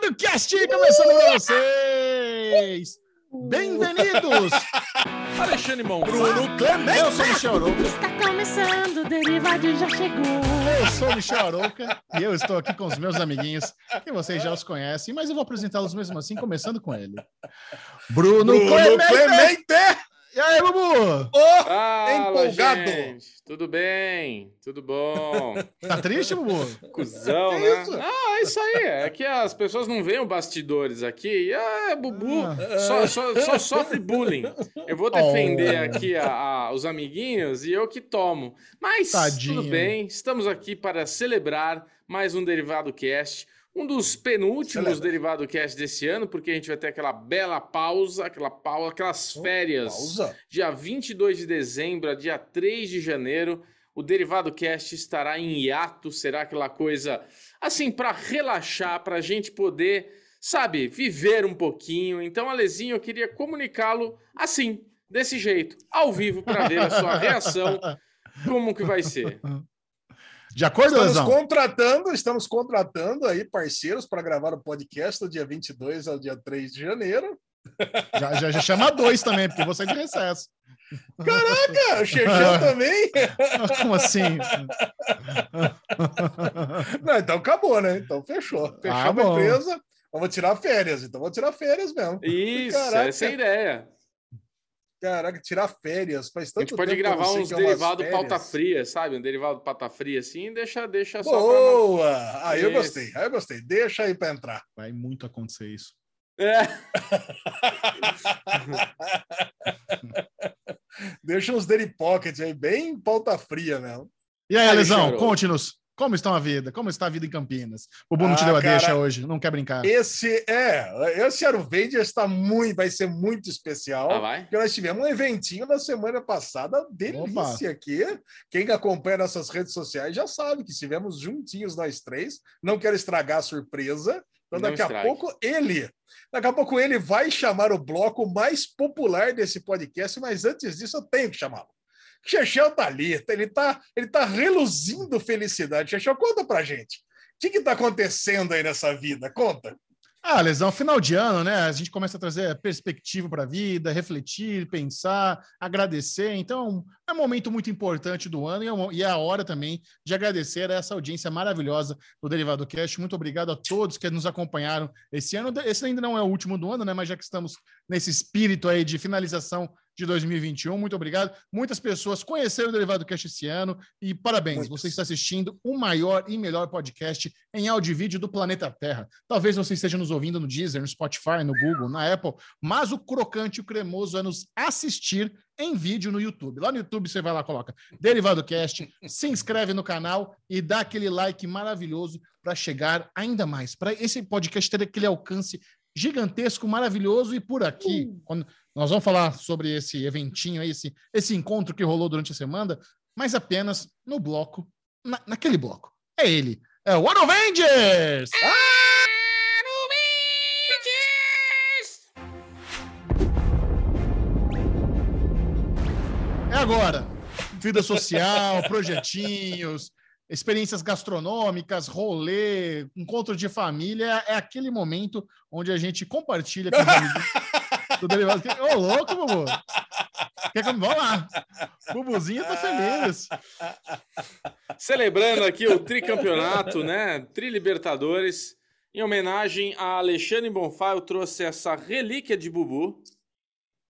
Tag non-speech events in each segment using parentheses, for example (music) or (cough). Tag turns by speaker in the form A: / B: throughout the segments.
A: Derivado Cast começando com vocês! Bem-vindos! (laughs) Alexandre Mão,
B: Bruno Clemente!
A: Eu sou Michel Arouca.
C: Está começando, o Derivado já chegou.
A: Eu sou Michel Arouca e eu estou aqui com os meus amiguinhos, que vocês já os conhecem, mas eu vou apresentá-los mesmo assim, começando com ele. Bruno,
B: Bruno
A: Clemente!
B: Clemente!
A: E aí, Bubu?
B: Oh,
D: Fala,
B: empolgado.
D: gente. Tudo bem? Tudo bom? (laughs)
A: Tá triste, Bubu?
D: Cusão,
B: Que
D: né?
B: isso?
D: Ah, é isso aí. É que as pessoas não veem os bastidores aqui. E, ah, Bubu
A: Ah.
D: só, só- só sofre bullying. Eu vou defender
A: Oh.
D: aqui a- a- os amiguinhos e eu que tomo. Mas
A: Tadinho.
D: tudo bem. Estamos aqui para celebrar mais um Derivado Cast. Um dos penúltimos
B: Celebra.
D: Derivado Cast desse ano, porque a gente vai ter aquela bela pausa, aquela pausa, aquelas férias
B: Pausa.
D: dia 22 de dezembro a dia 3 de janeiro, o Derivado Cast estará em hiato, será aquela coisa assim para relaxar, para a gente poder, sabe, viver um pouquinho. Então, Alezinho, eu queria comunicá-lo assim, desse jeito, ao vivo, para ver a sua reação, como que vai ser. (laughs)
A: De acordo,
B: Estamos
A: Lesão?
B: contratando, estamos contratando aí parceiros para gravar o podcast do dia 22 ao dia 3 de janeiro.
A: Já, já, já chama dois também, porque você é de recesso.
B: Caraca, o Xexão (laughs) também?
A: Como assim?
B: Não, então acabou, né? Então fechou. Fechou
A: Ah,
B: a empresa. Vamos tirar férias, então vou tirar férias mesmo.
D: Isso,
B: Caraca.
D: essa é a ideia.
B: Caraca, tirar férias. Faz
D: A
B: tanto
D: gente pode
B: tempo que eu
D: gravar
B: não sei
D: uns
B: é
D: derivados pauta fria, sabe? Um derivado pauta fria assim, deixa, deixa só pra...
B: Boa! Aí eu
D: Isso.
B: gostei, aí eu gostei. Deixa aí para entrar.
A: Vai muito acontecer isso.
D: É. (laughs)
B: Deixa uns Daily Pocket aí, bem pauta fria mesmo.
A: E aí,
D: Aí,
A: Lesão, conte-nos. Como está a vida? Como está a vida em Campinas? O Bubu não te
B: Ah,
A: deu a
B: cara,
A: deixa hoje, não quer brincar.
B: Esse é, esse Aruvendia está muito, vai ser muito especial.
D: Ah, vai?
B: Porque nós tivemos um eventinho na semana passada, delícia aqui. Quem acompanha nossas redes sociais já sabe que estivemos juntinhos nós três. Não quero estragar a surpresa. Então,
D: Não
B: daqui a pouco ele, daqui a pouco ele vai chamar o bloco mais popular desse podcast, mas antes disso eu tenho que chamá-lo. Chechel tá ali, ele tá, ele tá reluzindo felicidade. Chechel, conta pra gente. O que que tá acontecendo aí nessa vida? Conta.
A: Ah, Lesão, final de ano, né? A gente começa a trazer perspectiva para a vida, refletir, pensar, agradecer. Então, é um momento muito importante do ano e é, e é a hora também de agradecer a essa audiência maravilhosa do Derivado Cast. Muito obrigado a todos que nos acompanharam esse ano. Esse ainda não é o último do ano, né? Mas já que estamos nesse espírito aí de finalização de 2021, muito obrigado. Muitas pessoas conheceram o Derivado Cast esse ano e parabéns,
B: Muitas.
A: você está assistindo o maior e melhor podcast em áudio e vídeo do planeta Terra. Talvez você esteja nos ouvindo no Deezer, no Spotify, no Google, na Apple, mas o crocante e o cremoso é nos assistir em vídeo no YouTube. Lá no YouTube você vai lá, coloca Derivado Cast, se inscreve no canal e dá aquele like maravilhoso para chegar ainda mais, para esse podcast ter aquele alcance gigantesco, maravilhoso e por aqui, quando nós vamos falar sobre esse eventinho aí, esse, esse encontro que rolou durante a semana, mas apenas no bloco, na- naquele bloco. É ele, é o One Avengers! É agora. Vida social, (laughs) projetinhos, experiências gastronômicas, rolê, encontro de família. É aquele momento onde a gente compartilha com os (laughs) amigos do Derivado. Ô, louco, Bubu! Quer que... Vamos lá. Bubuzinho tá feliz.
D: Celebrando aqui o tricampeonato, né? Tri-Libertadores. Em homenagem a Alexandre Bonfá, eu trouxe essa relíquia de Bubu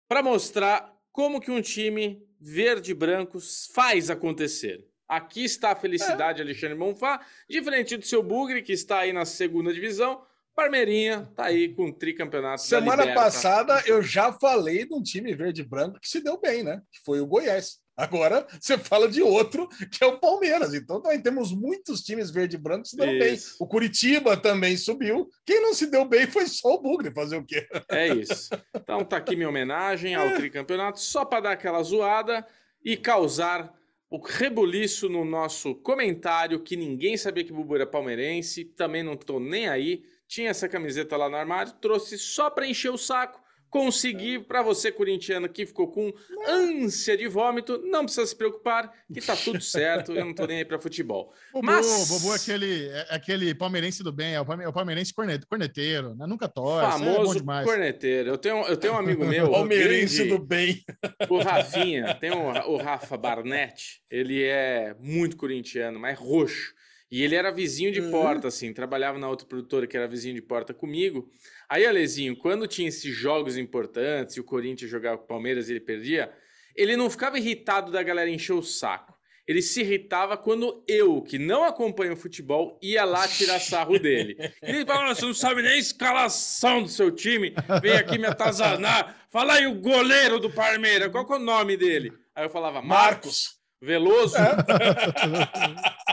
D: para mostrar como que um time verde e branco faz acontecer. Aqui está a felicidade de Alexandre Bonfá, diferente do seu Bugre, que está aí na segunda divisão. Parmeirinha tá aí com o tricampeonato
B: Semana passada eu já falei de um time verde e branco que se deu bem, né? Que foi o Goiás. Agora você fala de outro, que é o Palmeiras. Então também temos muitos times verde e branco que se deram bem. O Curitiba também subiu. Quem não se deu bem foi só o Bugre. Fazer o quê?
D: É isso. Então tá aqui minha homenagem ao (laughs) tricampeonato, só para dar aquela zoada e causar o rebuliço no nosso comentário que ninguém sabia que Bubu era palmeirense, também não tô nem aí. Tinha essa camiseta lá no armário, trouxe só para encher o saco, conseguir. Para você, corintiano, que ficou com ânsia de vômito, não precisa se preocupar, que tá tudo (laughs) certo. Eu não tô nem aí para futebol.
A: Bobo,
D: Mas-
A: Bobo é aquele, é aquele palmeirense do bem, é o é palmeirense corne- corneteiro, né? Nunca torce, é bom
D: Famoso
A: demais.
D: corneteiro. Eu tenho, eu tenho um amigo meu, (laughs)
B: Palmeirense
D: grande-
B: do bem.
D: o Rafinha, tem o, o Rafa Barnett, ele é muito corintiano, mas roxo. E ele era vizinho de
B: Uhum.
D: porta, assim, trabalhava na outra produtora que era vizinho de porta comigo. Aí, Alezinho, quando tinha esses jogos importantes e o Corinthians jogava com o Palmeiras e ele perdia, ele não ficava irritado da galera encher o saco. Ele se irritava quando eu, que não acompanho futebol, ia lá tirar sarro dele. Ele falava, você não sabe nem a escalação do seu time, vem aqui me atazanar. Fala aí o goleiro do Palmeiras, qual que é o nome dele? Aí eu falava, Marcos,
B: Marcos.
D: Veloso, (laughs)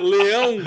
D: Leão.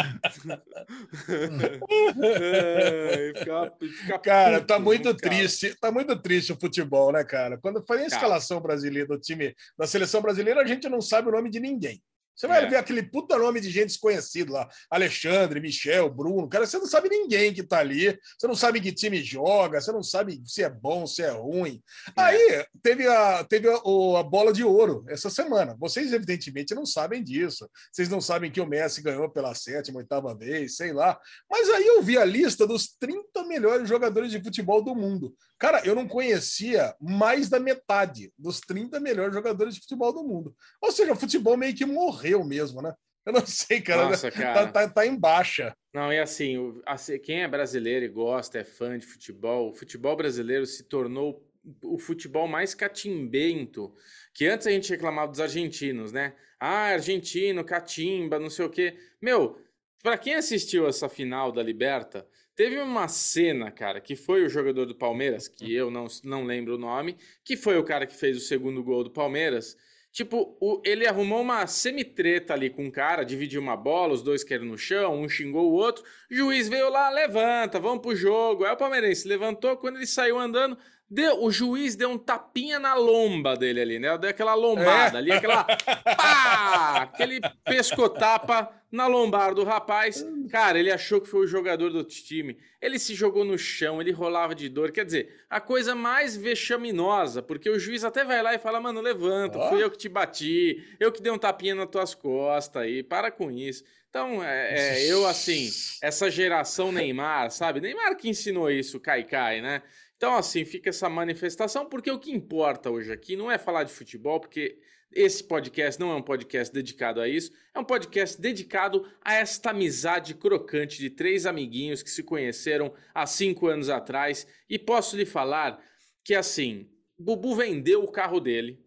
D: Ai, fica- fica
B: Cara,
D: puto,
B: tá muito
D: cara.
B: triste, tá muito triste o futebol, né, cara? Quando faz a
D: Cara.
B: escalação brasileira do time da seleção brasileira, a gente não sabe o nome de ninguém. Você vai
D: É.
B: ver aquele puta nome de gente desconhecido lá, Alexandre, Michel, Bruno, cara, você não sabe ninguém que tá ali, você não sabe que time joga, você não sabe se é bom, se é ruim.
D: É.
B: Aí teve a teve a, a bola de ouro essa semana. Vocês evidentemente não sabem disso. Vocês não sabem que o Messi ganhou pela sétima, oitava vez, sei lá. Mas aí eu vi a lista dos 30 melhores jogadores de futebol do mundo. Cara, eu não conhecia mais da metade dos 30 melhores jogadores de futebol do mundo. Ou seja, o futebol meio que morreu mesmo, né? (laughs) Eu não sei, cara.
D: Nossa,
B: tá,
D: cara.
B: tá, tá em baixa.
D: Não, e assim, assim, quem é brasileiro e gosta, é fã de futebol, o futebol brasileiro se tornou o futebol mais catimbento, que antes a gente reclamava dos argentinos, né? Ah, argentino, catimba, não sei o quê. Meu, pra quem assistiu essa final da Liberta, teve uma cena, cara, que foi o jogador do Palmeiras, que eu não, não lembro o nome, que foi o cara que fez o segundo gol do Palmeiras. Tipo, o- ele arrumou uma semitreta ali com o cara, dividiu uma bola, os dois caíram no chão, um xingou o outro. O juiz veio lá, levanta, vamos pro jogo. Aí o palmeirense levantou, quando ele saiu andando, deu, o juiz deu um tapinha na lomba dele ali, né? Deu aquela lombada
B: É.
D: ali, aquela (laughs) pá! Aquele pescotapa na lombar do rapaz. Cara, ele achou que foi o jogador do outro time. Ele se jogou no chão, ele rolava de dor. Quer dizer, a coisa mais vexaminosa, porque o juiz até vai lá e fala: mano, levanta,
B: Ó.
D: fui eu que te bati, eu que dei um tapinha nas tuas costas aí, para com isso. Então, é, é, eu assim, essa geração Neymar, sabe? Neymar que ensinou isso, Kai Kai, né? Então, assim, fica essa manifestação, porque o que importa hoje aqui não é falar de futebol, porque esse podcast não é um podcast dedicado a isso, é um podcast dedicado a esta amizade crocante de três amiguinhos que se conheceram há cinco anos atrás. E posso lhe falar que, assim, Bubu vendeu o carro dele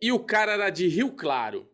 D: e o cara era de Rio Claro.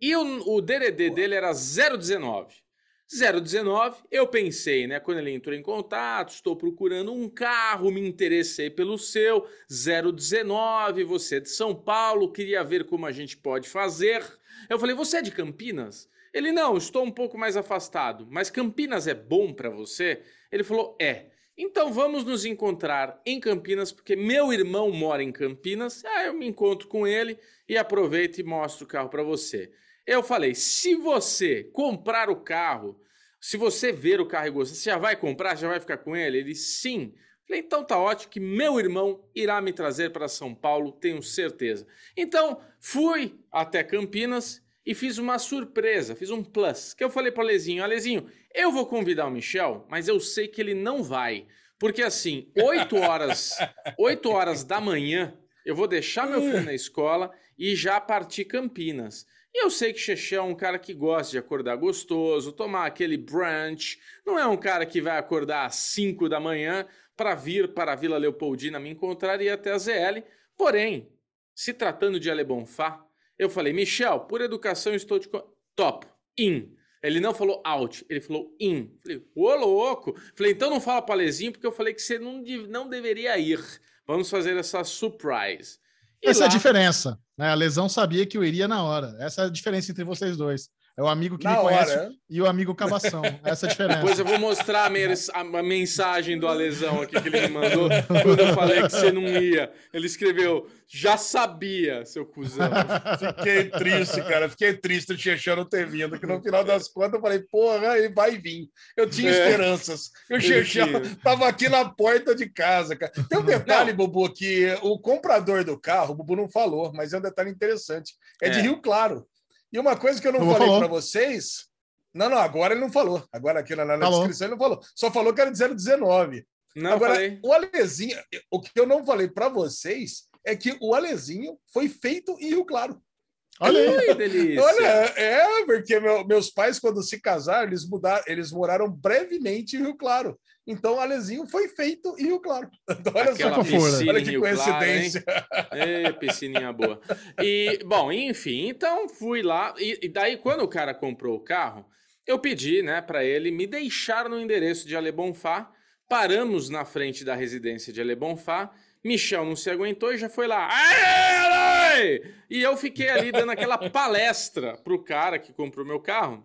D: E o, o DDD dele era 019. 019, eu pensei, né? Quando ele entrou em contato, estou procurando um carro, me interessei pelo seu. 019, você é de São Paulo, queria ver como a gente pode fazer. Eu falei, você é de Campinas? Ele, não, estou um pouco mais afastado, mas Campinas é bom para você? Ele falou, é. Então vamos nos encontrar em Campinas, porque meu irmão mora em Campinas. Ah, eu me encontro com ele e aproveito e mostro o carro para você. Eu falei: se você comprar o carro, se você ver o carro e gostar, você já vai comprar, já vai ficar com ele? Ele sim. Falei, então tá ótimo que meu irmão irá me trazer para São Paulo, tenho certeza. Então, fui até Campinas e fiz uma surpresa, fiz um plus, que eu falei para Alezinho, Alezinho, eu vou convidar o Michel, mas eu sei que ele não vai, porque assim, 8 horas, (laughs) 8 horas da manhã, eu vou deixar meu filho na escola e já partir Campinas. E eu sei que Xexé é um cara que gosta de acordar gostoso, tomar aquele brunch. Não é um cara que vai acordar às 5 da manhã para vir para a Vila Leopoldina me encontrar e ir até a ZL. Porém, se tratando de Ale Bonfá, eu falei, Michel, por educação estou de... Top, in. Ele não falou out, ele falou in. Falei, ô louco. Falei, então não fala para Lezinho, porque eu falei que você não, não deveria ir. Vamos fazer essa surprise.
A: Essa é a diferença. Né? A lesão sabia que eu iria na hora. Essa é a diferença entre vocês dois. É o amigo que
B: Na
A: me conhece
B: hora, é.
A: e o amigo cavação. (laughs) Essa é a diferença.
D: Depois eu vou mostrar a, a- mensagem do Alesão aqui que ele me mandou (laughs) quando eu falei que você não ia. Ele escreveu, já sabia, seu cuzão. (laughs)
B: Fiquei triste, cara. Fiquei triste o Chechão não ter vindo. Que no final das contas eu falei, porra, ele vai vir. Eu tinha
D: É.
B: esperanças. E o Chechão tava aqui na porta de casa, cara. Tem um detalhe,
D: Não.
B: Bubu, que o comprador do carro, o Bubu não falou, mas é um detalhe interessante. É, de
D: É.
B: Rio Claro. E uma coisa que eu não
A: Bubu
B: falei para vocês. Não, não, agora ele não falou. Agora aqui na, na descrição ele não falou. Só falou que era 019.
D: Não
B: Agora,
D: falei.
B: o Alezinho, o que eu não falei para vocês é que o Alezinho foi feito em Rio Claro.
A: Olha aí.
D: Ui, delícia.
B: Olha, é, porque meu- meus pais, quando se casaram, eles mudaram, eles moraram brevemente em Rio Claro. Então, Alezinho foi feito em Rio Claro. (laughs) Então, olha
D: Aquela
B: só,
D: piscina
B: olha que
D: Claro,
B: coincidência.
D: Ê, piscininha boa. E, bom, enfim, então fui lá. E, e daí, quando o cara comprou o carro, eu pedi, né, pra ele me deixar no endereço de Ale Bonfá. Paramos na frente da residência de Ale Bonfá. Michel não se aguentou e já foi lá. Aê! E eu fiquei ali dando aquela (laughs) palestra pro cara que comprou meu carro.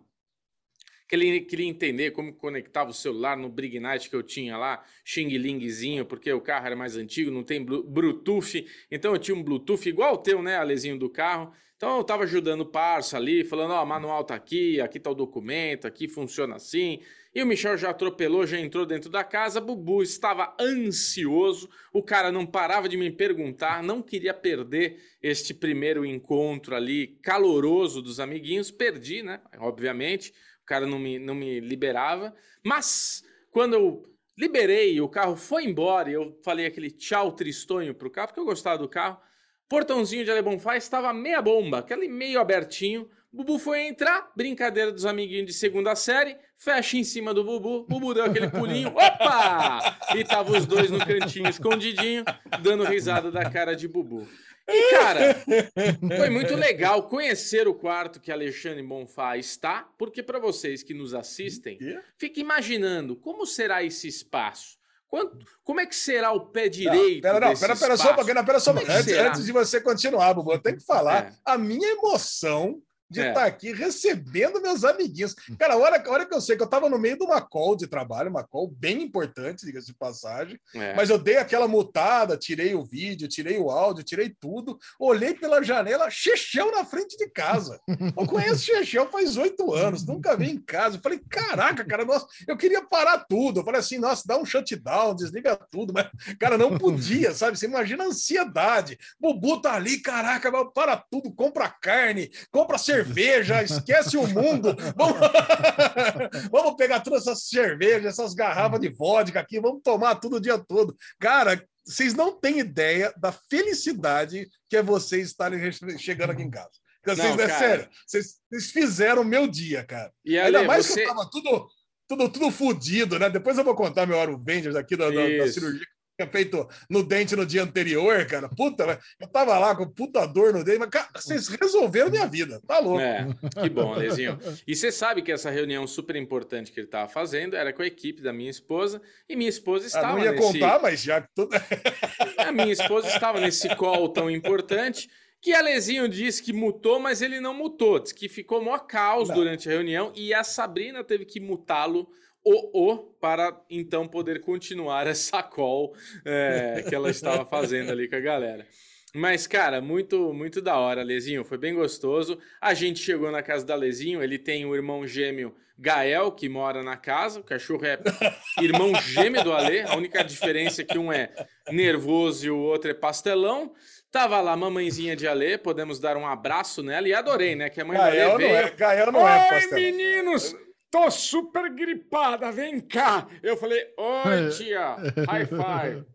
D: Que ele queria entender como conectava o celular no Big Night que eu tinha lá, Xing Lingzinho, porque o carro era mais antigo, não tem Blu- Bluetooth. Então eu tinha um Bluetooth igual o teu, né, Alezinho do carro. Então eu tava ajudando o parça ali, falando: ó, o manual tá aqui, aqui tá o documento, aqui funciona assim. E o Michel já atropelou, já entrou dentro da casa. Bubu estava ansioso, o cara não parava de me perguntar, não queria perder este primeiro encontro ali caloroso dos amiguinhos. Perdi, né? Obviamente, o cara não me, não me liberava. Mas quando eu liberei o carro foi embora e eu falei aquele tchau tristonho pro carro, porque eu gostava do carro, portãozinho de Ale Bonfá estava meia bomba, aquele meio abertinho. Bubu foi entrar, brincadeira dos amiguinhos de segunda série, fecha em cima do Bubu, Bubu deu aquele pulinho, opa! E tava os dois no cantinho escondidinho, dando risada da cara de Bubu. E, cara, foi muito legal conhecer o quarto que Alexandre Bonfá está, porque para vocês que nos assistem, fique imaginando como será esse espaço. Quanto, como é que será o pé direito?
B: Pera, não,
D: desse
B: pera, pera só um pouquinho, não, pera só
D: é.
B: Antes, antes de você continuar, Bubu, eu tenho que falar
D: É.
B: a minha emoção de
D: É.
B: estar aqui recebendo meus amiguinhos. Cara, a hora, a hora que eu sei que eu estava no meio de uma call de trabalho, uma call bem importante, diga-se de passagem,
D: É.
B: mas eu dei aquela mutada, tirei o vídeo, tirei o áudio, tirei tudo, olhei pela janela, Chechel na frente de casa. Eu conheço Chechel faz oito anos, nunca vi em casa. Eu falei, caraca, cara, nossa, eu queria parar tudo. Eu falei assim, nossa, dá um shutdown, desliga tudo, mas, cara, não podia, sabe? Você imagina a ansiedade. Bubu tá ali, caraca, para tudo, compra carne, compra cerveja, esquece o mundo. (laughs) Vamos, (laughs) vamos pegar todas essas cervejas, essas garrafas de vodka aqui, vamos tomar tudo o dia todo. Cara, vocês não têm ideia da felicidade que é vocês estarem chegando aqui em casa. Vocês,
D: Não,
B: é sério, vocês, vocês fizeram o meu dia, cara.
D: E
B: Ainda
D: Ale,
B: mais
D: você...
B: que eu tava tudo, tudo, tudo fudido, né? Depois eu vou contar meu Aro Vendors aqui da, da- da cirurgia tinha feito no dente no dia anterior, cara. Puta, né? eu tava lá com puta dor no dente, mas, cara, vocês resolveram minha vida, tá louco.
D: É, que bom, Alezinho. E você sabe que essa reunião super importante que ele estava fazendo era com a equipe da minha esposa, e minha esposa estava
B: não ia
D: nesse...
B: contar, mas já que tudo. (laughs)
D: A minha esposa estava nesse call tão importante que Alezinho disse que mutou, mas ele não mutou. Diz que ficou mó caos
B: Não.
D: durante a reunião e a Sabrina teve que mutá-lo o, o para então poder continuar essa call é, que ela estava fazendo ali com a galera. Mas, cara, muito, muito da hora, Lezinho. Foi bem gostoso. A gente chegou na casa da Lezinho. Ele tem o irmão gêmeo Gael, que mora na casa. O cachorro é irmão (laughs) gêmeo do Ale. A única diferença é que um é nervoso e o outro é pastelão. Tava lá a mamãezinha de Ale. Podemos dar um abraço nela. E adorei, né? Que a mãe
B: Gael não
D: veio.
B: é, Gael não é
D: Oi,
B: pastel.
D: meninos! Tô super gripada, vem cá! Eu falei, oi, tia! High five!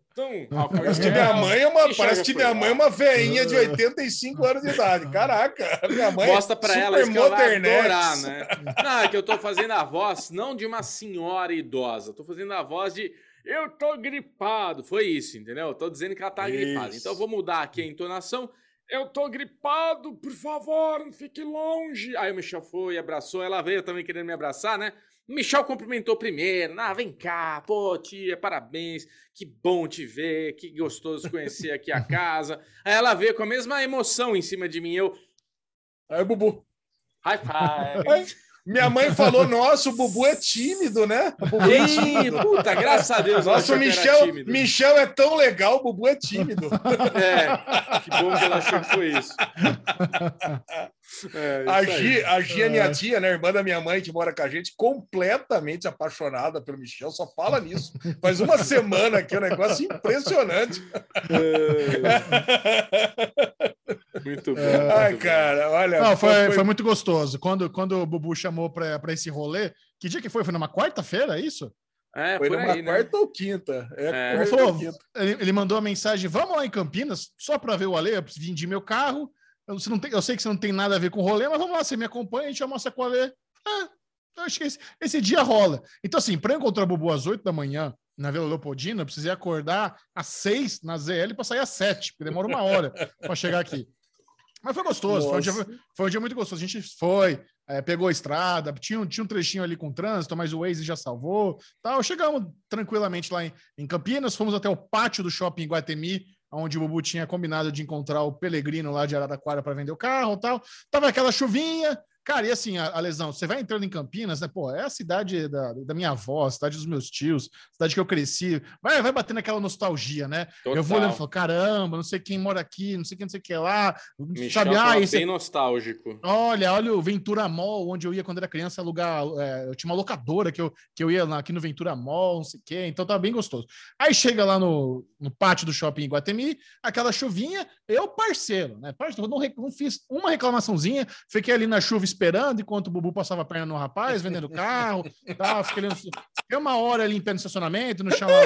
D: Álcool (laughs)
B: Parece que minha mãe é uma, parece que minha mãe é uma veinha de 85 anos de idade. Caraca, (laughs) minha mãe
D: Mostra pra ela
B: super
D: isso que ela vai adorar, né? (laughs) Não, é que eu tô fazendo a voz não de uma senhora idosa, tô fazendo a voz de eu tô gripado. Foi isso, entendeu? Eu tô dizendo que ela tá gripada.
B: Isso.
D: Então eu vou mudar aqui a entonação. Eu tô gripado, por favor, não fique longe. Aí o Michel foi, abraçou, ela veio também querendo me abraçar, né? Michel cumprimentou primeiro. Ah, vem cá, pô, tia, parabéns. Que bom te ver, que gostoso conhecer aqui a (laughs) casa. Aí ela veio com a mesma emoção em cima de mim. Eu,
B: Aí Bubu.
D: High five.
B: Minha mãe falou: nossa, o Bubu é tímido, né? O Bubu é
D: Ih,
B: tímido.
D: puta, graças a Deus.
B: Nossa, o
D: que
B: Michel. Michel é tão legal, o Bubu é tímido.
D: É, que bom que ela achou que foi isso. É, isso
B: A
D: aí.
B: Gi, a Gi é minha tia, né? Irmã da minha mãe, que mora com a gente, completamente apaixonada pelo Michel, só fala nisso. Faz uma semana aqui, é um negócio impressionante. (laughs)
D: Muito bom.
B: Ai,
D: muito bom.
B: cara, olha.
A: Não, foi, foi muito gostoso. Quando, quando o Bubu chamou pra, pra esse rolê, que dia que foi? Foi numa quarta-feira, é isso?
D: É,
B: Foi numa
D: aí, né?
B: quarta ou quinta. É,
D: É.
A: Ele, falou,
B: quinta.
A: ele, ele mandou a mensagem: vamos lá em Campinas, só pra ver o Ale, eu vendi meu carro. Eu, você não tem, eu sei que você não tem nada a ver com o rolê, mas vamos lá, você me acompanha, a gente almoça com o Ale. Ah, eu acho que esse, esse dia rola. Então, assim, para encontrar o Bubu às 8 da manhã na Vila Leopoldina, eu precisei acordar às 6 na ZL para sair às 7, porque demora uma hora para chegar aqui. Mas foi gostoso, foi um, dia, foi um dia muito gostoso. A gente foi, é, pegou a estrada, tinha, um- tinha um trechinho ali com trânsito, mas o Waze já salvou. Tal. Chegamos tranquilamente lá em, em Campinas, fomos até o pátio do shopping Guatemi, onde o Bubu tinha combinado de encontrar o Pelegrino lá de Araraquara para vender o carro tal. Tava aquela chuvinha. Cara, e assim, a, a lesão, você vai entrando em Campinas, né? Pô, é a cidade da, da minha avó, a cidade dos meus tios, cidade que eu cresci. Vai, vai batendo aquela nostalgia, né? Eu vou olhando e
D: Total.
A: falo, caramba, não sei quem mora aqui, não sei quem, não sei o que lá.
D: Michel
A: sabe, ah, esse,
D: bem nostálgico.
A: Olha, olha o Ventura Mall, onde eu ia quando era criança alugar. é, eu tinha uma locadora que eu, que eu ia lá, aqui no Ventura Mall, não sei o quê, então tava bem gostoso. Aí chega lá no, no pátio do shopping em Guatemi, aquela chuvinha, eu parceiro, né? Parceiro, não, não fiz uma reclamaçãozinha, fiquei ali na chuva esperando enquanto o Bubu passava a perna no rapaz, vendendo carro, tal, fiquei, ali no- fiquei uma hora ali em pé no estacionamento, no chão lá,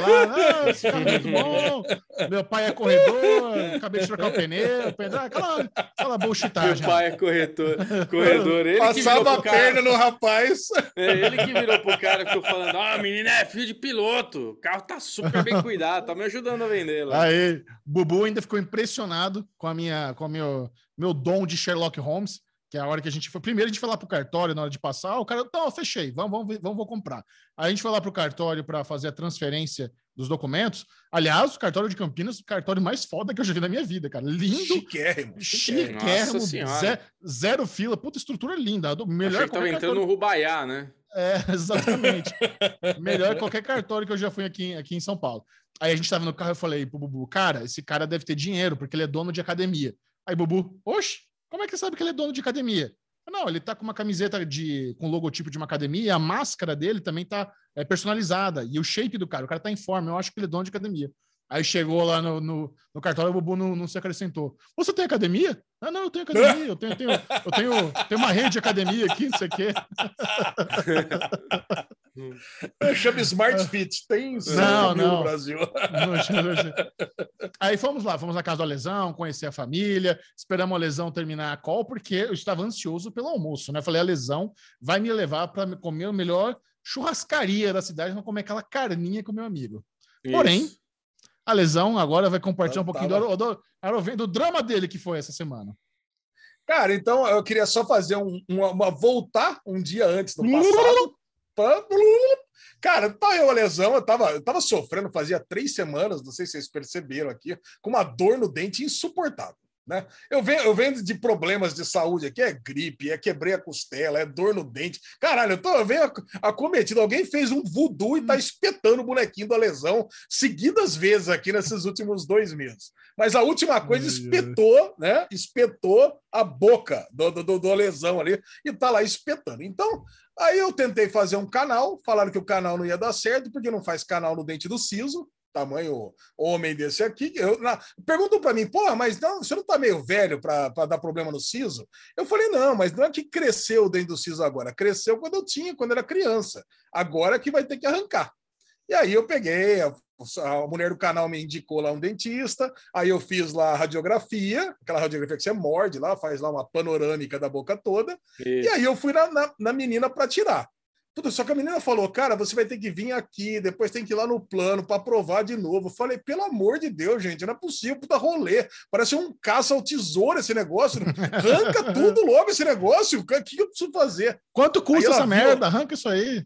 A: ah, esse carro é muito bom, meu pai é corredor, acabei de trocar o pneu, pneu aquela, aquela
D: Meu
A: bullshitagem.
D: pai é corretor, corredor. Ele que
B: Passava a
D: cara.
B: perna no rapaz.
D: É ele que virou pro cara e ficou falando: Ah, menina é filho de piloto. O carro tá super bem cuidado, tá me ajudando a vender lá.
A: Aí, Bubu ainda ficou impressionado com a minha, com o meu, meu dom de Sherlock Holmes, que é a hora que a gente foi. Primeiro a gente foi lá pro cartório na hora de passar, o cara, não, eu fechei, vamos, vamos, vamos, vou comprar. Aí a gente foi lá pro cartório para fazer a transferência dos documentos. Aliás, o cartório de Campinas, o cartório mais foda que eu já vi na minha vida, cara. Lindo,
B: Chiquérrimo. chiquérrimo.
A: chiquérrimo,
D: Nossa Senhora.
A: ze- zero fila, puta estrutura linda. do- Melhor
D: Achei que entrando no Rubaiá, né?
A: é, (laughs) exatamente. Melhor que qualquer cartório que eu já fui aqui, aqui em São Paulo. Aí a gente tava no carro e eu falei pro Bubu, cara, esse cara deve ter dinheiro, porque ele é dono de academia. Aí Bubu, oxe, como é que sabe que ele é dono de academia? Não, ele tá com uma camiseta de, com logotipo de uma academia, a máscara dele também tá é, personalizada, e o shape do cara, o cara tá em forma, eu acho que ele é dono de academia. Aí chegou lá no, no, no cartório, o Bubu não, não se acrescentou. Você tem academia? Ah, não, eu tenho academia, eu tenho, tenho, eu tenho, tenho uma rede de academia aqui, não sei o quê. (laughs) (laughs)
B: Chama Smart Fit. Tem
A: Não, não.
B: no Brasil.
A: Não, não. Aí fomos lá, fomos na casa da lesão, conhecer a família, esperamos a lesão terminar a call, porque eu estava ansioso pelo almoço, né? Falei, a lesão vai me levar para comer a melhor churrascaria da cidade, vou comer aquela carninha com meu amigo. Porém,
D: Isso.
A: A lesão agora vai compartilhar um
B: Tava-
A: pouquinho do, do, do, do drama dele que foi essa semana.
B: Cara, então eu queria só fazer um, uma, uma- voltar um dia antes no passado. Cara, tá eu a lesão, eu tava, eu tava sofrendo fazia três semanas, não sei se vocês perceberam aqui, com uma dor no dente insuportável. Né? Eu, venho, eu venho de problemas de saúde aqui, é gripe, é quebrei a costela, é dor no dente. Caralho, eu, tô, eu venho ac- acometido. Alguém fez um voodoo e tá espetando o bonequinho da lesão seguidas vezes aqui nesses últimos dois meses. Mas a última coisa espetou, né? Espetou a boca do, do, do, do lesão ali e tá lá espetando. Então, aí eu tentei fazer um canal, falaram que o canal não ia dar certo, porque não faz canal no dente do siso, tamanho homem desse aqui. Eu, na, perguntam para mim, pô, mas não, você não tá meio velho para dar problema no siso? Eu falei, não, mas não é que cresceu o dente do siso agora, cresceu quando eu tinha, quando era criança. Agora que vai ter que arrancar. E aí eu peguei, a, a mulher do canal me indicou lá um dentista, aí eu fiz lá a radiografia, aquela radiografia que você morde lá, faz lá uma panorâmica da boca toda, e
D: Isso.
B: aí eu fui na, na, na menina para tirar. Puta, só que a menina falou, cara, você vai ter que vir aqui, depois tem que ir lá no plano para aprovar de novo. Eu falei, pelo amor de Deus, gente, não é possível, puta rolê. Parece um caça ao tesouro esse negócio. Arranca tudo logo esse negócio. O que eu preciso fazer?
A: Quanto custa essa
B: viu-
A: merda? Arranca isso aí.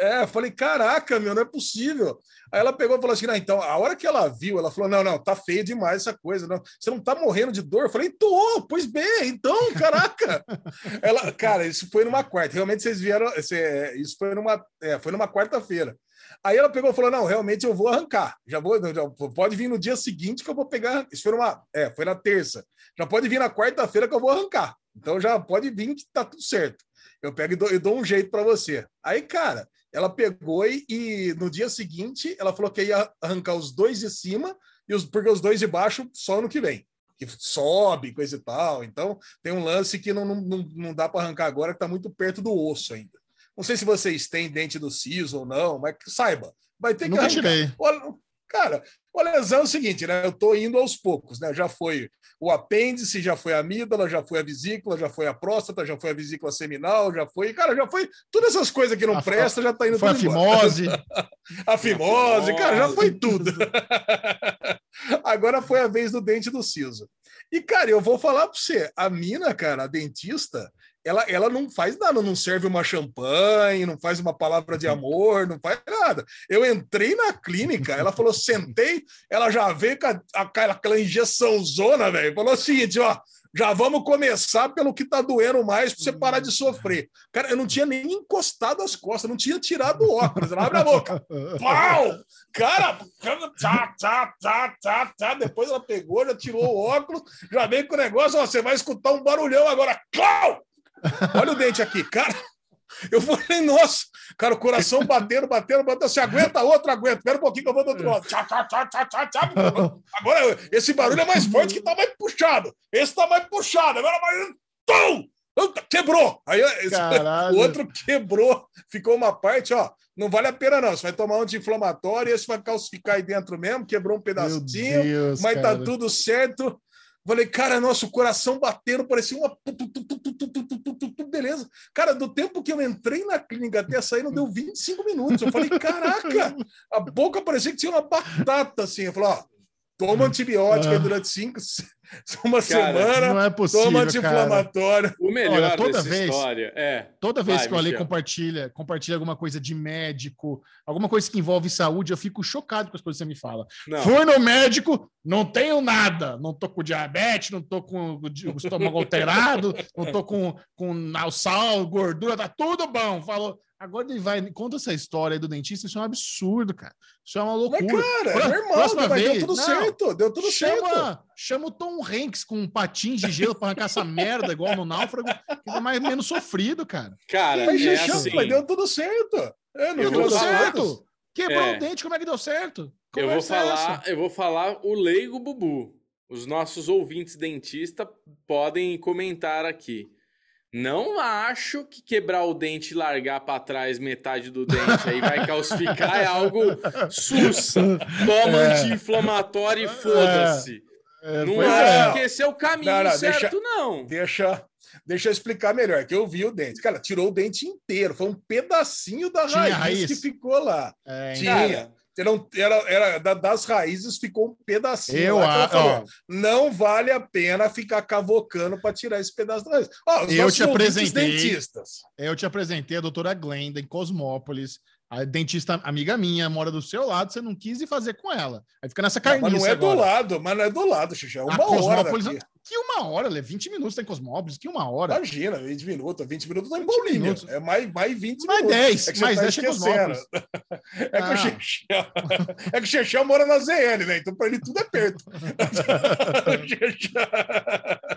B: É, eu falei, caraca, meu, não é possível. Aí ela pegou e falou assim: não, então, a hora que ela viu, ela falou: não, não, tá feio demais essa coisa, não. Você não tá morrendo de dor? Eu falei, tô, pois bem, então, caraca. (laughs) ela, cara, isso foi numa quarta. Realmente vocês vieram. Isso foi numa, é, foi numa quarta-feira. Aí ela pegou e falou: não, realmente eu vou arrancar. Já vou, já, pode vir no dia seguinte que eu vou pegar. Isso foi numa. É, foi na terça. Já pode vir na quarta-feira que eu vou arrancar. Então já pode vir que tá tudo certo. Eu pego e dou, eu dou um jeito para você. Aí, cara, ela pegou e, e, no dia seguinte ela falou que ia arrancar os dois de cima e os porque os dois de baixo só no que vem que sobe coisa e tal então tem um lance que não, não, não dá para arrancar agora que está muito perto do osso ainda não sei se vocês têm dente do siso ou não mas saiba vai ter que
A: Nunca
B: arrancar.
A: tirei.
B: Cara, a lesão é o seguinte, né? Eu tô indo aos poucos, né? Já foi o apêndice, já foi a amígdala, já foi a vesícula, já foi a próstata, já foi a vesícula seminal, já foi, cara, já foi todas essas coisas que não
A: A-
B: presta, já tá indo
A: Foi a fimose. (laughs)
B: A fimose, cara, já foi tudo. (laughs) Agora foi a vez do dente do siso. E, cara, eu vou falar para você, a mina, cara, a dentista, ela, ela não faz nada, não serve uma champanhe, não faz uma palavra de amor, não faz nada. Eu entrei na clínica, ela falou, sentei, ela já veio com a- aquela, aquela injeção zona, velho. Falou o seguinte, ó, já vamos começar pelo que tá doendo mais para você parar de sofrer. Cara, eu não tinha nem encostado as costas, não tinha tirado o óculos. Ela abre a boca. Pau! Cara, tá, tá, tá, tá, tá. Depois ela pegou, já tirou o óculos, já veio com o negócio, ó, você vai escutar um barulhão agora. Clau! Olha o dente aqui, cara. Eu falei, nossa, cara, o coração batendo, batendo, batendo. Você aguenta outro, aguenta. Espera um pouquinho que eu vou do outro lado. Tchá, tchá, tchá, tchá, tchá, tchá. Agora, esse barulho é mais forte que tá mais puxado. Esse tá mais puxado. Agora vai. Tum! Quebrou! Aí esse- (laughs) o outro quebrou, ficou uma parte, ó. Não vale a pena, não. Você vai tomar um anti-inflamatório, esse vai calcificar aí dentro mesmo, quebrou um pedacinho,
A: Deus,
B: mas
A: cara.
B: tá tudo certo. Falei, cara, nosso coração batendo, parecia uma. Beleza. Cara, do tempo que eu entrei na clínica até sair, não deu 25 minutos. Eu falei, caraca, a boca parecia que tinha uma batata assim. Eu falei, ó toma antibiótico aí
A: Ah.
B: durante cinco, (laughs) uma
D: Cara,
B: semana,
A: Não é possível,
B: toma anti-inflamatório.
D: O melhor
A: Olha, toda
D: dessa
A: vez-
D: história é.
A: Toda vez
D: Vai,
A: que o Ale compartilha, compartilha alguma coisa de médico, alguma coisa que envolve saúde, eu fico chocado com as coisas que você me fala.
D: Não,
A: Fui no médico, não tenho nada. Não tô com diabetes, não tô com o estômago alterado, não tô com, com sal, gordura, tá tudo bom. Falou. Agora ele vai, conta essa história aí do dentista, isso é um absurdo, cara. Isso é uma
B: Mas,
A: loucura.
B: cara,
A: Pra-
B: é normal,
A: próxima
B: mas
A: vez,
B: deu tudo
A: não.
B: certo, deu tudo certo.
A: chama, chama o Tom Hanks com um patins de gelo para arrancar essa merda, igual no náufrago, que é mais menos sofrido, cara.
D: cara,
B: Mas,
D: é
B: já
D: assim.
B: mas deu tudo certo. É, no
D: Eu vou falar-
B: contas.
A: Quebrou
D: É.
A: o dente, como é que deu certo?
D: Eu vou
A: Conversa é
D: falar,
A: essa?
D: eu vou falar o leigo Bubu. Os nossos ouvintes dentistas podem comentar aqui. Não acho que quebrar o dente e largar pra trás metade do dente aí vai calcificar é algo sussa. Toma
A: É.
D: anti-inflamatório e foda-se.
A: É,
D: Não
A: pois
D: acho
B: é.
D: que esse é o caminho
B: Não, não,
D: certo,
B: deixa-
D: não.
B: Deixa, deixa eu explicar melhor, que eu vi o dente. Cara, tirou o dente inteiro. Foi um pedacinho da raiz,
A: raiz?
B: que ficou lá.
A: É,
B: Tinha.
D: Cara,
B: Era, era, era da- das raízes, ficou um pedacinho.
A: Eu
B: lá falou, Não vale a pena ficar cavocando para tirar esse pedaço da raiz.
A: Eu te apresentei.
B: dentistas.
A: eu te apresentei a doutora Glenda em Cosmópolis. A dentista amiga minha mora do seu lado, você não quis ir fazer com ela. Aí fica nessa carniça
B: mas não é do
A: agora.
B: lado, mas não é do lado, Xixi. É
A: A
B: uma hora
A: Cosmópolis,
B: daqui.
A: Que uma hora, Lê, 20 minutos tem Cosmópolis, que uma hora.
B: Imagina, 20 minutos, 20 minutos tá em
A: 20
B: Paulínia.
A: minutos.
B: É mais, mais 20
A: Mais
B: minutos.
A: 10,
B: É que
A: mais
B: tá
A: 10 chega
B: esquecendo.
A: Cosmópolis.
B: É que,
A: Ah.
B: o Xexel, é que o Xexel mora na ZL, né? Então, para ele tudo é perto. (laughs)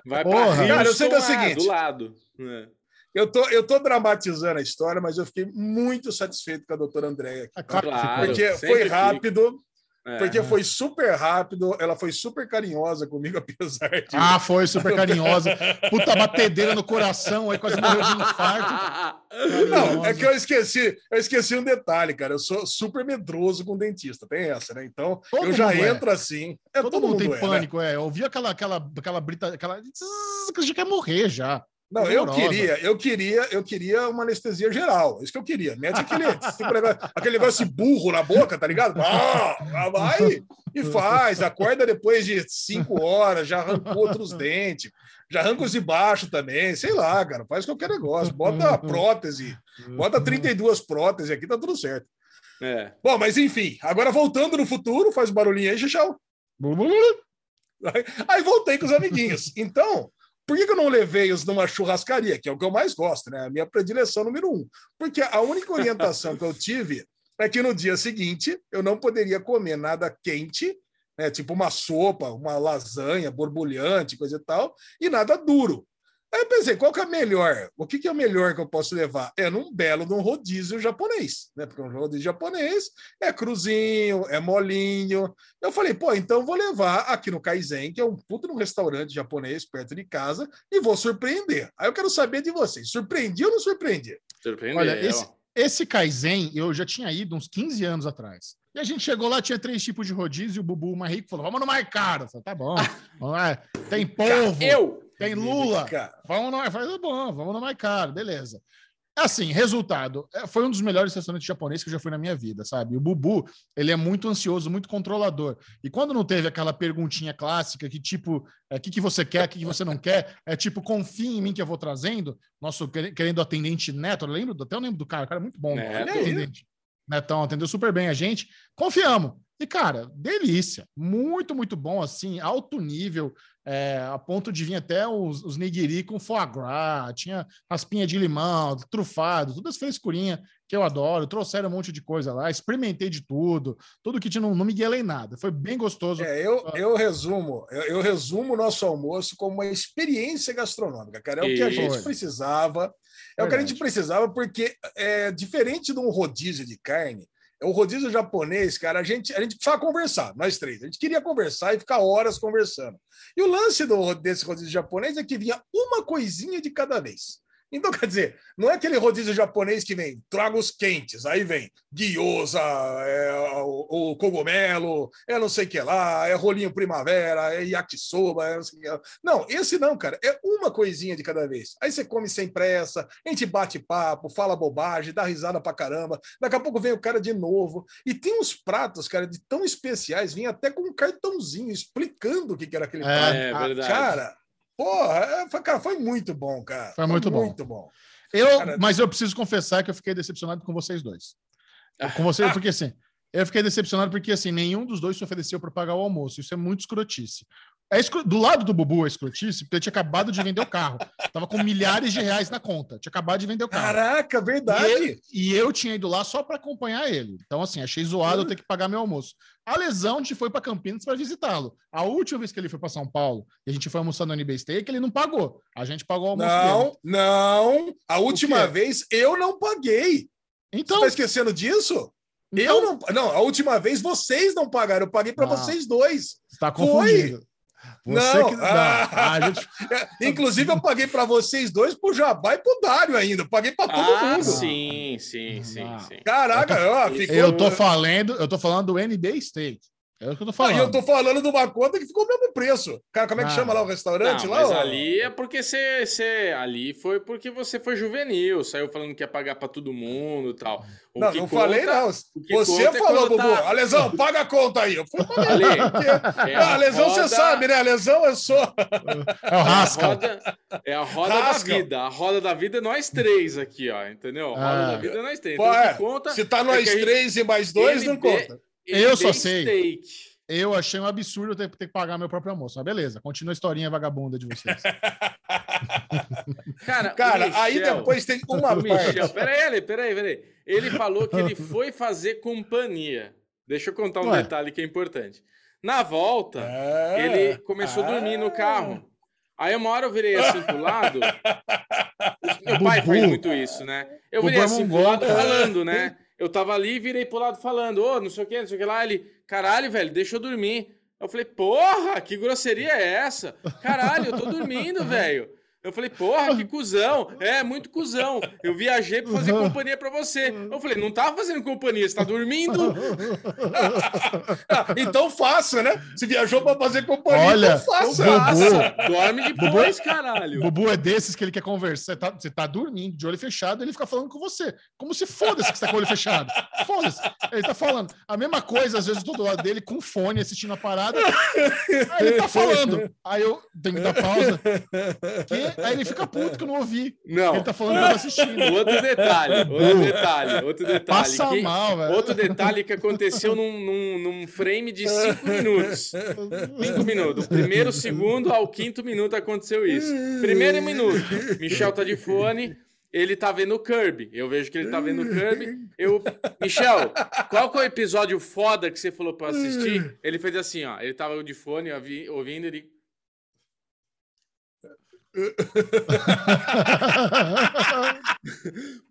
D: Vai
A: Porra.
D: pra
B: Cara, eu sei que é o
D: ah,
B: seguinte.
D: do lado. É.
B: eu, tô, eu tô dramatizando a história, mas eu fiquei muito satisfeito com a doutora Andréia. aqui.
A: Ah, claro que.
B: Porque foi rápido,
D: É.
B: porque foi super rápido, ela foi super carinhosa comigo, (laughs) apesar de.
A: Ah, foi super carinhosa. (laughs) Puta batedeira no coração, aí quase morreu de infarto.
B: Não, é que eu esqueci, eu esqueci um detalhe, cara. Eu sou super medroso com dentista, tem essa, né? Então,
A: Todo
B: eu já
A: mundo é.
B: entro assim. É,
A: Todo, mundo tem
B: é, né?
A: pânico, é. Eu ouvi aquela, aquela, aquela brita, aquela. Que já quer morrer já.
B: Não, eu queria, eu queria, eu queria uma anestesia geral. Isso que eu queria. Mete aquele, (laughs) aquele negócio de burro na boca, tá ligado? Ah, vai e faz. Acorda depois de cinco horas, já arrancou outros dentes, já arranca os de baixo também. Sei lá, cara. Faz qualquer negócio. Bota a prótese, bota 32 próteses aqui, tá tudo certo. É. Bom, mas enfim, agora voltando no futuro, faz barulhinho aí, Xixão. Aí voltei com os amiguinhos. Então, por que, eu não levei-os numa churrascaria, que é o que eu mais gosto, né? A minha predileção número um. Porque a única orientação que eu tive é que no dia seguinte eu não poderia comer nada quente, né? tipo uma sopa, uma lasanha borbulhante, coisa e tal, e nada duro. Aí eu pensei, qual que é melhor? O que, que é o melhor que eu posso levar? É num belo de um rodízio japonês, né? Porque um rodízio japonês é cruzinho, é molinho. Eu falei, pô, então vou levar aqui no Kaizen, que é um puto no restaurante japonês perto de casa, e vou surpreender. Aí eu quero saber de vocês, surpreendi ou não surpreendi?
A: Surpreendeu. Olha, esse, esse Kaizen eu já tinha ido uns 15 anos atrás. E a gente chegou lá, tinha três tipos de rodízio, e o Bubu mais rico falou: vamos no mais caro. Eu falei, tá bom, (laughs) vamos lá. Tem polvo.
D: Eu!
A: Tem Lula. Vamos no, faz bom, vamos no mais caro, beleza. Assim, resultado, é, foi um dos melhores restaurantes japoneses que eu já fui na minha vida, sabe? O Bubu, ele é muito ansioso, muito controlador. E quando não teve aquela perguntinha clássica que tipo, o é, que, que você quer, o que, que você não quer, é tipo, confia em mim que eu vou trazendo, nosso querendo atendente Neto, eu lembro, até eu lembro do cara, o cara é muito bom. Neto. Atendente. Netão atendeu super bem a gente, confiamos. E, cara, delícia. Muito, muito bom, assim, alto nível, é, a ponto de vir até os, os nigiri com foie gras, tinha raspinha de limão, trufado, todas as frescurinhas que eu adoro. Trouxeram um monte de coisa lá, experimentei de tudo, tudo que tinha, não, não me guiei nada. Foi bem gostoso.
B: É, eu, eu resumo, eu, eu, resumo o nosso almoço como uma experiência gastronômica, cara. É o que a gente precisava. É Verdade. o que a gente precisava, porque é diferente de um rodízio de carne o rodízio japonês, cara, a gente, a gente precisava conversar, nós três. A gente queria conversar e ficar horas conversando. E o lance do, desse rodízio japonês é que vinha uma coisinha de cada vez. Então, quer dizer, não é aquele rodízio japonês que vem, traga os quentes, aí vem gyoza, é, o, o, cogumelo, é não sei o que lá, é rolinho primavera, é yakisoba, é não sei o que lá. Não, esse não, cara, é uma coisinha de cada vez. Aí você come sem pressa, a gente bate papo, fala bobagem, dá risada pra caramba, daqui a pouco vem o cara de novo. E tem uns pratos, cara, de tão especiais, vinha até com um cartãozinho explicando o que, era aquele é, prato.
D: É, verdade.
B: Cara, Porra, é, foi, cara, foi muito bom, cara.
A: Foi muito foi bom. Muito bom. Eu, cara, mas eu preciso confessar que eu fiquei decepcionado com vocês dois. Com vocês, porque assim, eu fiquei decepcionado porque assim, nenhum dos dois se ofereceu para pagar o almoço. Isso é muito escrotice. É escro... Do lado do Bubu é escrotice, porque ele tinha acabado de vender o carro. Tava com milhares de reais na conta. Tinha acabado de vender o carro.
B: Caraca, verdade.
A: E, ele... e eu tinha ido lá só para acompanhar ele. Então, assim, achei zoado eu ter que pagar meu almoço. A lesão, a gente foi para Campinas para visitá-lo. A última vez que ele foi para São Paulo e a gente foi almoçar no NB Steak, ele não pagou. A gente pagou o almoço
B: Não, dele. não. A última vez eu não paguei. Então, Você tá esquecendo disso? Então, eu não, não, a última vez vocês não pagaram, eu paguei para ah, vocês dois.
A: Está confundindo. Foi.
B: Você não, que... (laughs) ah, gente... Inclusive, eu paguei para vocês dois, pro Jabá e pro Dário ainda. Eu paguei para todo ah, mundo.
D: Sim, sim, sim, ah. sim.
B: Caraca,
A: eu tô, ó, ficou... eu tô falando, eu tô falando do NB Steak. É o que eu tô falando.
B: Ah, eu tô falando de uma conta que ficou o mesmo preço. Cara, como é que ah. chama lá o restaurante? Não, lá,
D: mas ó? ali é porque você, você. Ali foi porque você foi juvenil, saiu falando que ia pagar pra todo mundo e tal.
B: O não, não conta, falei, não. Você é falou, Bubu. Tá... A lesão, paga a conta aí. Eu fui
D: Ali, (laughs)
B: é a, a lesão, roda... você sabe, né? A lesão é só.
A: É o rasca.
D: É a roda, é a roda da vida. A roda da vida é nós três aqui, ó. Entendeu? A roda ah. da vida é nós três. Então,
B: é, conta se tá nós é três gente... e mais dois, não conta.
A: Eu só sei. Steak. Eu achei um absurdo ter, ter que pagar meu próprio almoço. Mas beleza, continua a historinha vagabunda de vocês. (laughs)
B: Cara, Cara Michel, aí depois tem uma
D: Michel, peraí, peraí, peraí. Ele falou que ele (laughs) foi fazer companhia. Deixa eu contar um Ué. detalhe que é importante. Na volta, é, ele começou a dormir no carro. Aí uma hora eu virei assim pro lado. (laughs) Meu pai faz muito isso, né? Eu virei assim pro lado falando, né? Eu tava ali e virei pro lado falando, ô, oh, não sei o que, não sei o que lá. Ele, caralho, velho, deixa eu dormir. Eu falei, porra, que grosseria é essa? Caralho, eu tô dormindo, (laughs) velho. Eu falei, porra, que (laughs) cuzão. É, muito cuzão. Eu viajei pra fazer companhia pra você. Eu falei, não tava fazendo companhia, você tá dormindo? (laughs)
B: Então faça, né? Se viajou pra fazer companhia,
A: Olha,
B: então faça.
A: Bubu.
D: Faça. Dorme depois, caralho.
A: Bubu é desses que ele quer conversar. Você tá, você tá dormindo, de olho fechado, ele fica falando com você. Como se foda-se que você tá com o olho fechado. Foda-se. Ele tá falando. A mesma coisa, às vezes, do lado dele com fone assistindo a parada. Aí ele tá falando. Aí eu tenho que dar pausa. Que? Aí ele fica puto que eu não ouvi.
D: Não.
A: Ele tá falando que eu tô assistindo. (laughs)
D: Outro detalhe, outro detalhe, outro detalhe.
A: Passa
D: que-
A: mal, velho.
D: Outro detalhe que aconteceu num, num, num frame de cinco minutos. Cinco minutos. Primeiro segundo ao quinto minuto aconteceu isso. Primeiro minuto, Michel tá de fone, ele tá vendo o Kirby. Eu vejo que ele tá vendo o Kirby. Eu, Michel, qual que é o episódio foda que você falou pra eu assistir? Ele fez assim, ó. Ele tava de fone, ouvi- ouvindo, ele.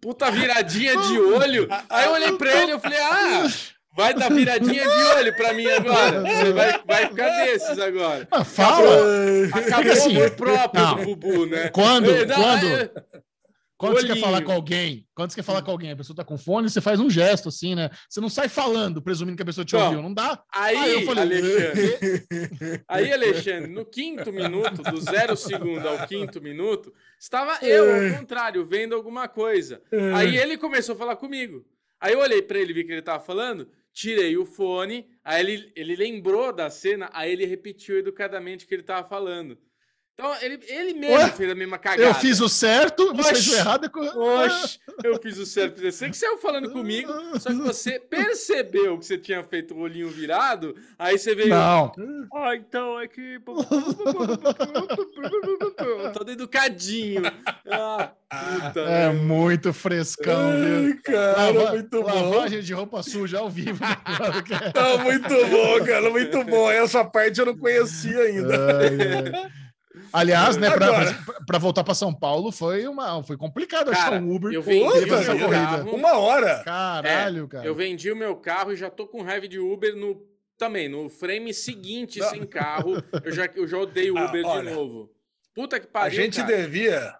D: Puta viradinha de olho. Aí eu olhei pra ele e falei, ah, vai dar viradinha de olho pra mim agora. Você vai, vai ficar desses agora.
A: Ah, fala!
D: Acabou
A: assim,
D: o amor próprio
A: não.
D: do Bubu, né?
A: Quando-
D: dá-
A: quando- Quando você quer
D: Olhinho.
A: falar com alguém, quando você quer falar com alguém, a pessoa tá com fone, você faz um gesto assim, né? Você não sai falando, presumindo que a pessoa te
D: Não.
A: ouviu. Não dá.
D: Aí,
A: Aí eu falei,
D: Alexandre, (laughs) aí, Alexandre, no quinto minuto, do zero segundo ao quinto minuto, estava eu, ao contrário, vendo alguma coisa. Aí ele começou a falar comigo. Aí eu olhei pra ele, vi que ele tava falando, tirei o fone, aí ele, ele lembrou da cena, aí ele repetiu educadamente o que ele tava falando. Então, ele, ele mesmo
A: Ué,
D: fez a mesma cagada.
A: Eu fiz o certo, você fez o errado. é
D: Oxe, eu fiz o certo. Sei que você saiu falando comigo, só que você percebeu que você tinha feito o olhinho virado, aí você veio.
A: Não.
D: Ah, então é que. Todo educadinho. Ah, puta.
A: É
D: merda.
A: muito frescão, viu?
B: Cara,
A: Lava-
B: muito bom.
A: lavagem de roupa suja ao vivo.
B: Tá muito bom, cara, muito bom. Essa parte eu não conhecia ainda.
A: Ai, ai. Aliás, né, para voltar para São Paulo foi uma foi complicado achar
D: Cara,
A: um Uber.
D: eu vendi meu
A: essa corrida.
D: carro.
B: Uma hora.
A: Caralho, cara.
D: Eu vendi o meu carro e já tô com raiva de Uber no. Também, no frame seguinte,
B: Não.
D: sem carro. Eu já, eu já odeio
B: Ah,
D: Uber
B: olha.
D: de novo. Puta que
B: A
D: pariu.
B: gente
D: cara.
B: devia.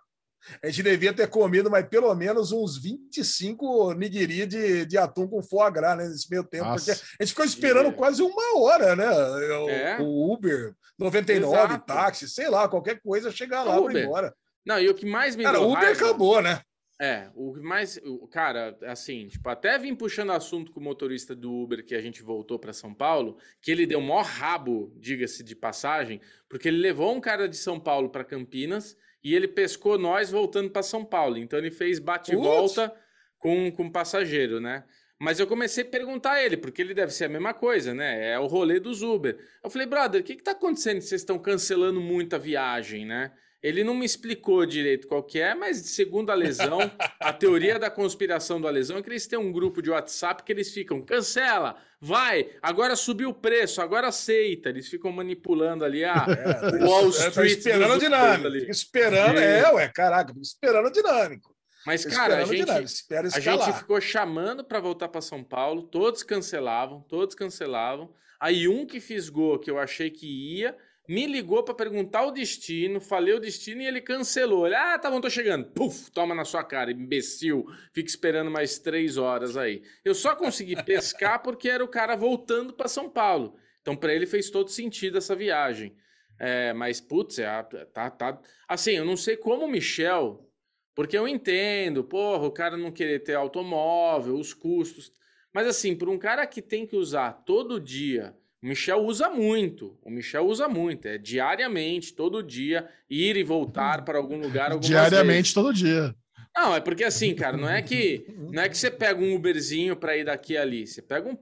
B: A gente devia ter comido, mas pelo menos uns 25 nigiri de, de atum com foie gras né, nesse meio tempo.
A: Nossa.
B: Porque a gente ficou esperando
D: É.
B: quase uma hora, né? O,
D: É.
B: o Uber, 99,
D: Exato.
B: táxi, sei lá, qualquer coisa, chegar lá para
D: Uber.
B: ir embora.
D: Não, e o que mais me
B: Cara,
D: deu
B: Uber
D: raiva-
B: acabou, né?
D: É, o que mais. o- Cara, assim, tipo, até vim puxando assunto com o motorista do Uber que a gente voltou para São Paulo, que ele deu maior rabo, diga-se de passagem, porque ele levou um cara de São Paulo para Campinas e ele pescou nós voltando para São Paulo. Então ele fez bate e
B: Putz.
D: volta com, com passageiro, né? Mas eu comecei a perguntar a ele, porque ele deve ser a mesma coisa, né? É o rolê dos Uber. Eu falei, brother, o que, que tá acontecendo vocês estão cancelando muito a viagem, né? Ele não me explicou direito qual que é, mas segundo a lesão, a teoria da conspiração da lesão é que eles têm um grupo de WhatsApp que eles ficam, cancela, vai, agora subiu o preço, agora aceita. Eles ficam manipulando ali a
B: É,
D: Wall
B: tá
D: Street.
B: esperando
D: Ubers
B: dinâmica.
D: ali.
B: Esperando, é, ué, caraca, esperando a dinâmico.
D: Mas, cara, a gente, A gente ficou chamando para voltar para São Paulo, todos cancelavam, todos cancelavam. Aí um que fisgou, que eu achei que ia, me ligou para perguntar o destino, falei o destino e ele cancelou. Ele, ah, tá bom, tô chegando. Puf, toma na sua cara, imbecil. Fica esperando mais três horas aí. Eu só consegui pescar (laughs) porque era o cara voltando para São Paulo. Então, para ele fez todo sentido essa viagem. É, mas, putz, é, tá, tá. Assim, eu não sei como o Michel porque eu entendo, porra, o cara não querer ter automóvel, os custos. Mas assim, por um cara que tem que usar todo dia, o Michel usa muito. O Michel usa muito, é diariamente, todo dia, ir e voltar para algum lugar
A: Diariamente, todo dia.
D: não, é porque assim, cara, não é que não é que você pega um Uberzinho para ir daqui ali. Você pega um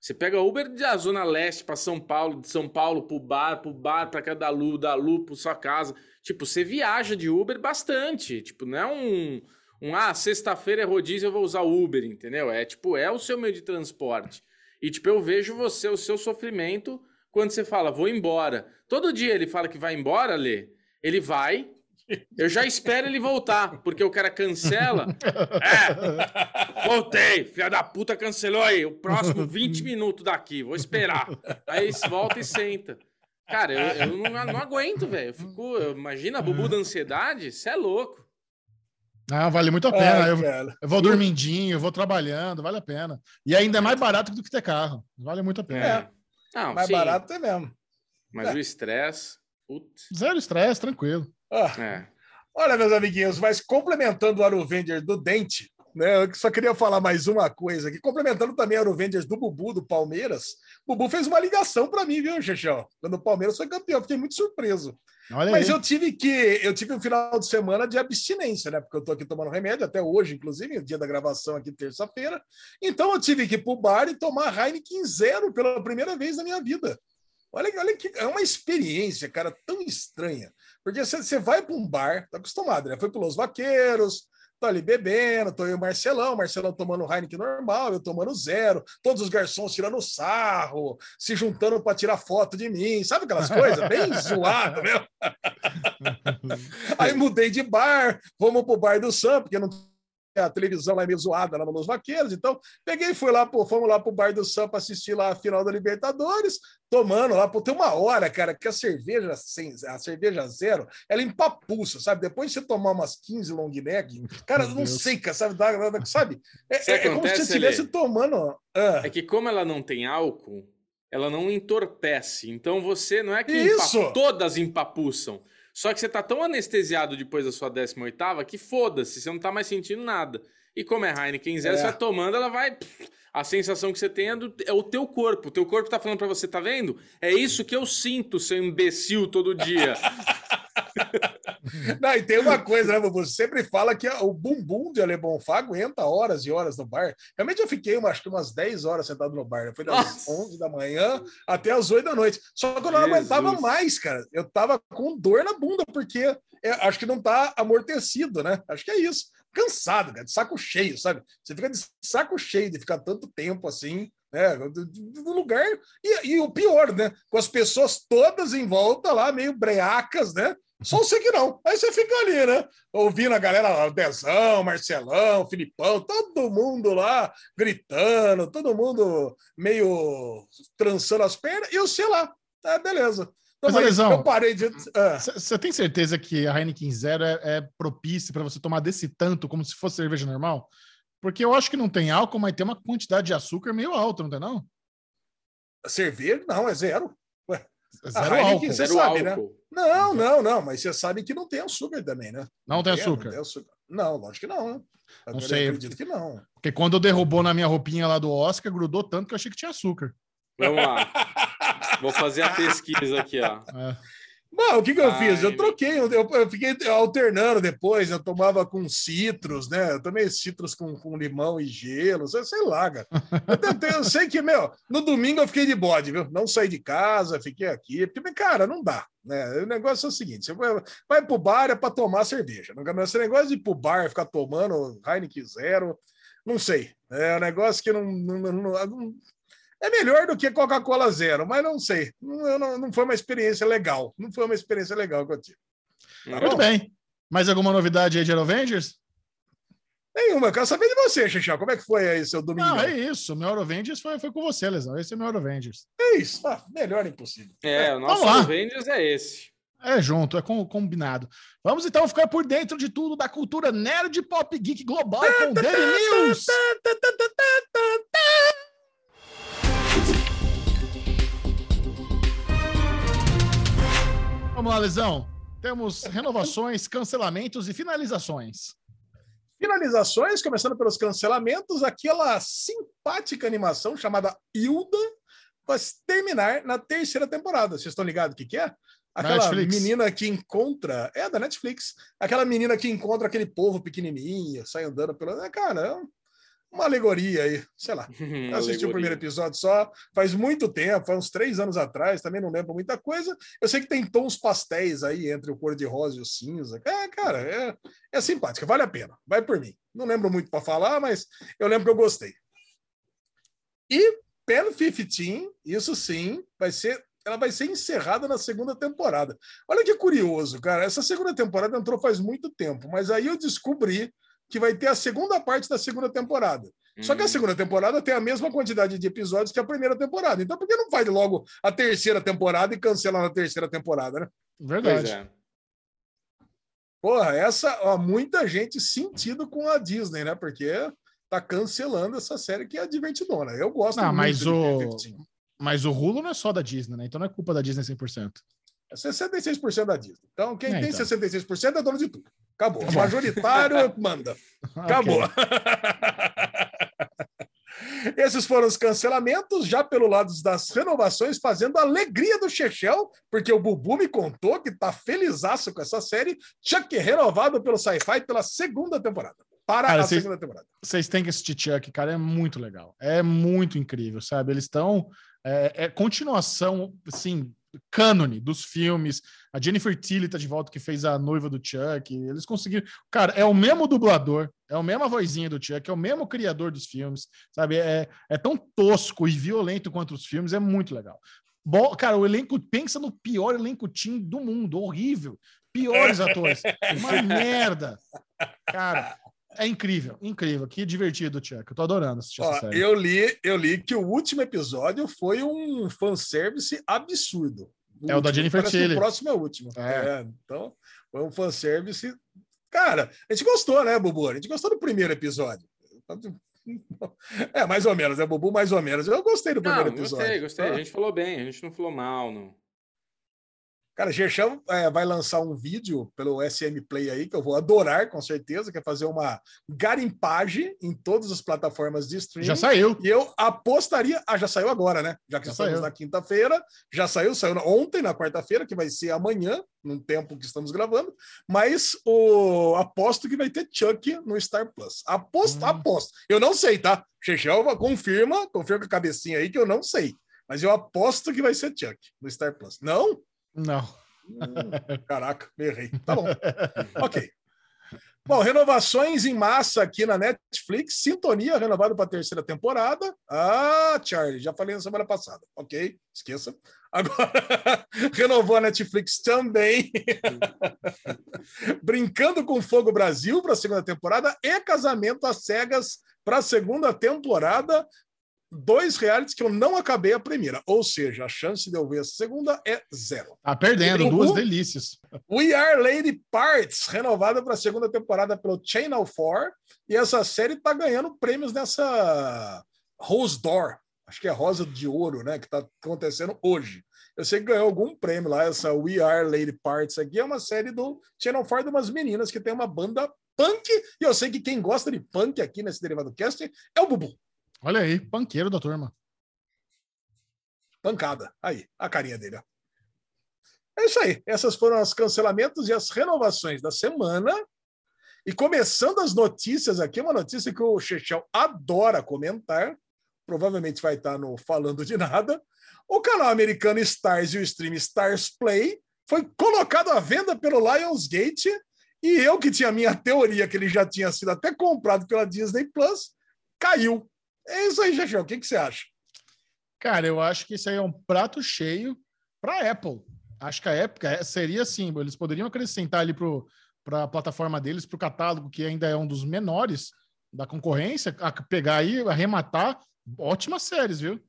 D: você pega Uber da Zona Leste para São Paulo, de São Paulo pro bar, pro bar, para cada Lu, da Lu pro sua casa. Tipo, você viaja de Uber bastante. Tipo, não é um um ah, sexta-feira é rodízio, eu vou usar Uber, entendeu? É tipo, é o seu meio de transporte. E tipo, eu vejo você, o seu sofrimento quando você fala, vou embora. Todo dia ele fala que vai embora, Lê. Ele vai, eu já espero ele voltar, porque o cara cancela. (laughs) É, voltei, filha da puta cancelou aí. O próximo 20 (laughs) minutos daqui, vou esperar. Aí volta e senta. Cara, eu, eu não, não aguento, velho. Eu fico. eu- Imagina a bubu da ansiedade, você é louco.
A: Ah, vale muito a pena.
B: Ai,
A: eu, eu vou dormindinho, eu vou trabalhando, vale a pena. E ainda é mais barato do que ter carro. Vale muito a pena.
D: É. Não,
B: Mais
D: sim,
B: barato é mesmo.
D: Mas
B: É.
D: o estresse.
A: Zero estresse, tranquilo.
B: Ah,
D: É.
B: olha, meus amiguinhos, mas complementando o Aruvengers do Dente, né? Eu só queria falar mais uma coisa aqui. Complementando também o Aruvengers do Bubu, do Palmeiras. O Bubu fez uma ligação para mim, viu, Xexão? Quando o Palmeiras foi campeão, fiquei muito surpreso.
A: Olha
B: Mas
A: aí.
B: eu tive que eu tive um final de semana de abstinência, né? Porque eu tô aqui tomando remédio até hoje, inclusive, o dia da gravação aqui terça-feira. Então eu tive que ir pro bar e tomar Heineken zero pela primeira vez na minha vida. Olha, olha que é uma experiência, cara, tão estranha. Porque você você vai para um bar, tá acostumado, né? Foi pelos vaqueiros, tô ali bebendo, tô eu e o Marcelão, Marcelão tomando Heineken normal, eu tomando zero, todos os garçons tirando sarro, se juntando para tirar foto de mim, sabe aquelas coisas? (laughs) Bem zoado, meu. (laughs) Aí mudei de bar, vamos pro bar do Sam, porque não a televisão lá é meio zoada lá nos Vaqueiros, então peguei e fui lá, pô, fomos lá pro bar do Sam para assistir lá a final da Libertadores, tomando lá, pô, tem uma hora, cara, que a cerveja sem, a cerveja zero, ela empapuça, sabe? Depois de você tomar umas 15 long neck, cara,
A: Meu
B: não
A: Deus.
B: sei, cara, sabe? Dá- dá- sabe? É, é- é como se
D: acontece,
B: você estivesse tomando. Ah,
D: É que como ela não tem álcool, ela não entorpece. Então você não é que
B: Isso!
D: empa- todas empapuçam. Só que você tá tão anestesiado depois da sua 18ª que foda-se, você não tá mais sentindo nada. E como é Heineken zero,
B: É.
D: você vai tomando, ela vai... A sensação que você tem é, do- é o teu corpo. O teu corpo tá falando pra você, tá vendo? É isso que eu sinto, seu imbecil, todo dia. (laughs)
B: Não, e tem uma coisa, né? Você sempre fala que o bumbum de Ale Bonfá aguenta horas e horas no bar. Realmente eu fiquei, acho que umas 10 horas sentado no bar. Foi das
D: Nossa!
B: 11 da manhã até as 8 da noite. Só que eu não
D: Jesus.
B: aguentava mais, cara. Eu tava com dor na bunda, porque é, acho que não tá amortecido, né? Acho que é isso. Cansado, cara, de saco cheio, sabe? Você fica de saco cheio de ficar tanto tempo assim, né? No lugar. E, e o pior, né? Com as pessoas todas em volta lá, meio breacas, né? Só você que não. Aí você fica ali, né? Ouvindo a galera, o Dezão, Marcelão, Filipão, todo mundo lá gritando, todo mundo meio trançando as pernas, e eu sei lá. É, beleza. Então,
A: Mas, Alesão,
B: eu parei de. Ah,
A: Você tem certeza que a Heineken Zero é, é propícia para você tomar desse tanto como se fosse cerveja normal? Porque eu acho que não tem álcool, mas tem uma quantidade de açúcar meio alta, não tem não?
B: cerveja? Não, é zero.
A: Zero
B: Heineken,
A: álcool.
B: Você
D: Zero
B: sabe, né?
D: álcool.
B: Não, não, não, mas você sabe que não tem açúcar também, né?
A: Não tem açúcar.
B: Não, tem açúcar. não lógico que não. né? Agora eu
A: sei.
B: acredito que não.
A: Porque quando derrubou na minha roupinha lá do Oscar, grudou tanto que eu achei que tinha açúcar.
D: Vamos lá. Vou fazer a pesquisa aqui, ó.
A: É.
B: Bom, o que, que eu
D: Ai,
B: fiz? Eu troquei, eu, eu fiquei alternando depois, eu tomava com citros, né? Eu tomei citros com, com limão e gelo, sei, sei lá, cara. Eu, tentei, eu sei que, meu, no domingo eu fiquei de bode, viu? Não saí de casa, fiquei aqui, porque, cara, não dá, né? O negócio é o seguinte: você vai, vai pro bar é para tomar cerveja. Não, esse negócio de ir pro bar ficar tomando Heineken zero, não sei. É um negócio que não- não- não- não é melhor do que Coca-Cola zero, mas não sei. Não, não, não foi uma experiência legal. Não foi uma experiência legal que eu tive.
D: Tá
A: Muito
D: bom?
A: bem. Mais alguma novidade aí de Avengers?
B: Nenhuma. Eu quero saber de você, Xixão. Como é que foi aí seu domingo?
A: Não, é isso. Meu Avengers foi, foi com você, Lesão. Esse é meu Avengers.
B: É isso. Ah, melhor impossível.
D: É, o nosso
A: Vamos lá.
D: Avengers é esse.
A: É junto, é com- combinado. Vamos então ficar por dentro de tudo da cultura nerd pop geek global com o Daily News. Vamos lá, Lesão. Temos renovações, cancelamentos e finalizações.
B: Finalizações, começando pelos cancelamentos, aquela simpática animação chamada Hilda vai terminar na terceira temporada. Vocês estão ligados o que, que é? Aquela
A: Netflix.
B: menina que encontra. É da Netflix. Aquela menina que encontra aquele povo pequenininho, sai andando pela. É, Cara, é uma alegoria aí. Sei lá. (laughs) Eu assisti o primeiro episódio só faz muito tempo, faz uns três anos atrás, também não lembro muita coisa. Eu sei que tem tons pastéis aí entre o cor-de-rosa e o cinza. É, cara, é, é simpática, vale a pena. Vai por mim. Não lembro muito para falar, mas eu lembro que eu gostei. E Pen 15, isso sim, vai ser. Ela vai ser encerrada na segunda temporada. Olha que curioso, cara. Essa segunda temporada entrou faz muito tempo, mas aí eu descobri que vai ter a segunda parte da segunda temporada. Só que a
D: Hum.
B: segunda temporada tem a mesma quantidade de episódios que a primeira temporada. Então, por que não faz logo a terceira temporada e cancela na terceira temporada, né?
A: Verdade.
D: é.
B: Porra, essa, ó, muita gente sentido com a Disney, né? Porque tá cancelando essa série que é divertidona. Eu gosto
A: Não, mas
B: de
A: o-
B: P-15.
A: Mas o Hulu não é só da Disney, né? Então não é culpa da Disney 100%.
B: É 66% da Disney. Então, quem
A: É,
B: tem
A: então.
B: 66% é dono de tudo. Acabou.
A: Tá.
B: Majoritário manda. (laughs) Acabou. Esses foram os cancelamentos, já pelo lado das renovações, fazendo a alegria do Chechel, porque o Bubu me contou que tá felizaço com essa série. Chuck renovado pelo Sci-Fi pela segunda temporada. Para
A: Cara,
B: a
A: vocês-
B: segunda temporada.
A: Vocês têm que assistir Chuck, cara, é muito legal. É muito incrível, sabe? Eles estão. É, é continuação, assim, cânone dos filmes. A Jennifer Tilly tá de volta, que fez a noiva do Chuck. Eles conseguiram. Cara, é o mesmo dublador, é a mesma vozinha do Chuck, é o mesmo criador dos filmes, sabe? É, é tão tosco e violento quanto os filmes, é muito legal. Bom, cara, o elenco, pensa no pior elenco team do mundo, horrível. Piores (laughs) atores. Uma merda. Cara, é incrível, incrível. Que divertido, Chuck. Eu tô adorando assistir
B: Ó,
A: essa série.
B: eu li, eu li que o último episódio foi um fanservice absurdo.
A: É o da Jennifer Tilly.
B: O próximo é o último.
A: É.
B: É, então, foi um fanservice. Cara, a gente gostou, né, Bubu? A gente gostou do primeiro episódio. É, mais ou menos, é Bubu, mais ou menos. Eu gostei do primeiro
D: Não,
B: episódio.
D: gostei, gostei.
B: Tá?
D: A gente falou bem, a gente não falou mal, não.
B: Cara, Gerchão é, vai lançar um vídeo pelo SM Play aí, que eu vou adorar, com certeza, que é fazer uma garimpagem em todas as plataformas de streaming.
A: Já saiu.
B: E eu apostaria. Ah, já saiu agora, né? Já que
A: Já
B: estamos
A: saiu.
B: na quinta-feira. Já saiu, saiu ontem, na quarta-feira, que vai ser amanhã, num tempo que estamos gravando. Mas o aposto que vai ter Chuck no Star Plus. Aposto,
A: Hum.
B: aposto. Eu não sei, tá? Chechel confirma, confirma com a cabecinha aí que eu não sei. Mas eu aposto que vai ser Chuck no Star Plus. Não?
A: Não.
B: Hum, caraca, errei. Tá bom. ok. Bom, renovações em massa aqui na Netflix. Sintonia renovado para a terceira temporada. Ah, Charlie, já falei na semana passada. Ok, esqueça. Agora, (laughs) renovou a Netflix também. (laughs) Brincando com Fogo Brasil para a segunda temporada e Casamento às Cegas para a segunda temporada. Dois realities que eu não acabei a primeira. Ou seja, a chance de eu ver a segunda é zero.
A: Tá perdendo, duas delícias.
B: We Are Lady Parts, renovada para a segunda temporada pelo Channel 4. E essa série está ganhando prêmios nessa Rose Door. Acho que é Rosa de Ouro, né? Que está acontecendo hoje. Eu sei que ganhou algum prêmio lá, essa We Are Lady Parts aqui. É uma série do Channel 4 de umas meninas que tem uma banda punk. E eu sei que quem gosta de punk aqui nesse Derivado Cast é o Bubu.
A: Olha aí, panqueiro da turma.
B: Pancada. Aí, a carinha dele. ó. É isso aí. Essas foram os cancelamentos e as renovações da semana. E começando as notícias aqui, uma notícia que o Chechel adora comentar. Provavelmente vai estar no Falando de Nada. O canal americano Stars e o stream Stars Play foi colocado à venda pelo Lionsgate. E eu, que tinha a minha teoria que ele já tinha sido até comprado pela Disney Plus, caiu. É isso aí, Chechel. O que, que você acha?
A: Cara, eu acho que isso aí é um prato cheio para Apple. Acho que a época é, seria assim, eles poderiam acrescentar ali para a plataforma deles, para o catálogo, que ainda é um dos menores da concorrência, a pegar aí, arrematar ótimas séries, viu?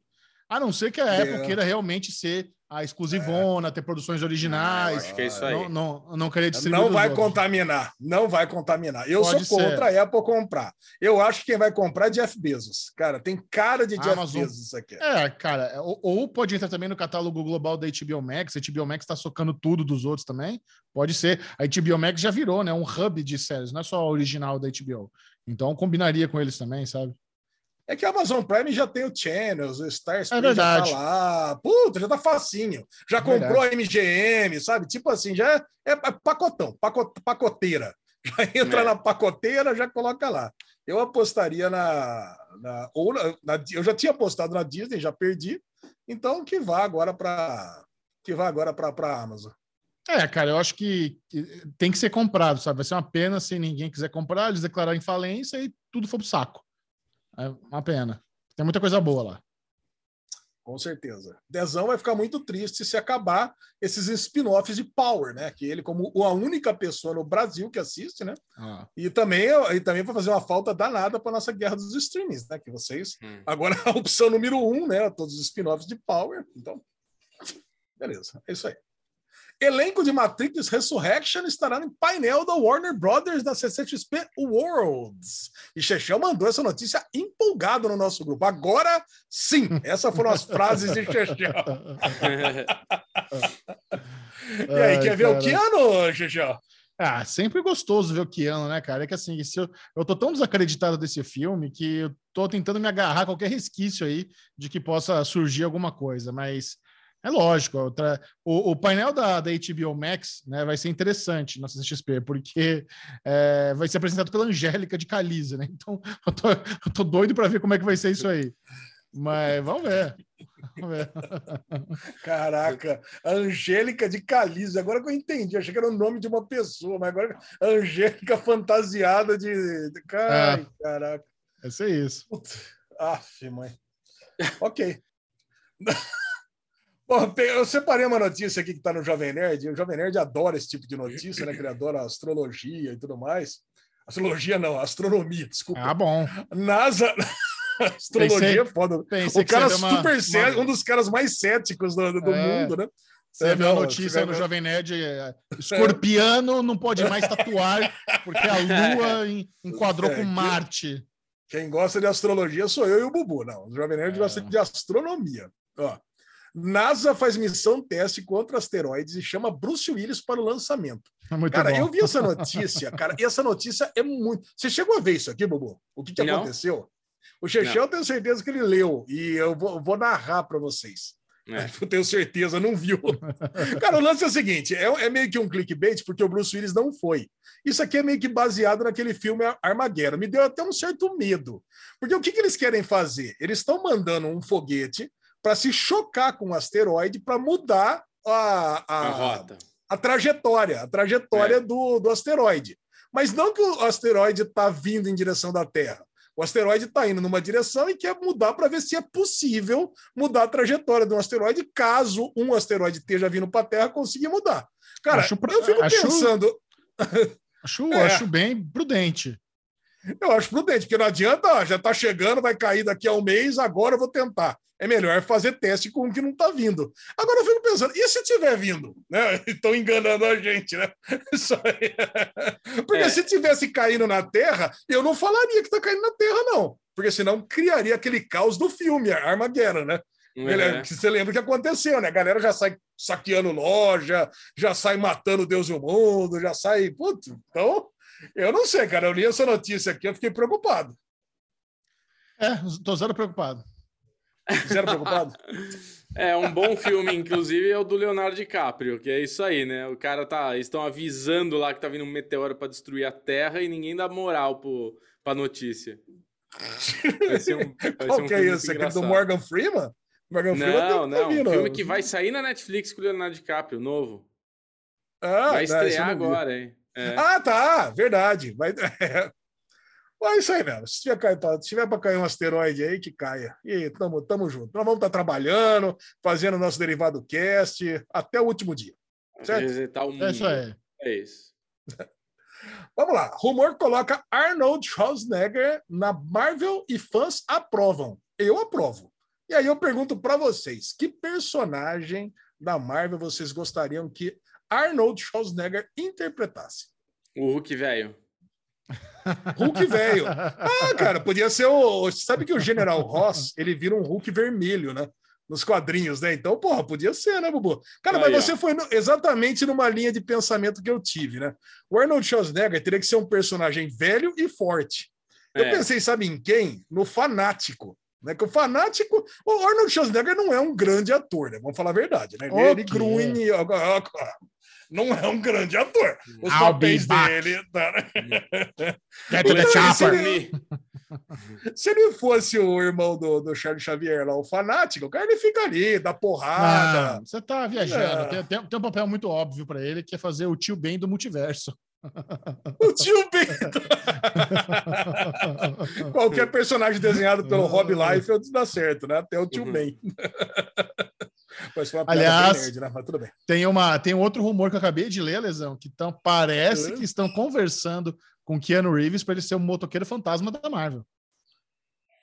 A: A não ser que a
B: É.
A: Apple queira realmente ser a exclusivona, ter produções originais,
D: Acho que é isso aí.
A: não, não, não querer distribuir.
B: Não vai
A: outros.
B: contaminar, não vai contaminar. Eu
A: Pode
B: sou
A: ser.
B: contra a Apple comprar. Eu acho que quem vai comprar é Jeff Bezos. Cara, tem cara de Jeff
A: Amazon.
B: Bezos isso aqui.
A: É, cara, ou, ou pode entrar também no catálogo global da HBO Max. A HBO Max tá socando tudo dos outros também. Pode ser. A HBO Max já virou, né? Um hub de séries, não é só a original da HBO. Então combinaria com eles também, sabe?
B: É que a Amazon Prime já tem o Channels, o Stars
A: É
B: Play já
A: verdade.
B: tá lá. Puta, já tá facinho. Já
A: É
B: comprou a MGM, sabe? Tipo assim, já é, é pacotão, paco- pacoteira. (laughs) Já entra
D: É.
B: na pacoteira, já coloca lá. Eu apostaria na. na ou na, na- eu já tinha apostado na Disney, já perdi. Então que vá agora para que vá agora para a Amazon.
A: É, cara, eu acho que que tem que ser comprado, sabe? Vai ser uma pena se ninguém quiser comprar, eles declararem falência e tudo for pro saco. É uma pena. Tem muita coisa boa lá.
B: com certeza. Dezão vai ficar muito triste se acabar esses spin-offs de Power, né? Que ele, como a única pessoa no Brasil que assiste, né?
A: Ah.
B: E também, e também vai fazer uma falta danada para nossa guerra dos streamings, né? Que vocês.
D: Hum.
B: Agora a opção número um, né? Todos os spin-offs de Power. Então, beleza. É isso aí. Elenco de Matrix Resurrection estará no painel da Warner Brothers da CCXP Worlds. E Chechel mandou essa notícia empolgado no nosso grupo. Agora sim, essas foram as frases de Chechel. E aí,
A: Ai,
B: quer ver o
A: cara.
B: Keanu, Chechel?
A: Ah, sempre gostoso ver o Keanu, né, cara? É que assim, se eu, eu tô tão desacreditado desse filme que eu tô tentando me agarrar a qualquer resquício aí de que possa surgir alguma coisa, mas é lógico, outra- o, o painel da, da HBO Max né, vai ser interessante na CXP, porque é, vai ser apresentado pela Angélica de Caliza, né? Então eu tô, eu tô doido para ver como é que vai ser isso aí. Mas vamos ver. Vamos ver.
B: Caraca, Angélica de Caliza. Agora que eu entendi, achei que era o nome de uma pessoa, mas agora Angélica fantasiada de. de- Ai, caraca.
A: Vai ser isso.
B: Aff, mãe. Ok. (laughs) Bom, eu separei uma notícia aqui que está no Jovem Nerd. O Jovem Nerd adora esse tipo de notícia, né? Que ele adora astrologia e tudo mais. Astrologia não, astronomia, desculpa.
A: Ah, bom.
B: NASA. (laughs) astrologia é foda. O cara super
A: uma-
B: um dos caras mais céticos do, do
A: É.
B: mundo, né?
A: Você
B: É,
A: viu a notícia aí no Jovem Nerd, (laughs) é, escorpiano não pode mais tatuar porque a (laughs) Lua en- enquadrou
B: É,
A: com Marte.
B: Quem gosta de astrologia sou eu e o Bubu. Não, o Jovem Nerd
A: É.
B: gosta de astronomia. Ó, NASA faz missão teste contra asteroides e chama Bruce Willis para o lançamento. (laughs)
A: Muito
B: Cara,
A: bom.
B: eu vi essa notícia, cara, e essa notícia é muito. Você chegou a ver isso aqui, Bubu? O que, que
D: Não.
B: aconteceu? O Chechel, eu tenho certeza que ele leu, e eu vou, vou narrar para vocês.
D: É. (laughs)
B: Eu tenho certeza, não viu. (laughs) Cara, o lance é o seguinte: é, é meio que um clickbait, porque o Bruce Willis não foi. Isso aqui é meio que baseado naquele filme Armageddon. Me deu até um certo medo. Porque o que, que eles querem fazer? Eles estão mandando um foguete para se chocar com um asteroide para mudar a,
D: A
B: a,
D: rota.
B: a trajetória, a trajetória
D: É.
B: do, do asteroide. Mas não que o asteroide está vindo em direção da Terra. O asteroide está indo numa direção e quer mudar para ver se é possível mudar a trajetória de um asteroide, caso um asteroide esteja vindo para a Terra, conseguir mudar. Cara,
A: Acho pra-
B: eu fico
A: acho-
B: pensando, (laughs)
A: Acho,
B: É.
A: acho bem prudente.
B: Eu acho prudente, porque não adianta, ó, já está chegando, vai cair daqui a um mês, agora eu vou tentar. É melhor fazer teste com o que não está vindo. Agora eu fico pensando, e se tiver vindo? Né? (laughs) Estão enganando a gente, né? (laughs) Porque
D: É.
B: se tivesse caindo na Terra, eu não falaria que está caindo na Terra, não. Porque senão criaria aquele caos do filme, Armageddon, né? Galera,
D: É.
B: que Você lembra o que aconteceu, né? A galera já sai saqueando loja, já sai matando Deus e o mundo, já sai. Putz, então, eu não sei, cara. Eu li essa notícia aqui, eu fiquei preocupado.
A: É, tô zero preocupado.
B: Zero preocupado? (laughs)
D: É, um bom filme, inclusive, é o do Leonardo DiCaprio, que é isso aí, né? O cara tá. Eles estão avisando lá que tá vindo um meteoro pra destruir a Terra e ninguém dá moral pro, pra notícia. Vai ser um, vai
B: Qual
D: ser um
B: que é
D: muito
B: Aquele do. Morgan Freeman? Morgan Freeman
D: Não,
B: tá
D: não.
B: vindo.
D: Um filme que vai sair na Netflix com o Leonardo DiCaprio, novo.
B: Ah,
D: vai
B: eu
D: estrear
B: não
D: agora, hein? É.
B: Ah, tá, verdade. Vai... (laughs) É isso aí mesmo. Se tiver, tá, se tiver para cair um asteroide aí, que caia. E tamo, tamo junto. Nós vamos estar trabalhando, fazendo nosso derivado cast até o último dia. certo?
D: Resetar o mundo.
A: É isso aí.
D: É isso. (laughs)
B: Vamos lá. Rumor coloca Arnold Schwarzenegger na Marvel e fãs aprovam. Eu aprovo. E aí eu pergunto para vocês, que personagem da Marvel vocês gostariam que Arnold Schwarzenegger interpretasse?
D: O Hulk velho. (laughs)
B: Hulk velho. Ah, cara, podia ser o. Sabe que o General Ross ele vira um Hulk vermelho, né? Nos quadrinhos, né? Então, porra, podia ser, né, Bubu? Cara,
D: Aí,
B: mas
D: ó.
B: você foi no- exatamente numa linha de pensamento que eu tive, né? O Arnold Schwarzenegger teria que ser um personagem velho e forte. Eu
D: É.
B: pensei, sabe em quem? No Fanático. Né? Que o Fanático. O Arnold Schwarzenegger não é um grande ator, né? Vamos falar a verdade, né? Ele, ele
A: Ok.
B: Não é um grande ator. Os
A: I'll
B: papéis dele. tá, né? (laughs)
A: Get to the
B: Então,
A: chopper.
B: Se ele fosse o irmão do, do Charles Xavier lá, o fanático, o cara ele fica ali, dá porrada.
A: Não, você tá viajando.
B: Ah.
A: Tem, tem- tem um papel muito óbvio para ele, que é fazer o tio Ben do multiverso. (laughs)
B: O tio Bento. (laughs) Qualquer personagem desenhado pelo Rob Liefeld dá certo, né? Até o tio
D: Uhum.
B: Ben. Mas foi uma
A: Aliás,
B: nerd, né? Mas tudo bem.
A: Tem, uma, tem outro rumor que eu acabei de ler, Lesão, que tão, parece
B: Hã?
A: que estão conversando com Keanu Reeves para ele ser o motoqueiro fantasma da Marvel.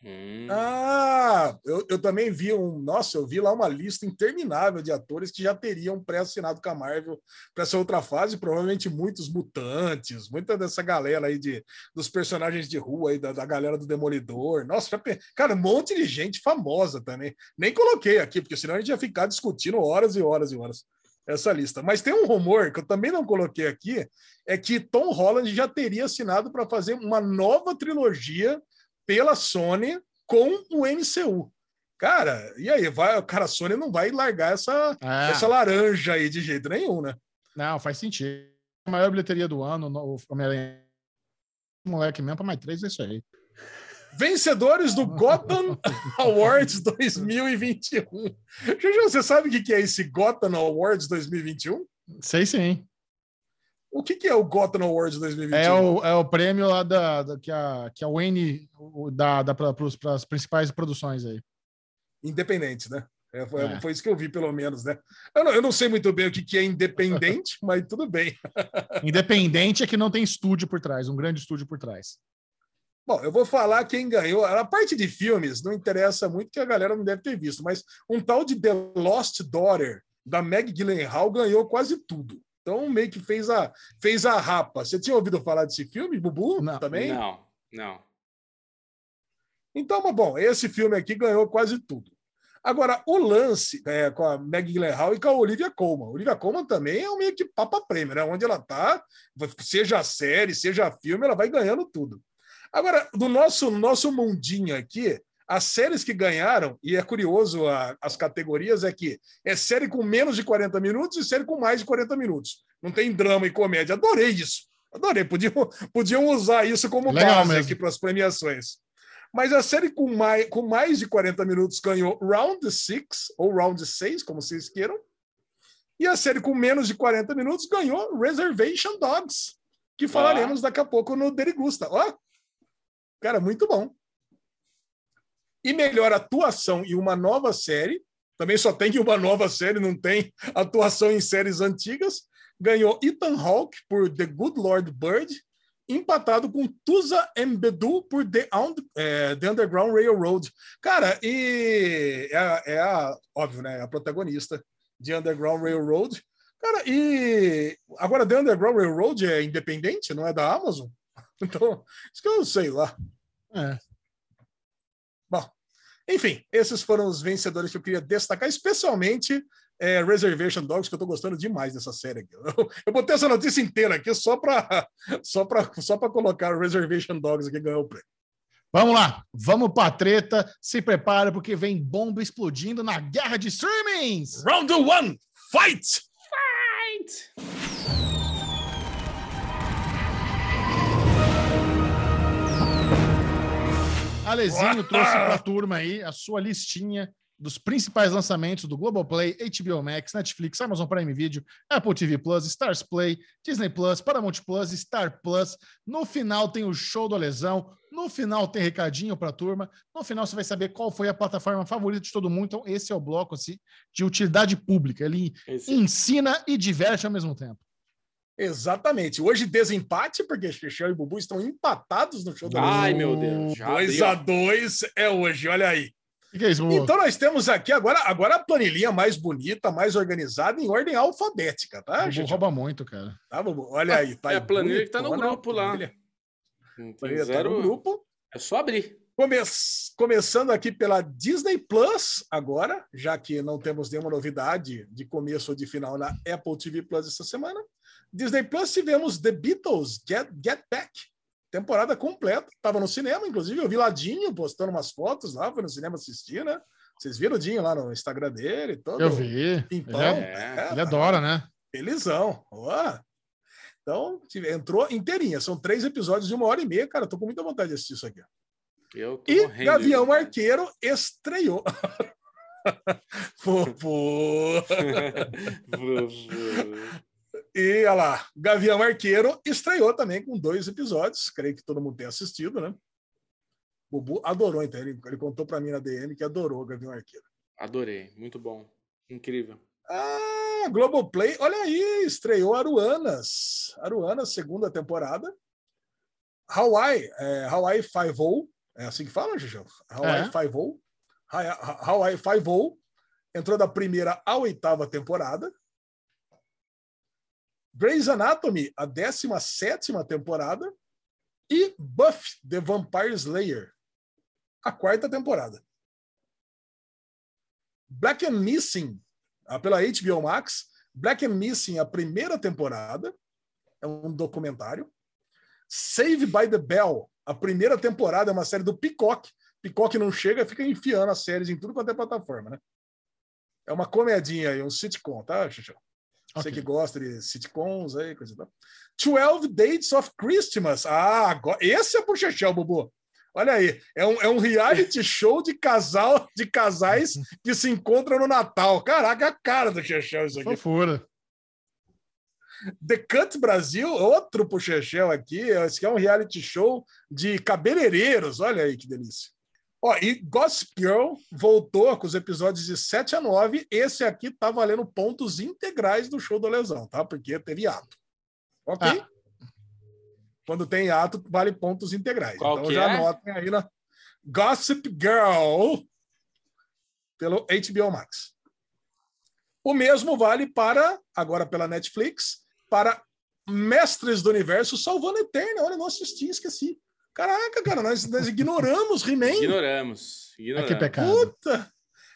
D: Hum.
B: Ah, eu, eu também vi um. Nossa, eu vi lá uma lista interminável de atores que já teriam pré-assinado com a Marvel para essa outra fase. Provavelmente muitos mutantes, muita dessa galera aí de, dos personagens de rua aí, da, da galera do Demolidor. Nossa, cara, um monte de gente famosa também. Nem coloquei aqui, porque senão a gente ia ficar discutindo horas e horas e horas essa lista. Mas tem um rumor que eu também não coloquei aqui, é que Tom Holland já teria assinado para fazer uma nova trilogia pela Sony com o MCU. Cara, e aí? Vai, cara, a Sony não vai largar essa,
A: É,
B: essa laranja aí de jeito nenhum, né?
A: Não, faz sentido. A maior bilheteria do ano, no- o Homem-Aranha. Moleque mesmo, para mais três é isso aí.
B: Vencedores do (laughs) Gotham Awards 2021. Juju, você sabe o que que é esse Gotham Awards 2021?
A: Sei sim.
B: O que que é o Gotham Awards 2021?
A: É o, é o prêmio lá da, da- que, a, que a Wayne dá, dá para as principais produções aí.
B: Independente, né? É, foi,
A: É.
B: foi isso que eu vi, pelo menos, né? Eu não, eu não sei muito bem o que que é independente, (laughs) mas tudo bem. (laughs)
A: Independente é que não tem estúdio por trás, um grande estúdio por trás.
B: Bom, eu vou falar quem ganhou. A parte de filmes não interessa muito, que a galera não deve ter visto, mas um tal de The Lost Daughter, da Meg Gyllenhaal, ganhou quase tudo. Então, meio que fez a, fez a rapa. Você tinha ouvido falar desse filme, Bubu?
A: Não.
B: Também?
D: Não, não.
B: Então, mas bom, esse filme aqui ganhou quase tudo. Agora, o lance é, com a Meg Gyllenhaal e com a Olivia Colman. Olivia Colman também é um meio que papa prêmio, né? Onde ela tá, seja a série, seja filme, ela vai ganhando tudo. Agora, do nosso, nosso mundinho aqui, as séries que ganharam, e é curioso a- as categorias, é que é série com menos de 40 minutos e série com mais de 40 minutos. Não tem drama e comédia. Adorei isso. Adorei. Podiam, podiam usar isso como
A: Legal
B: base
A: mesmo.
B: aqui para as premiações. Mas a série com mais, com mais de 40 minutos ganhou Round 6, ou Round 6, como vocês queiram. E a série com menos de 40 minutos ganhou Reservation Dogs, que falaremos daqui a pouco no Derigusta. Ó, cara, muito bom. E melhor atuação e uma nova série, também só tem uma nova série, não tem atuação em séries antigas, ganhou Ethan Hawke por The Good Lord Bird, empatado com Tusa Mbedu por The, Und- é, The Underground Railroad. Cara, e é, a- é a, óbvio, né? A protagonista de Underground Railroad. Cara, e agora The Underground Railroad é independente, não é da Amazon? (laughs) Então, isso que eu sei lá.
A: É.
B: Enfim, esses foram os vencedores que eu queria destacar, especialmente é, Reservation Dogs, que eu tô gostando demais dessa série aqui. Eu, eu botei essa notícia inteira aqui só para só pra, só pra colocar Reservation Dogs aqui ganhou o prêmio.
A: Vamos lá, vamos pra treta. Se prepara, porque vem bomba explodindo na guerra de streamings.
B: Round one, fight!
A: Alezinho trouxe pra turma aí a sua listinha dos principais lançamentos do Globoplay, HBO Max, Netflix, Amazon Prime Video, Apple TV Plus, Stars Play, Disney Plus, Paramount Plus, Star Plus. No final tem o show do Lesão, no final tem recadinho pra turma, no final você vai saber qual foi a plataforma favorita de todo mundo. Então esse é o bloco assim, de utilidade pública. Ele
D: Esse-
A: ensina e diverte ao mesmo tempo.
B: Exatamente. Hoje desempate, porque Xixão e Bubu estão empatados no show do
D: Ai, meu Deus. Já
B: 2
D: abri, ó.
B: a 2 é hoje, olha aí.
A: Que, que é isso?
B: Então nós temos aqui agora, agora a planilhinha mais bonita, mais organizada, em ordem alfabética, tá,
A: Bubu
B: Xixão?
A: rouba muito, cara.
B: Tá, Bubu? Olha aí. Tá
D: É a planilha que tá no grupo lá.
B: planilha. Planilha tá
D: zero.
B: no grupo.
D: É só abrir.
B: Come- Começando aqui pela Disney Plus, agora, já que não temos nenhuma novidade de começo ou de final na Apple TV Plus essa semana. Disney Plus tivemos The Beatles Get, Get Back, temporada completa. Estava no cinema, inclusive, eu vi lá Dinho postando umas fotos lá, foi no cinema assistir, né? Vocês viram o Dinho lá no Instagram dele? Todo
A: Eu vi. Ele,
B: Pimpão.
A: é-
D: É.
A: ele adora, né?
B: Felizão. Ó. Então, entrou inteirinha. São três episódios de uma hora e meia. Cara, tô com muita vontade de assistir isso aqui.
D: Eu tô
B: E
D: morrendo
B: Gavião
D: vontade.
B: Arqueiro estreou. (laughs) Fofo. (laughs) E olha lá, Gavião Arqueiro estreou também com dois episódios. Creio que todo mundo tem assistido, né? O Bubu adorou, então. Ele, ele contou para mim na DM que adorou o Gavião Arqueiro.
D: Adorei, muito bom. Incrível.
B: Ah, Globoplay, olha aí, estreou Aruanas. Aruanas, segunda temporada. Hawaii, é, Hawaii Five-O, é assim que fala, Gigião? Hawaii
A: É.
B: Five-O. Ha- Hawaii Five-O entrou da primeira à oitava temporada. Grey's Anatomy, a 17 temporada. E Buffy, The Vampire Slayer, a quarta temporada. Black and Missing, ah, pela HBO Max. Black and Missing, a primeira temporada. É um documentário. Save by the Bell, a primeira temporada é uma série do Peacock. Peacock não chega, fica enfiando as séries em tudo quanto é plataforma, né? É uma comedinha aí, um sitcom, tá, Xuxa? Você
A: Ok.
B: que gosta de sitcoms aí, coisa e tal. 12 Dates of Christmas. Ah, agora, esse é pro Chechel, Bubu. Olha aí, é um, é um reality (laughs) show de casal, de casais que se encontram no Natal. Caraca, a cara do Chechel isso aqui.
A: Fofura.
B: The Cut Brasil, outro pro Chechel aqui. Esse aqui é um reality show de cabeleireiros. Olha aí que delícia. Ó, e Gossip Girl voltou com os episódios de 7 a 9. Esse aqui tá valendo pontos integrais do show do Lesão, tá? Porque teve ato. Ok?
A: Ah.
B: Quando tem ato, vale pontos integrais.
D: Qual
B: então já
D: é?
B: anotem aí na Gossip Girl pelo HBO Max. O mesmo vale para, agora pela Netflix, para Mestres do Universo Salvando Eterna. Olha, não assisti, esqueci. Caraca, cara, nós, nós ignoramos He-Man.
D: Ignoramos. Ignoramos.
A: que pecado.
B: Puta!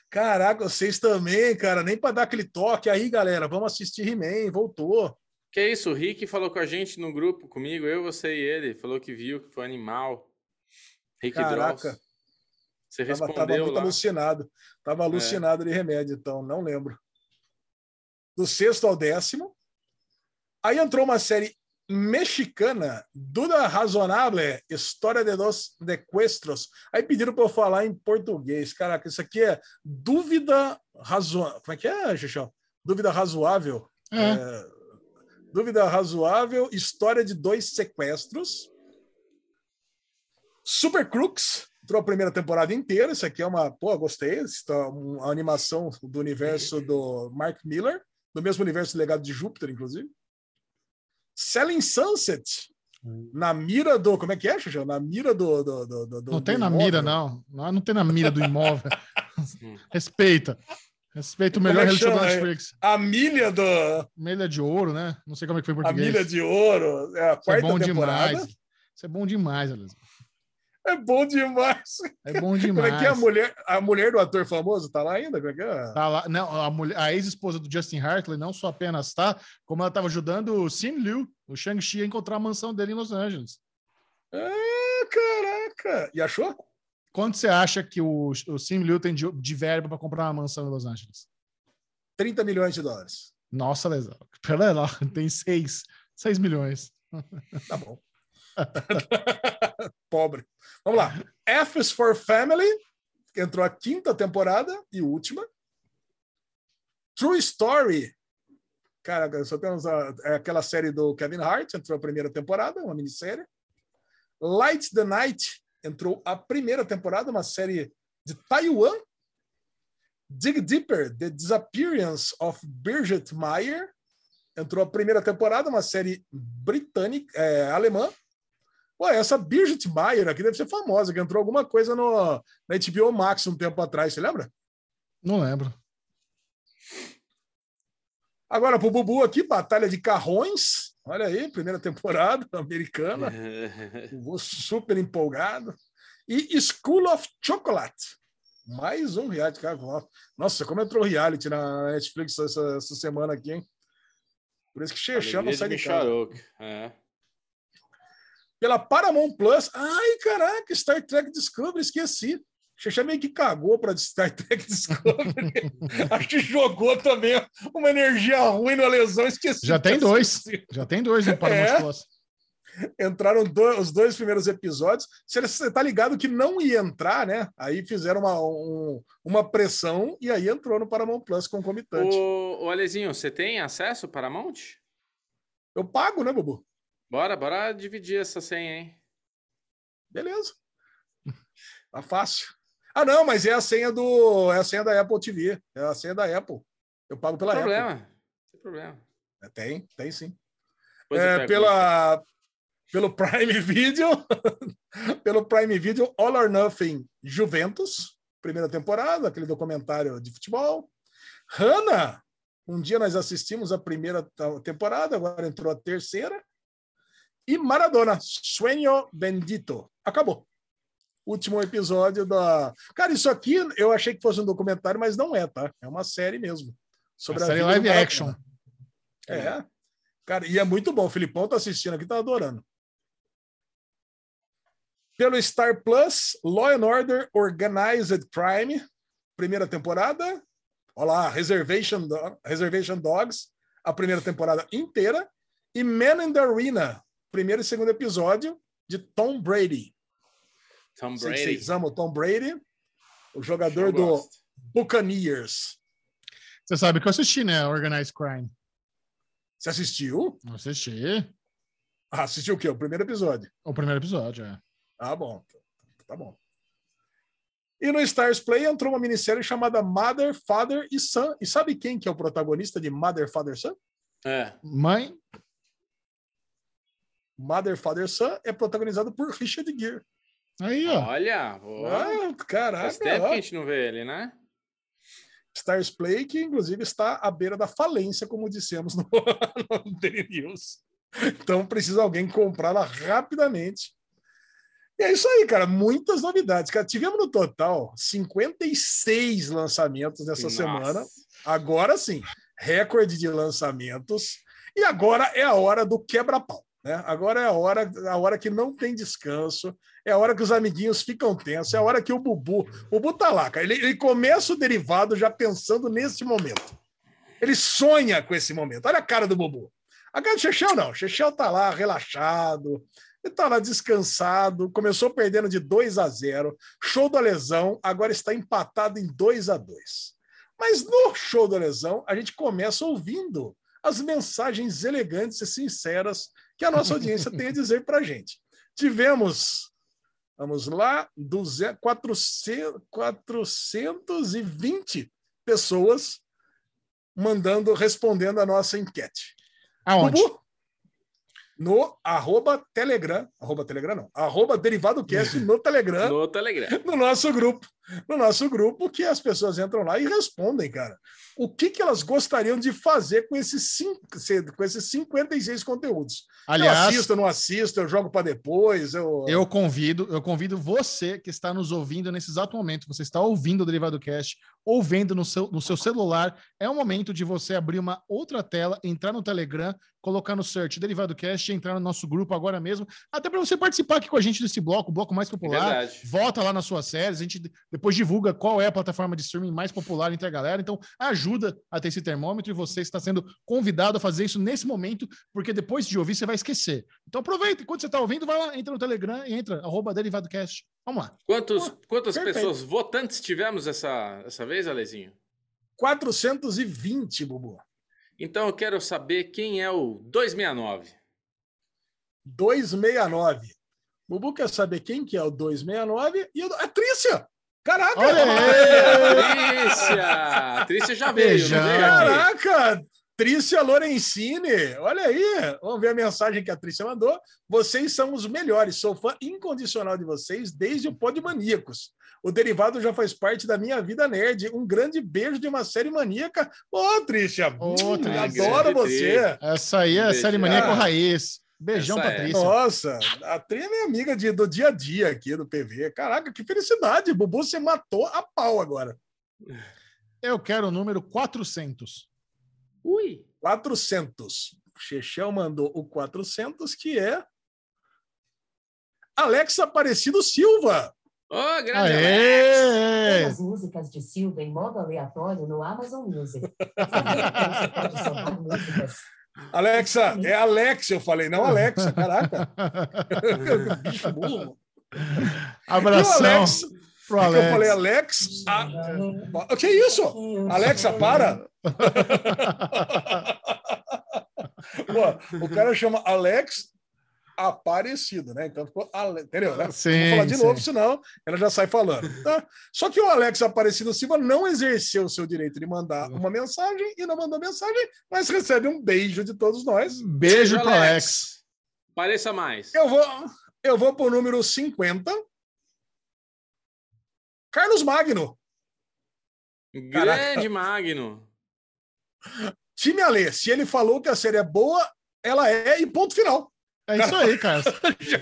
B: Caraca, vocês também, cara, nem para dar aquele toque. Aí, galera, vamos assistir He-Man, voltou.
D: Que isso, o Rick falou com a gente no grupo comigo, eu, você e ele. Falou que viu, que foi animal. Rick
B: Caraca.
D: Dross. Você
B: Tava, tava muito
D: lá.
B: alucinado. Tava alucinado de remédio, então, não lembro. Do sexto ao décimo. Aí entrou uma série mexicana, Duda Razonable, História de dos Dequestros. Aí pediram para eu falar em português. Caraca, isso aqui é dúvida razoável. Como é que é, Xuxão? Dúvida razoável.
A: É.
B: É, dúvida razoável, história de dois sequestros. Super Crooks, entrou a primeira temporada inteira. Isso aqui é uma. Pô, gostei. Tá uma animação do universo do Mark Miller, do mesmo universo do Legado de Júpiter, inclusive. Selling Sunset, na mira do. Como é que é, Xuxa? Na mira do. do, do, do-
A: Não
B: do
A: tem na
B: imóvel.
A: mira, não. Não, não tem na mira do imóvel. (laughs) Respeita. Respeita o melhor
B: é
A: da? Netflix.
B: A milha do.
A: Milha de ouro, né? Não sei como é que foi em
B: A
A: português.
B: milha de ouro. É a
A: Isso é
B: quarta
A: bom
B: temporada.
A: demais. Isso é bom demais, Elisma.
B: É bom demais.
A: É bom (laughs)
B: Como
A: demais.
B: é que é a mulher, a mulher do ator famoso? Tá lá ainda? Como é que é?
A: Tá lá, não, a, mulher- a ex-esposa do Justin Hartley não só apenas tá, como ela estava ajudando o Sim Liu, o Shang-Chi, a encontrar a mansão dele em Los Angeles.
B: Ah, caraca! E achou?
A: Quanto você acha que o, o Sim Liu tem de, de verba para comprar uma mansão em Los Angeles?
B: 30 milhões de dólares.
A: Nossa, Lesão. Lá, (laughs) tem 6, 6 milhões.
B: Tá bom. (laughs) Pobre. Vamos lá. F is for Family, que entrou a quinta temporada e última. True Story. Cara, só temos a, é aquela série do Kevin Hart, entrou a primeira temporada, uma minissérie. Light the Night entrou a primeira temporada, uma série de Taiwan. Dig Deeper, The Disappearance of Bridget Meyer, entrou a primeira temporada, uma série britânica, é, alemã. Ué, essa Birgit Meyer aqui deve ser famosa, que entrou alguma coisa no, na HBO Max um tempo atrás, você lembra?
A: Não lembro.
B: Agora, pro Bubu aqui, Batalha de Carrões. Olha aí, primeira temporada (laughs) americana. (laughs) Vou super empolgado. E School of Chocolate. Mais um reality, cara. Nossa, como entrou reality na Netflix essa, essa semana aqui, hein? Por isso que Xexão não sai
D: de
B: de casa.
D: É.
B: Pela Paramount Plus. Ai, caraca, Star Trek Discovery, esqueci. Xexé meio que cagou para Star Trek Discovery. (laughs) Acho que jogou também uma energia ruim na lesão, esqueci.
A: Já tem dois. (laughs) Já tem dois no Paramount
B: É.
A: Plus.
B: Entraram do- os dois primeiros episódios. Você você tá ligado que não ia entrar, né? Aí fizeram uma, um- uma pressão e aí entrou no Paramount Plus concomitante.
D: Ô, ô Alezinho, você tem acesso Paramount?
B: Eu pago, né, Bubu?
D: Bora, bora dividir essa senha, hein?
B: Beleza. Tá fácil. Ah, não, mas é a senha do. É a senha da Apple TV. É a senha da Apple. Eu pago pela
D: Não tem
B: Apple.
D: problema. Não tem problema.
B: É, Tem, tem sim. É, pela, pelo Prime (laughs) Video, pelo Prime Video All or Nothing Juventus, primeira temporada, aquele documentário de futebol. Hannah, um dia nós assistimos a primeira temporada, agora entrou a terceira. E Maradona, Sueño Bendito. Acabou. Último episódio da. Cara, isso aqui eu achei que fosse um documentário, mas não é, tá? É uma série mesmo. Sobre
A: A série
B: vida do
A: live action.
B: É. Cara, e é muito bom. O Filipão tá assistindo aqui, tá adorando. Pelo Star Plus, Law and Order Organized Crime, primeira temporada. Olha lá, Reservation, Do- Reservation Dogs, a primeira temporada inteira. E Man in the Arena, primeiro e segundo episódio, de Tom Brady.
D: Tom
B: Sei que
D: Brady.
B: Vocês amam o Tom Brady, o jogador do. Buccaneers.
A: Você sabe que eu assisti, né? Organized Crime.
B: Você assistiu?
A: Eu assisti
B: Ah, assistiu o quê? O primeiro episódio.
A: o primeiro episódio, é.
B: Ah, bom. Tá bom. E no Stars Play entrou uma minissérie chamada Mother, Father e Son. E sabe quem que é o protagonista de Mother, Father, Son?
D: É.
A: Mãe,
B: Mother, Father, Son é protagonizado por Richard Gere.
A: aí, ó.
D: Olha,
B: Ah, caraca.
D: faz tempo que a gente não vê ele, né?
B: Stars Play, que inclusive está à beira da falência, como dissemos no, (laughs) no Daily News. Então precisa alguém comprá-la rapidamente. E é isso aí, cara. Muitas novidades. Cara, tivemos no total 56 lançamentos nessa
D: Nossa.
B: semana. Agora sim, recorde de lançamentos. E agora é a hora do quebra-pau. Né? Agora é a hora, a hora que não tem descanso, é a hora que os amiguinhos ficam tensos, é a hora que o Bubu. O Bubu tá lá, cara. Ele, ele começa o derivado já pensando nesse momento. Ele sonha com esse momento. Olha a cara do Bubu. A cara do Chechel não. O Chechel tá lá relaxado, ele tá lá descansado, começou perdendo de 2 a 0, show da lesão, agora está empatado em 2 a 2. Mas no show da lesão, a gente começa ouvindo as mensagens elegantes e sinceras que a nossa audiência tem a dizer para a gente. Tivemos, vamos lá, 200, 400, 420 pessoas mandando, respondendo a nossa enquete.
A: Aonde?
B: Bubu, no arroba Telegram, arroba Telegram não, arroba Derivado Cast (laughs) no Telegram,
D: No Telegram.
B: no nosso grupo, no nosso grupo que as pessoas entram lá e respondem, cara. O que, que elas gostariam de fazer com esses, cinco, com esses 56 conteúdos? eu
A: Aliás,
B: assisto, eu não assisto, eu jogo para depois, eu...
A: eu convido, eu convido você que está nos ouvindo nesse exato momento, você está ouvindo o Derivado Cast, ou vendo no seu, no seu celular, é o momento de você abrir uma outra tela, entrar no Telegram, colocar no search Derivado Cast, entrar no nosso grupo agora mesmo, até para você participar aqui com a gente desse bloco, o bloco mais popular.
D: Verdade.
A: Vota lá nas suas séries, a gente depois divulga qual é a plataforma de streaming mais popular entre a galera. Então, ajuda a ter esse termômetro e você está sendo convidado a fazer isso nesse momento, porque depois de ouvir você vai esquecer. Então, aproveita, enquanto você está ouvindo, vai lá, entra no Telegram e entra, arroba DerivadoCast. Vamos lá.
D: Quantos, quantas
B: perfeito.
D: pessoas votantes tivemos essa, essa vez, Alezinho?
B: 420, Bubu.
D: Então eu quero saber quem é o 269.
B: 269. Bubu quer saber quem que é o 269 e a Trícia! Caraca!
A: Olha aí!
D: Trícia! A Trícia já veio, veio aqui?
B: Caraca! Trícia Lorenzini, olha aí, vamos ver a mensagem que a Trícia mandou. Vocês são os melhores, sou fã incondicional de vocês desde o Pod Maníacos. O derivado já faz parte da minha vida nerd. Um grande beijo de uma série maníaca. Ô, Trícia,
A: Ô,
B: hum, adoro você.
A: Essa aí é a série Maníaco
B: Ah.
A: Raiz. Beijão,
D: Essa é.
A: Patrícia.
B: Nossa, a Tri é minha amiga de, do dia a dia aqui do PV. Caraca, que felicidade. Bubu, você matou a pau agora.
A: Eu quero o número 400.
D: Ui!
B: 400. O Chechel mandou o 400, que é Alex Aparecido Silva.
D: Ô, grande Alex!
E: As músicas de Silva em modo aleatório no Amazon Music. Sabia que você pode salvar (laughs) músicas?
B: Alexa, é Alex, eu falei, não Alexa, caraca. (laughs) Bicho burro. E o
A: Abração
B: Alex,
A: pro
B: que eu falei
A: Alex.
B: Alex. Ah, o que é isso? Alexa, para. (laughs) Pô, o cara chama Alex Aparecido, né? Então ficou. Entendeu? Né?
A: Sim,
B: Vou falar de
A: sim.
B: novo, senão ela já sai falando. Tá? Só que o Alex Aparecido Silva não exerceu o seu direito de mandar uma mensagem e não mandou mensagem, mas recebe um beijo de todos nós.
A: Beijo pro Alex.
D: Pareça mais.
B: Eu vou, eu vou pro número 50. Carlos Magno.
D: Grande Magno.
B: Time Alê, se ele falou que a série é boa, ela é e ponto final.
A: É isso aí, Carlos. (laughs)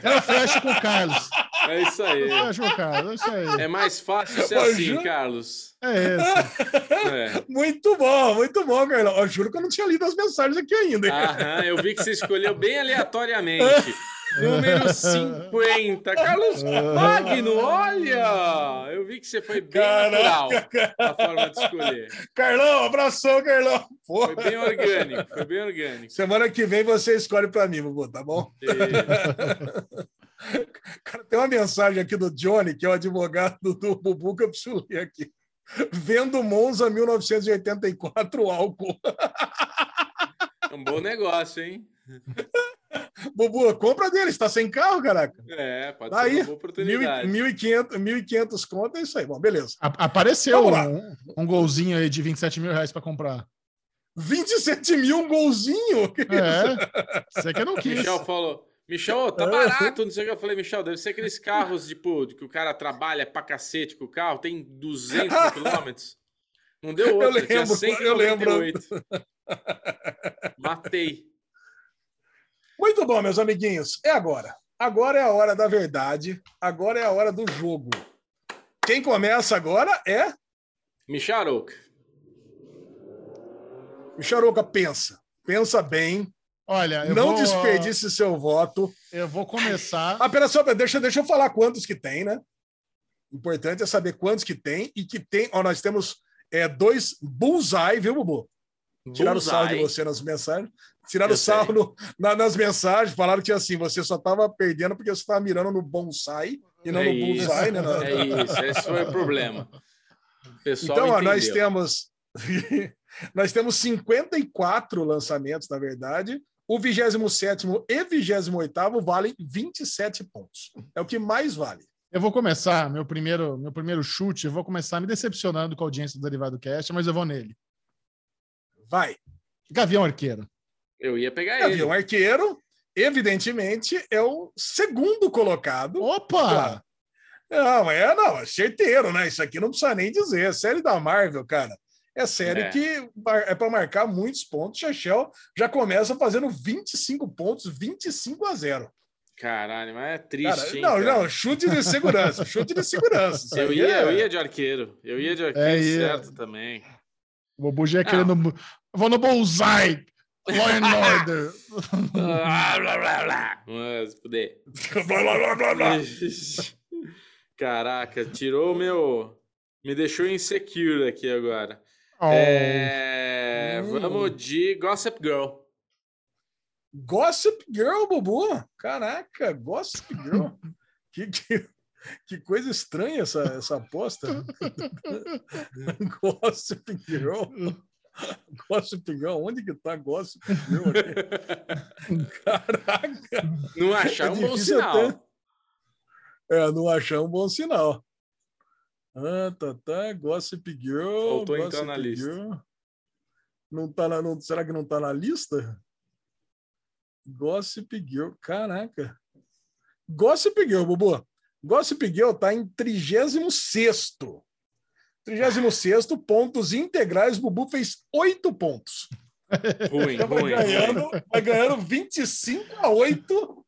A: Eu fecho com o Carlos.
D: É isso aí.
A: Eu fecho com o Carlos. É isso aí.
D: É mais fácil ser assim, Carlos.
A: É esse.
D: É.
B: Muito bom, muito bom, Carlão. Eu juro que eu não tinha lido as mensagens aqui ainda. hein?
D: Aham, eu vi que você escolheu bem aleatoriamente. (laughs) Número 50. Carlos Magno, olha! Eu vi que você foi bem natural
B: Caraca,
D: a forma de escolher.
B: Carlão, abração, Carlão. Pô,
D: Foi bem orgânico, foi bem orgânico.
B: Semana que vem você escolhe para mim, Bubu, tá bom?
D: E- (laughs)
B: Cara, tem uma mensagem aqui do Johnny, que é o advogado do Bubu, que eu preciso ler aqui. Vendo Monza 1984 álcool.
D: É um bom negócio, hein? (laughs)
B: Bubu, compra dele, está sem carro, caraca.
D: É, pode
B: Tá
D: ser
B: aí,
D: uma boa oportunidade.
B: 1.500 1.500 conto, é isso aí. Bom, beleza.
A: A- Apareceu um, um golzinho aí de 27 mil reais pra comprar.
B: 27 mil, um golzinho. Que?
A: É. Você que não quis.
D: Michel falou. Michel, tá barato, não sei o que. Eu falei, Michel, deve ser aqueles carros, tipo, que o cara trabalha pra cacete com o carro, tem 200 (laughs) quilômetros. Não deu
B: Eu
D: outro, tinha
B: lembro,
D: 198.
B: eu lembro.
D: Matei.
B: Muito bom, meus amiguinhos. É agora. Agora é a hora da verdade. Agora é a hora do jogo. Quem começa agora é
D: Micharouk.
B: Micharuca. Pensa. Pensa bem.
A: Olha, eu
B: não
A: vou,
B: desperdice seu voto.
A: Eu vou começar.
B: Ah, pera só, deixa, deixa eu falar quantos que tem, né? Importante é saber quantos que tem e que tem. Ó, nós temos é, dois bullseye, viu, Bubu? Tiraram o sarro de
D: Bullseye.
B: você nas mensagens. Tiraram sarro no- na- nas mensagens, falaram que assim, você só estava perdendo porque você estava mirando no bonsai e não
D: É
B: no
D: isso,
B: bullseye, né?
D: É isso, esse foi o problema. O pessoal
B: Então, ó, nós temos (laughs) nós temos 54 lançamentos, na verdade. O 27 e 28 valem 27 pontos. É o que mais vale.
A: Eu vou começar, meu primeiro, meu primeiro chute, eu vou começar me decepcionando com a audiência do Derivado Cast, mas eu vou nele.
B: Vai.
A: Gavião Arqueiro.
D: Eu ia pegar ele.
B: Gavião Arqueiro, evidentemente, é o segundo colocado.
A: Opa!
B: Não, é, não, é certeiro, né? Isso aqui não precisa nem dizer. É série da Marvel, cara. É série
D: É.
B: que é para marcar muitos pontos. Chechel já começa fazendo 25 pontos, 25 a 0.
D: Caralho, mas é
B: Cara,
D: triste, hein,
B: não,
D: cara?
B: não, chute de segurança, (laughs) chute de segurança.
D: Eu ia,
B: é-
D: eu ia de arqueiro. Eu ia de arqueiro
A: É, ia.
D: certo também.
A: O Bobu já é querendo. Vou no Bullseye! Law and Order!
D: Blá, blá, blá, blá. Mas, fuder.
B: blá, blá, blá, blá, blá.
D: Caraca, tirou o meu. Me deixou insecure aqui agora.
A: Oh,
D: É,
B: Hum.
D: Vamos de Gossip Girl.
B: Gossip Girl, Bubu. Caraca, Gossip Girl. (laughs) que, que, que coisa estranha essa, essa aposta. (laughs) (laughs) Gossip Girl. (laughs) Gossip Girl, onde que tá Gossip Girl aqui? (laughs) Caraca.
D: Não achar
B: É
D: um bom sinal.
B: até. É, não achar um bom sinal. Ah, tá, tá. Gossip Girl.
D: Faltou entrar
B: Gossip
D: na lista.
B: Girl. Não tá na, não, será que não tá na lista? Gossip Girl. Caraca. Gossip Girl, Bubu. Gossip Girl tá em 36 36 pontos integrais. Bubu fez 8 pontos.
D: Ruim,
B: Então vai
D: ruim.
B: ganhando, vai ganhando 25 a 8.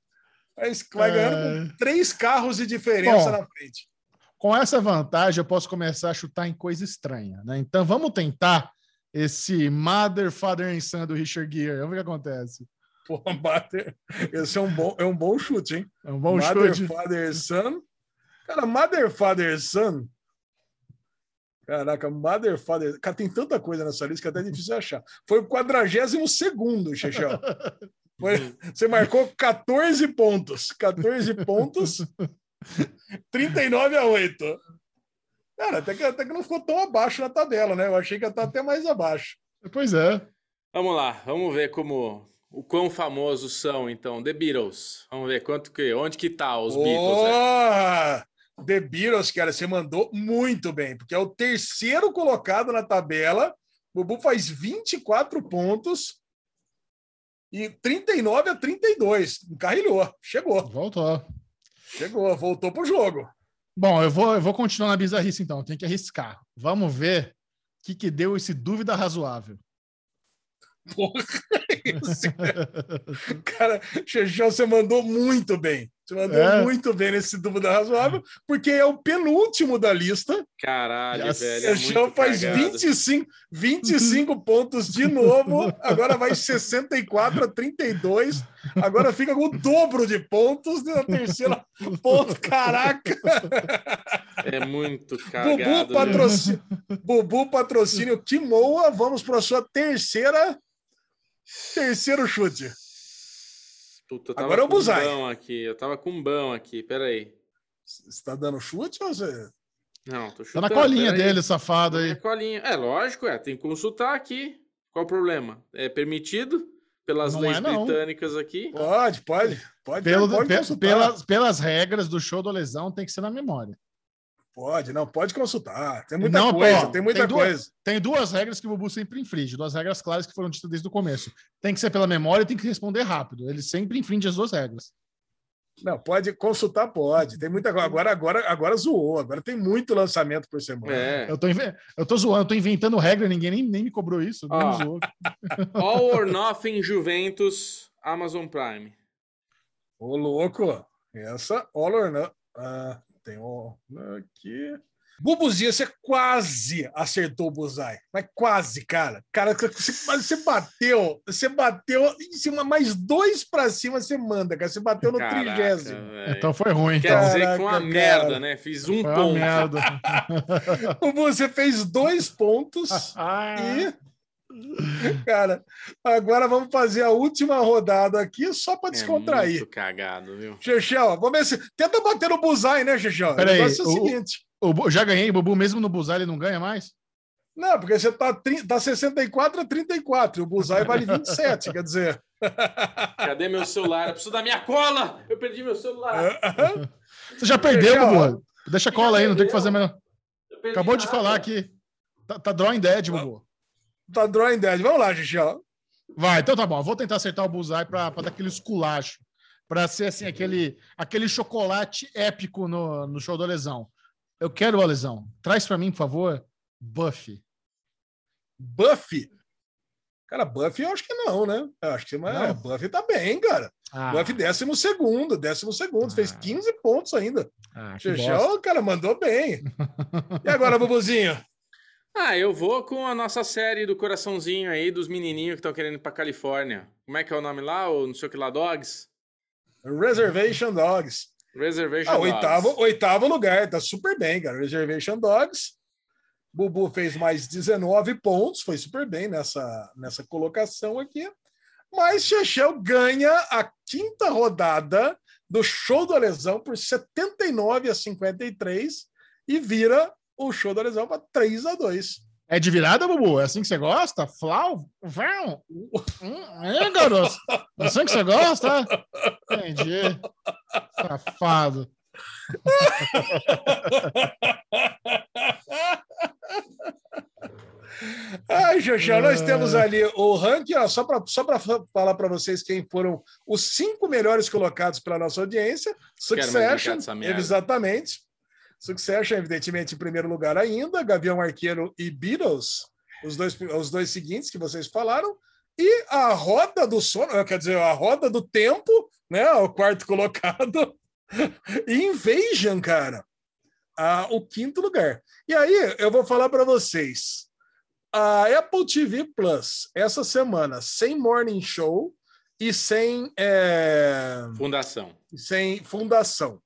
B: Vai, ganhando com três carros de diferença
A: Bom.
B: na frente.
A: Com essa vantagem, eu posso começar a chutar em coisa estranha, né? Então vamos tentar esse Mother, Father and Son do Richard Gere. Vamos ver o que acontece.
B: Pô, Mother, esse é um bom, é um bom chute, hein?
A: É um bom
B: Mother,
A: chute.
B: Father, Son. Cara, Mother, Father, Son. Caraca, Mother, Father. Cara, tem tanta coisa nessa lista que até é difícil achar. Foi o 42 Chechel. (laughs) Foi, você marcou 14 pontos. 14 pontos. 39 a 8. Cara, até que, até que não ficou tão abaixo na tabela, né? Eu achei que ia estar até mais abaixo.
A: Pois é.
D: Vamos lá, vamos ver como o quão famosos são, então, The Beatles. Vamos ver quanto que, onde que tá os Beatles. né?
B: The Beatles, cara, você mandou muito bem, porque é o terceiro colocado na tabela. O Bubu faz 24 pontos e 39 a 32. Encarrilhou, chegou,
A: Voltou.
B: chegou, voltou pro jogo.
A: Bom, eu vou, eu vou continuar na bizarrice então, tem que arriscar. Vamos ver o que, que deu esse dúvida razoável.
B: Porra, cara, Xexão, você mandou muito bem. Você mandou
A: É.
B: muito bem nesse dúvida razoável, porque é o penúltimo da lista.
D: Caralho,
A: Yes.
D: velho. É
B: Xexão faz
D: cagado.
B: 25, 25 pontos de novo. Agora vai 64 a 32. Agora fica com o dobro de pontos na terceira ponto. Caraca!
D: É muito
B: Bubu,
D: cagado. né?
B: patrocínio, Bubu patrocínio Kimoa. Vamos para a sua terceira. Terceiro chute.
D: Puta, eu tava
B: Agora é o
D: um
B: Buzai.
D: bão aqui. Eu tava com um bão aqui. Peraí.
B: Você está dando chute ou você.
D: Não, tô
A: Tá
D: chutando.
A: na colinha
D: peraí.
A: dele, safado aí.
D: colinha. É lógico, é. Tem que consultar aqui. Qual o problema? É permitido pelas
A: Não
D: leis
A: é,
D: britânicas aqui?
B: Pode, pode. Pode,
A: Pelo,
B: pode
A: pelas, pelas regras do show do lesão, tem que ser na memória.
B: Pode, não, pode consultar. Tem muita
A: Não,
B: coisa,
A: pô,
B: tem muita
A: tem duas-
B: coisa.
A: Tem duas regras que o Bubu sempre infringe, duas regras claras que foram ditas desde o começo. Tem que ser pela memória e tem que responder rápido. Ele sempre infringe as duas regras.
B: Não, pode consultar, pode. Tem muita coisa. Agora, agora, agora zoou. Agora tem muito lançamento por semana.
D: É.
A: Eu tô, eu tô zoando, eu tô inventando regra, ninguém nem, nem me cobrou isso. zoou. (laughs)
D: All or Nothing Juventus, Amazon Prime.
B: Ô, louco. Essa, all or not. Ah, tem aqui. Bubuzinho, você quase acertou o Buzai. Mas quase, cara. Cara, você, bateu. Você bateu em cima, mais dois pra cima você manda, cara. Você bateu no
D: Caraca,
B: trigésimo.
D: velho.
A: Então foi ruim.
D: Quer
A: Então.
D: dizer que foi uma
B: Caraca,
D: merda,
B: cara.
D: né? Fiz um
A: Foi uma
D: ponto.
A: merda. (laughs)
B: Bubu, Você fez dois pontos. (laughs)
A: Ah,
B: E, cara, agora vamos fazer a última rodada aqui só para
D: É
B: descontrair.
D: muito cagado, viu?
B: Xexel, vamos ver se. Tenta bater no Buzai, né? O
A: Peraí,
B: é o
A: o-
B: seguinte.
A: o já ganhei, Bubu mesmo no Buzar ele não ganha mais?
B: Não, porque você tá, tá 64 a 34 e o Buzai vale 27, quer dizer. (laughs)
D: Cadê meu celular? Eu preciso da minha cola! Eu perdi meu celular. (laughs)
A: Você já perdeu. Bubu. Deixa a cola aí, não tem o que fazer
D: perdi
A: Acabou de falar aqui. Tá, tá drawing dead, Bubu.
B: Tá drawing dead. Vamos lá, Xexel.
A: Vai, então tá bom. Vou tentar acertar o bullseye pra, pra dar aquele esculacho. Pra ser assim, aquele, aquele chocolate épico no, no show do Lesão. Eu quero o Lesão. Traz pra mim, por favor, Buffy.
B: Buffy. Cara, Buffy eu acho que não, né? Eu acho que mas,
A: Não?
B: Buffy tá bem, cara.
A: Ah,
B: Buffy décimo segundo, décimo segundo. Fez
A: Ah.
B: 15 pontos ainda.
A: ah,
B: cara, mandou bem. (laughs) E agora, Bubuzinho?
D: Ah, eu vou com a nossa série do coraçãozinho aí, dos menininhos que estão querendo ir pra Califórnia. Como é que é o nome lá? O não sei o que lá, Dogs?
B: Reservation Dogs.
D: Reservation
B: Ah,
D: Dogs.
B: oitavo, oitavo lugar, tá super bem, cara. Reservation Dogs. Bubu fez mais 19 pontos, foi super bem nessa, nessa colocação aqui. Mas Chechel ganha a quinta rodada do show do Lesão por 79 a 53 e vira o show do Lesão para 3 a 2.
A: É de virada, Bubu? É assim que você gosta? Flau? Vão? Hum, é, garoto? É assim que você gosta? Entendi. Safado.
B: Ai, Xoxão, nós
A: É.
B: temos ali o ranking, ó, só para só pra falar para vocês quem foram os cinco melhores colocados pela nossa audiência. Succession, exatamente. Succession, evidentemente, em primeiro lugar ainda. Gavião Arqueiro e Beatles, os dois, os dois seguintes que vocês falaram. E a roda do sono, quer dizer, a roda do tempo, né? O quarto (laughs) colocado. E (laughs) Invasion, cara. Ah, o quinto lugar. E aí, eu vou falar para vocês. A Apple TV Plus, essa semana, sem Morning Show e sem, é,
D: Fundação.
B: sem fundação.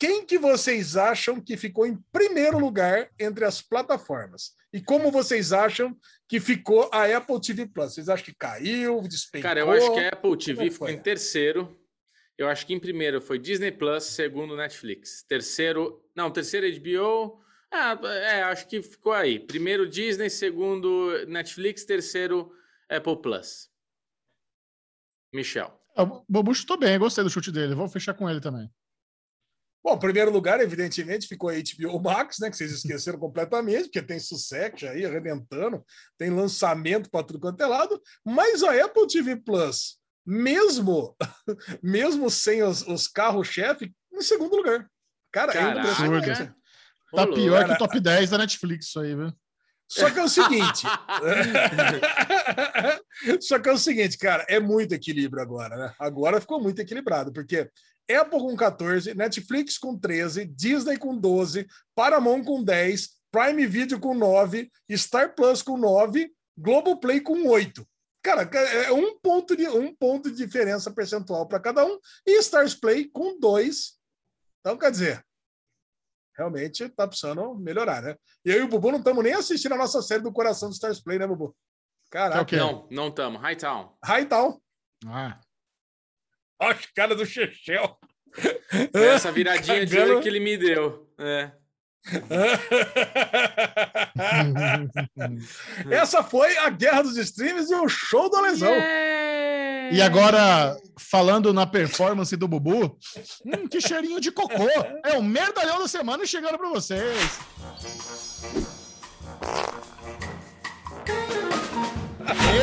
B: Quem que vocês acham que ficou em primeiro lugar entre as plataformas? E como vocês acham que ficou a Apple TV Plus? Vocês acham que caiu, despencou?
D: Cara, eu acho que a Apple TV ficou
B: foi?
D: em terceiro. Eu acho que em primeiro foi Disney Plus, segundo Netflix. Terceiro. Não, terceiro HBO. Ah, é, acho que ficou aí. Primeiro Disney, segundo Netflix, terceiro Apple Plus. Michel.
A: Ah, O Bobu chutou bem, gostei do chute dele. Vou fechar com ele também.
B: Bom, em primeiro lugar, evidentemente, ficou a HBO Max, né? Que vocês esqueceram completamente, porque tem Sussex aí arrebentando, tem lançamento para tudo quanto é lado, mas a Apple TV Plus, mesmo, (laughs) mesmo sem os, os carros-chefe, em segundo lugar. Cara, é impressionante.
A: Tá
D: Ô,
A: pior que
B: cara.
A: o top 10 da Netflix, isso aí, viu?
B: Só que é o seguinte. (laughs) (laughs) Só que é o seguinte, cara, é muito equilíbrio agora, né? Agora ficou muito equilibrado, porque Apple com 14, Netflix com 13, Disney com 12, Paramount com 10, Prime Video com 9, Star Plus com 9, Globoplay com 8. Cara, é um ponto de, um ponto de diferença percentual para cada um, e Stars Play com 2. Então, quer dizer, realmente tá precisando melhorar, né? E eu e o Bubu não estamos nem assistindo a nossa série do Coração do Stars Play, né, Bubu?
A: Que é o
B: Caraca,
A: quê?
D: Não, não tamo. Hightown.
B: Hightown.
A: Ah,
B: Olha a cara do Chechel.
D: Foi essa viradinha de
B: Cagando.
D: olho que ele me deu. É. (laughs)
B: Essa foi a Guerra dos Streams e o show da lesão.
A: E agora, falando na performance do Bubu, hum, que cheirinho de cocô. É o merdalhão da semana chegando para vocês.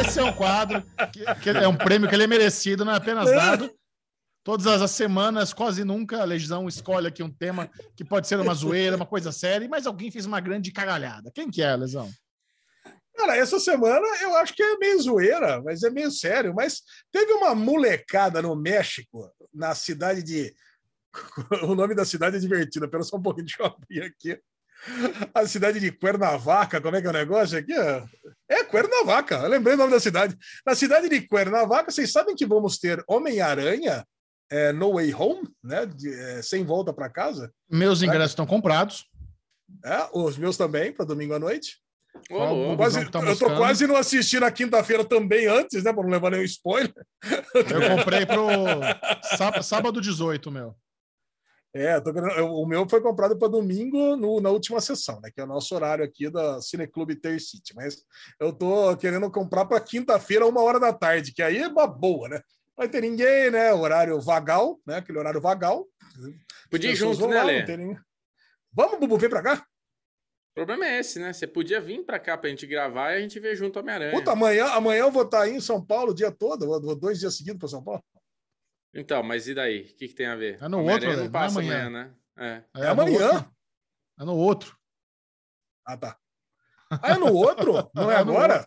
A: Esse é um quadro, que, que é um prêmio que ele é merecido, não é apenas dado. Todas as semanas, quase nunca, a Legião escolhe aqui um tema que pode ser uma zoeira, uma coisa séria, mas alguém fez uma grande cagalhada. Quem que é, Lesão?
B: Cara, essa semana eu acho que é meio zoeira, mas é meio sério. Mas teve uma molecada no México, na cidade de. (laughs) O nome da cidade é divertido, pera só um pouquinho, deixa eu aqui. A cidade de Cuernavaca, como é que é o negócio aqui? É Cuernavaca, eu lembrei o nome da cidade. Na cidade de Cuernavaca, vocês sabem que vamos ter Homem-Aranha é, No Way Home, né? de- é, sem volta para casa.
A: Meus ingressos estão comprados.
B: É, os meus também, para domingo à noite.
D: Ô,
A: Qual
D: louco.
A: o-
B: Quase,
A: tá
B: eu tô quase não assisti na quinta-feira também antes, né? Para não levar nenhum spoiler.
A: Eu comprei pro sá- sábado 18, meu.
B: É, tô eu- o meu foi comprado para domingo no- na última sessão, né? Que é o nosso horário aqui da Cineclube Ter City. Mas eu tô querendo comprar para quinta-feira, uma hora da tarde, que aí é uma boa, né? Vai ter ninguém, né? Horário vagal, né? Aquele horário vagal.
D: Podia ir junto, né,
B: lá,
D: Lê?
B: não tem ninguém. Vamos, Bubu, vem pra cá?
D: O problema é esse, né? Você podia vir pra cá pra gente gravar e a gente ver junto Homem-Aranha.
B: Puta, amanhã, amanhã eu vou estar aí em São Paulo o dia todo, vou- dois dias seguidos para São Paulo.
D: Então, mas e daí? O que, que tem a ver?
A: É no outro,
D: não
A: não é
D: passa
A: amanhã.
D: amanhã, né? É.
B: É,
A: no
B: amanhã.
A: É no outro.
B: Ah, tá. Ah, é no outro? Não é
A: É no
B: agora?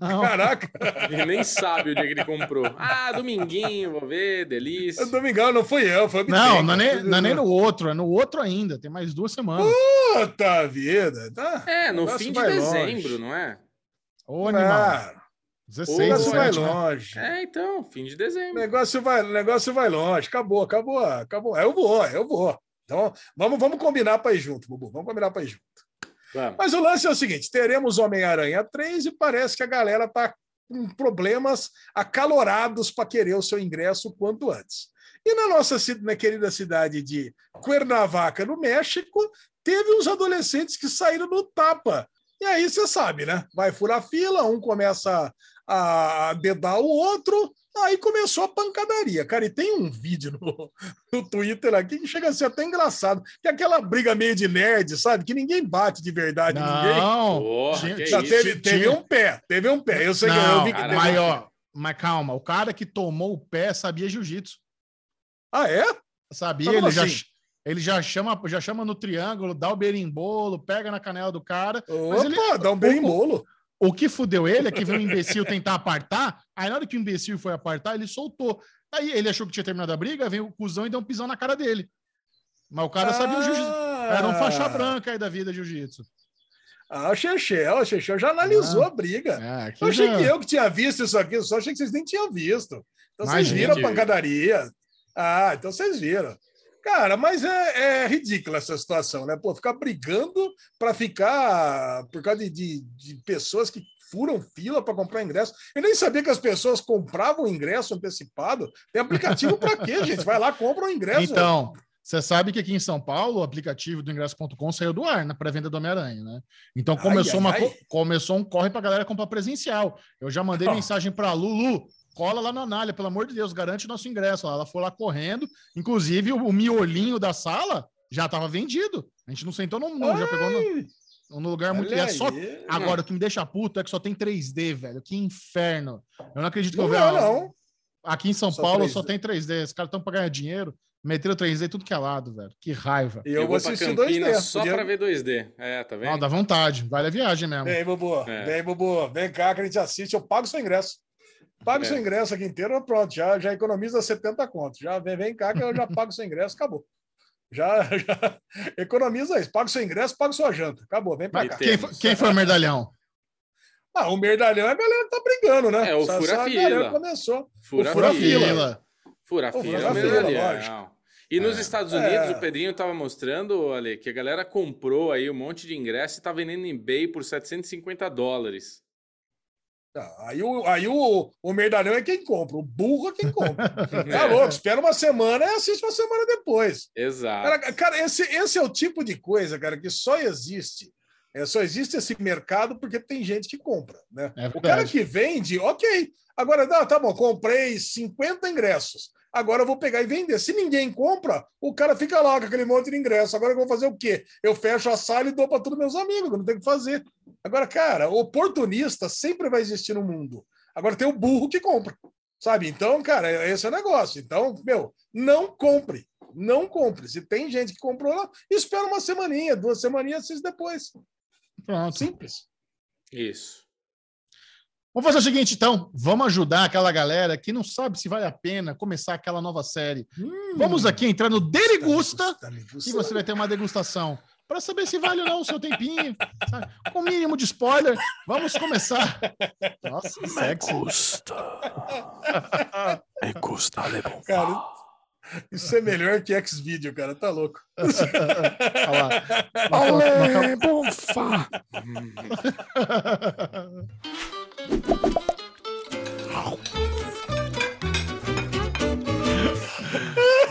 A: Não.
B: Caraca,
D: Ele nem sabe o dia que ele comprou. Ah, dominguinho, vou ver, delícia.
B: domingão não fui eu, foi o
A: Não,
B: Bitenga.
A: não é, nem, não é nem no outro, é no outro ainda. Tem mais duas semanas.
B: Puta vida, tá?
D: É, no fim de
B: vai
D: dezembro,
B: longe.
D: não é?
A: Ô, animal.
B: Ah, o
A: 16,
B: negócio vai
A: 17, né?
B: longe.
D: É, então, fim de dezembro.
B: negócio vai, o negócio vai longe. Acabou, acabou, acabou. Eu vou, eu vou. Então, vamos, vamos combinar para ir junto, Bubu. Vamos combinar para ir junto.
D: Vamos.
B: Mas o lance é o seguinte: teremos Homem-Aranha 3 e parece que a galera tá com problemas acalorados para querer o seu ingresso o quanto antes. E na nossa na querida cidade de Cuernavaca, no México, teve uns adolescentes que saíram no tapa. E aí você sabe, né? Vai furar fila, um começa a dedar o outro, aí começou a pancadaria. Cara, e tem um vídeo no, (laughs) no Twitter aqui que chega a ser até engraçado, que é aquela briga meio de nerd, sabe? Que ninguém bate de verdade em ninguém.
A: Não.
D: Porra,
B: Já
D: isso?
B: teve,
A: tinha-
B: teve um pé, teve um pé. Eu sei que eu
A: Não,
B: vi que teve-
A: mas, ó, mas calma, o cara que tomou o pé sabia jiu-jitsu.
B: Ah, é?
A: Sabia? Ele já,
B: assim?
A: ele já chama, já chama no triângulo, dá o berimbolo, pega na canela do cara.
B: Opa,
A: ele-
B: dá um berimbolo.
A: O que fudeu ele é que viu um imbecil tentar apartar, aí na hora que o imbecil foi apartar, ele soltou. Aí ele achou que tinha terminado a briga, veio o cuzão e deu um pisão na cara dele. Mas o cara sabia o jiu-jitsu. Era um faixa branca aí da vida jiu-jitsu.
B: Ah, o Chechel, o Chechel já analisou
A: Ah.
B: a briga.
A: É,
B: Eu achei
A: já-
B: que eu que tinha visto isso aqui, só achei que vocês nem tinham visto. Então vocês
A: Imagina.
B: viram a pancadaria. Ah, então vocês viram. Cara, mas é, é ridícula essa situação, né? Pô, ficar brigando para ficar por causa de, de, de pessoas que furam fila para comprar ingresso. Eu nem sabia que as pessoas compravam ingresso antecipado. Tem aplicativo para quê, (laughs) gente? Vai lá, compra o ingresso.
A: Então, você sabe que aqui em São Paulo o aplicativo do ingresso.com saiu do ar na pré-venda do Homem-Aranha, né? Então
B: Ai,
A: começou,
B: ai,
A: uma,
B: ai.
A: co- começou um corre pra galera comprar presencial. Eu já mandei
B: Ó.
A: mensagem pra Lulu. Cola lá na Anália, pelo amor de Deus, garante o nosso ingresso. Ela foi lá correndo, inclusive o, o miolinho da sala já estava vendido. A gente não sentou no, no já pegou no, no lugar muito. É só, agora, o que me deixa puto é que só tem 3D, velho. Que inferno. Eu não acredito que eu veja.
B: não.
A: Aqui em São
B: Só
A: Paulo
B: 3D.
A: só tem 3D. Os caras estão pra ganhar dinheiro. Meteram 3D tudo que é lado, velho. Que raiva.
B: E eu, vou
D: vou
B: assistir
D: Campinas
B: 2D.
D: só
B: Podia-
D: pra ver 2D. É, tá vendo?
A: dá vontade. Vale a viagem mesmo.
B: Vem, Bubu.
D: É.
B: Vem, Bubu. Vem cá que a gente assiste. Eu pago seu ingresso. Pago
D: É.
B: seu ingresso aqui inteiro, pronto. Já, já economiza 70 contos. Já vem, vem cá que eu já (laughs) pago seu ingresso, acabou. Já, já (laughs) economiza isso. Paga seu ingresso, paga sua janta. Acabou, vem pra cá.
A: Quem, foi- quem foi o medalhão?
B: Ah, o merdalhão é a galera que tá brigando, né?
D: É, o fura-fila.
B: começou.
D: Fura,
B: fura
D: fila.
B: fila.
D: Fura
B: Pô,
D: fila,
B: fura
D: medalhão.
B: fila, lógico.
D: E nos
A: É.
D: Estados Unidos,
B: É.
D: o Pedrinho tava mostrando, Ale, que a galera comprou aí um monte de ingresso e tá vendendo em eBay por 750 dólares.
B: Aí, o, aí o, o merdalhão é quem compra, o burro é quem compra. (laughs) Tá louco, espera uma semana e assiste uma semana depois.
D: Exato.
B: Cara, cara, esse, esse é o tipo de coisa, cara, que só existe. É, só existe esse mercado porque tem gente que compra, né?
A: É
B: O cara que vende, ok. Agora, não, tá bom, comprei 50 ingressos. Agora eu vou pegar e vender. Se ninguém compra, o cara fica lá com aquele monte de ingresso. Agora eu vou fazer o quê? Eu fecho a sala e dou para todos meus amigos, eu não tenho o que fazer. Agora, cara, oportunista sempre vai existir no mundo. Agora tem o burro que compra, sabe? Então, cara, esse é o negócio. Então, meu, não compre. Não compre. Se tem gente que comprou lá, espera uma semaninha, duas semaninhas, assiste depois.
A: Pronto.
B: Simples.
D: Isso.
A: Vamos fazer o seguinte, então. Vamos ajudar aquela galera que não sabe se vale a pena começar aquela nova série. Vamos aqui entrar no Derigusta e você vai ter uma degustação para saber se vale ou não o seu tempinho, sabe? com o mínimo de spoiler. Vamos começar. Nossa, que sexy.
B: Cara, isso é melhor que X-Video, cara. Tá louco. (laughs)
A: Olha lá. Não- (laughs) (laughs)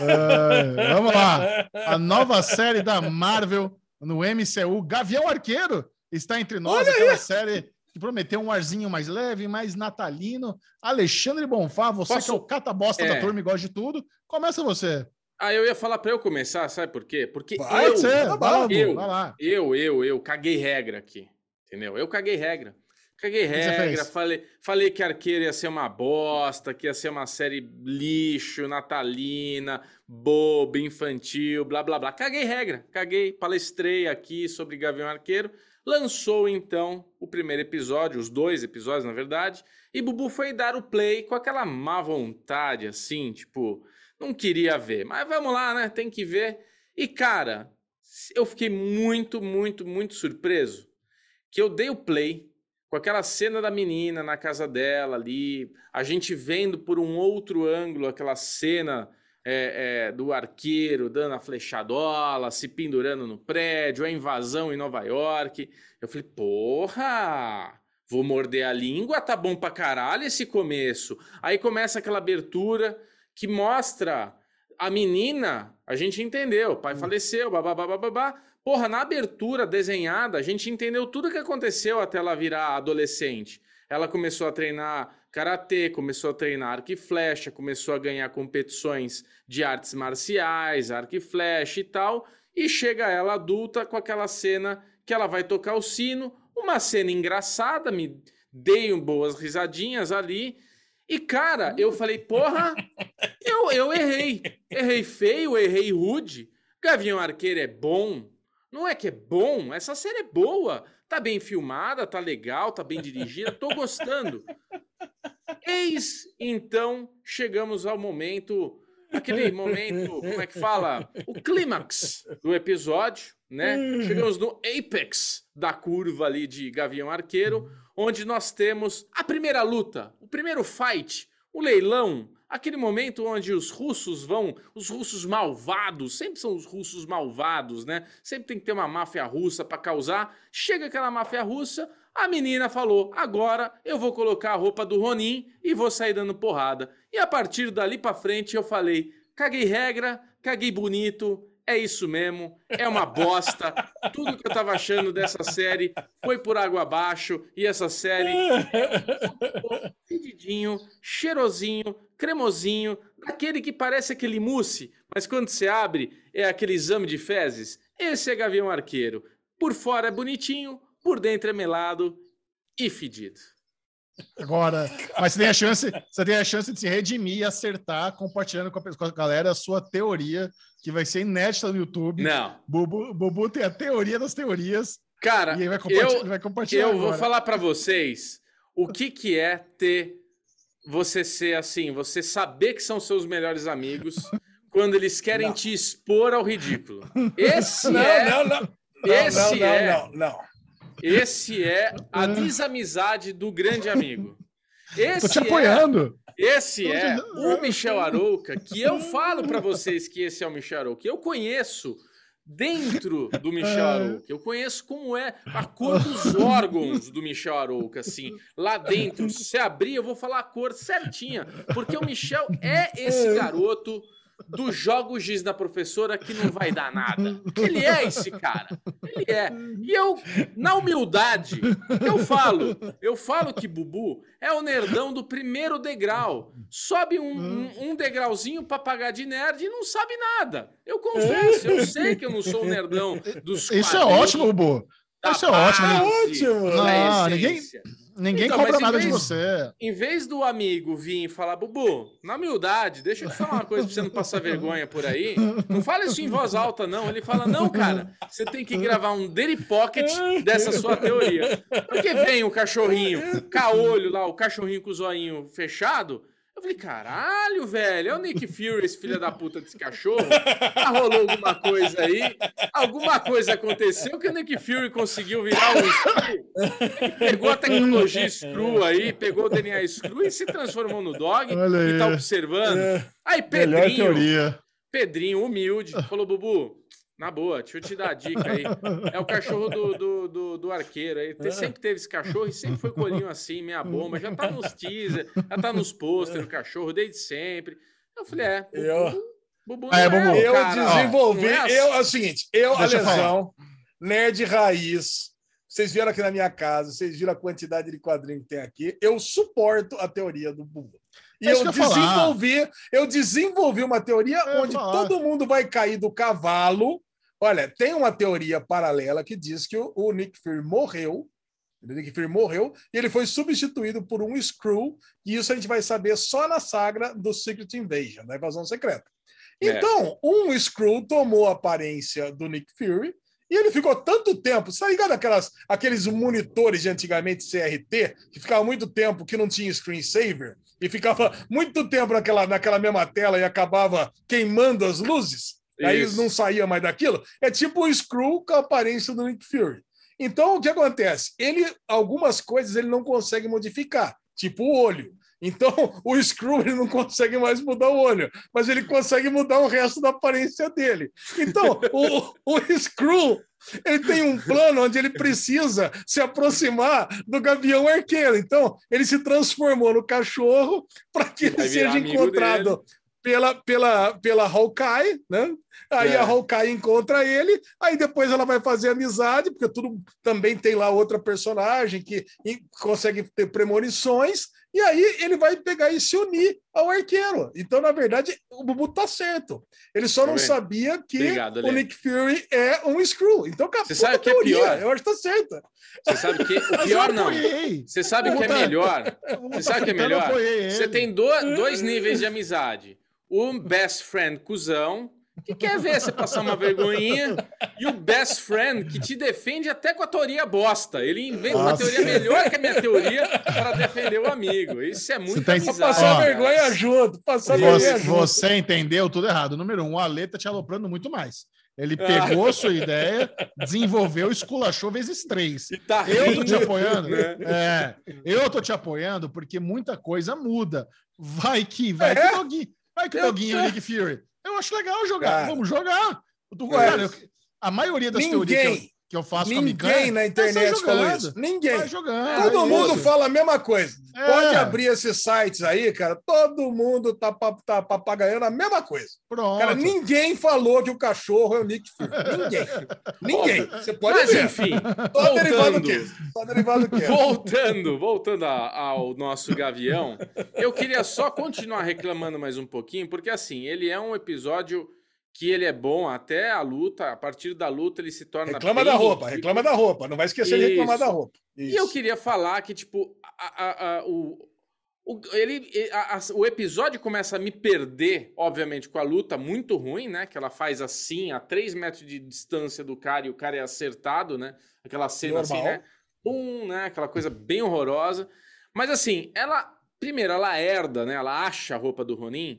A: É, vamos lá. A nova série da Marvel no MCU, Gavião Arqueiro, está entre nós. aquela série que prometeu um arzinho mais leve, mais natalino. Alexandre Bonfá, você
D: Posso-
A: que é o cata-bosta
D: É.
A: da turma e gosta de tudo, começa você.
D: Ah, eu ia falar pra eu começar, sabe por quê? Porque
B: Vai,
D: eu,
A: ser,
D: Eu. eu, eu, eu caguei regra aqui. Entendeu? Eu caguei regra. Caguei regra, falei, falei que Arqueiro ia ser uma bosta, que ia ser uma série lixo, natalina, boba, infantil, blá blá blá. Caguei regra, caguei, palestrei aqui sobre Gavião Arqueiro. Lançou então o primeiro episódio, os dois episódios na verdade, e Bubu foi dar o play com aquela má vontade assim, tipo, não queria ver, mas vamos lá, né? Tem que ver. E cara, eu fiquei muito, muito, muito surpreso que eu dei o play com aquela cena da menina na casa dela ali, a gente vendo por um outro ângulo aquela cena é, é, do arqueiro dando a flechadola, se pendurando no prédio, a invasão em Nova York. Eu falei, porra! Vou morder a língua, tá bom pra caralho esse começo. Aí começa aquela abertura que mostra a menina, a gente entendeu, o pai faleceu, babá, babá, babá. Porra, na abertura desenhada, a gente entendeu tudo o que aconteceu até ela virar adolescente. Ela começou a treinar karatê, começou a treinar arco e flecha, começou a ganhar competições de artes marciais, arco e flecha e tal, e chega ela adulta com aquela cena que ela vai tocar o sino, uma cena engraçada, me dei boas risadinhas ali, e cara, eu falei, porra, eu, eu errei, errei feio, errei rude, Gavião Arqueiro é bom, não é que é bom, essa série é boa. Tá bem filmada, tá legal, tá bem dirigida, tô gostando. Eis então chegamos ao momento, aquele momento, como é que fala? O clímax do episódio, né? Chegamos no apex da curva ali de Gavião Arqueiro, onde nós temos a primeira luta, o primeiro fight, o leilão, aquele momento onde os russos vão, os russos malvados, sempre são os russos malvados, né? Sempre tem que ter uma máfia russa para causar. Chega aquela máfia russa, a menina falou: "Agora eu vou colocar a roupa do Ronin e vou sair dando porrada". E a partir dali para frente eu falei: "Caguei regra, caguei bonito, é isso mesmo, é uma bosta. Tudo que eu tava achando dessa série foi por água abaixo e essa série (laughs) é pedidinho, cheirosinho, cremosinho, daquele que parece aquele mousse, mas quando você abre é aquele exame de fezes. Esse é Gavião Arqueiro. Por fora é bonitinho, por dentro é melado e fedido.
A: Agora, mas você tem a chance, você tem a chance de se redimir e acertar compartilhando com a, com a galera a sua teoria, que vai ser inédita no YouTube.
D: Não.
A: Bubu, Bubu tem a teoria das teorias.
D: Cara,
A: e vai compartilhar,
D: eu,
A: vai compartilhar
D: eu
A: agora.
D: vou falar pra vocês o que que é ter você ser assim, você saber que são seus melhores amigos (laughs) quando eles querem
B: Não.
D: te expor ao ridículo. (laughs) Esse
B: Não,
D: é,
B: não, não.
D: esse
B: não, não,
D: é,
B: não, não.
D: Esse é a desamizade do grande amigo. (laughs)
A: Tô
D: Esse
A: te
D: é,
A: apoiando.
D: esse
A: Tô te-
D: é o Michel Arouca, que eu falo pra vocês que esse é o Michel Arouca. Eu conheço dentro do Michel Arouca. Eu conheço como é a cor dos órgãos do Michel Arouca, assim. Lá dentro, se abrir, eu vou falar a cor certinha, porque o Michel é esse garoto do jogo giz da professora que não vai dar nada. Ele é esse cara. Ele é. E eu, na humildade, eu falo, eu falo que Bubu é o nerdão do primeiro degrau. Sobe um, um, um degrauzinho pra pagar de nerd e não sabe nada. Eu confesso, eu sei que eu não sou o nerdão dos
A: Isso é ótimo, Bubu. Isso é ótimo.
D: base,
B: ótimo.
D: da
A: Não, ninguém-. Ninguém
D: Então, em
A: nada de
D: vez-
A: você.
D: Em vez do amigo vir e falar, Bubu, na humildade, deixa eu te falar uma coisa pra você não passar vergonha por aí. Não fala isso em voz alta, não. Ele fala, não, cara, você tem que gravar um Daily Pocket dessa sua teoria. Porque vem o cachorrinho, caolho lá, o cachorrinho com o zoinho fechado. Eu falei, caralho, velho, é o Nick Fury, esse filho da puta desse cachorro. Ah, rolou alguma coisa aí. Alguma coisa aconteceu que o Nick Fury conseguiu virar um Screw. Pegou a tecnologia Screw aí, pegou o DNA Screw e se transformou no dog
A: Olha
D: e tá observando.
B: É,
D: Aí Pedrinho. Pedrinho, humilde, falou, Bubu, na boa, deixa eu te dar a dica aí. É o cachorro do, do, do, do arqueiro aí. Te- Sempre teve esse cachorro e sempre foi colinho assim, meia bomba. Já tá nos teaser, já tá nos posters do cachorro desde sempre. Eu falei, é,
B: Eu-
D: Bubu
A: É,
D: não
A: Bubu.
B: Eu
D: cara,
B: desenvolvi.
D: não é assim.
B: eu, é o seguinte, eu,
A: Deixa eu
B: Alesão, nerd raiz. Vocês vieram aqui na minha casa, vocês viram a quantidade de quadrinho que tem aqui. Eu suporto a teoria do Bubu. E
A: É
B: eu
A: eu ia falar.
B: desenvolvi, eu desenvolvi uma teoria onde todo mundo vai cair do cavalo. Olha, tem uma teoria paralela que diz que o, o Nick Fury morreu. O Nick Fury morreu e ele foi substituído por um Screw, e isso a gente vai saber só na saga do Secret Invasion, da invasão secreta.
D: É.
B: Então, um Screw tomou a aparência do Nick Fury e ele ficou tanto tempo. Você tá ligado aquelas, aqueles monitores de antigamente CRT, que ficava muito tempo que não tinha screensaver e ficava muito tempo naquela, naquela mesma tela e acabava queimando as luzes? Aí
D: Isso.
B: não saía mais daquilo. É tipo o Screw com a aparência do Nick Fury. Então, o que acontece? Ele, algumas coisas ele não consegue modificar, tipo o olho. Então, (laughs) o Screw ele não consegue mais mudar o olho, mas ele consegue mudar o resto da aparência dele. Então, o, (laughs) o Screw ele tem um plano onde ele precisa se aproximar do Gavião Arqueiro. Então, ele se transformou no cachorro para que ele seja encontrado pela, pela, pela Hawkeye, né? Aí
D: É.
B: a Hawkeye encontra ele, aí depois ela vai fazer amizade, porque tudo também tem lá outra personagem que consegue ter premonições, e aí ele vai pegar e se unir ao arqueiro. Então, na verdade, o Bubu tá certo. Ele só
D: Tá
B: não
D: vendo?
B: sabia que
D: Obrigado,
B: o. Nick Fury é um Screw. Então,
D: Você sabe que é
B: teoria.
D: pior?
B: Eu acho que tá certo.
D: Você sabe que o (laughs)
A: Mas
D: pior não. Você sabe o que é melhor? (laughs) Você sabe o que é melhor? Você tem do- dois (laughs) níveis de amizade. O best friend cuzão, que quer ver você passar uma vergonhinha, e o best friend que te defende até com a teoria bosta. Ele inventa uma
A: Nossa.
D: teoria melhor que a minha teoria para defender o amigo. Isso é muito
B: Pra
D: amizade.
B: passar
A: Ó,
B: vergonha junto. Passar
A: Você,
B: vergonha junto.
A: você entendeu tudo errado. Número um, o Ale tá te aloprando muito mais. Ele
D: Ah.
A: pegou sua ideia, desenvolveu, esculachou vezes três.
D: E tá
A: Eu tô te apoiando.
D: né?
A: É, eu tô te apoiando porque muita coisa muda. Vai que, vai que
B: É?
A: o Doguinho, vai que o
B: Eu-
A: Doguinho o Nick Fury. Eu acho legal jogar.
B: Cara.
A: Vamos jogar.
B: É.
A: cara, eu- a maioria das teorias que eu,
B: Ninguém,
A: que eu faço com a
B: Ninguém
A: Micanha,
B: na
A: é
B: internet falou isso. Ninguém.
A: Vai jogando.
B: Todo
A: é
B: mundo
A: isso.
B: fala a mesma coisa.
A: É.
B: Pode abrir esses sites aí, cara. Todo mundo tá, tá papagaiando a mesma coisa.
A: Pronto.
B: Cara, ninguém falou que o cachorro é o Nick Fury. (laughs) Ninguém. Ninguém. Você pode
D: Mas
B: ver.
D: enfim,
B: Só derivado
D: voltando.
B: do quê? Só derivado do quê?
D: Voltando, voltando a- ao nosso Gavião, eu queria só continuar reclamando mais um pouquinho, porque assim, ele é um episódio que ele é bom até a luta, a partir da luta ele se torna
B: Reclama da roupa,
D: ridículo.
B: reclama da roupa. Não vai esquecer de reclamar
D: Isso.
B: da roupa.
D: E eu queria falar que, tipo, a- a- a- o, o, ele, o episódio começa a me perder, obviamente, com a luta muito ruim, né? Que ela faz assim, a 3 metros de distância do cara e o cara é acertado, né? Aquela cena assim,
B: Normal.
D: né? Pum, né? Aquela coisa bem horrorosa. Mas assim, ela. Primeiro, ela herda, né? Ela acha a roupa do Ronin.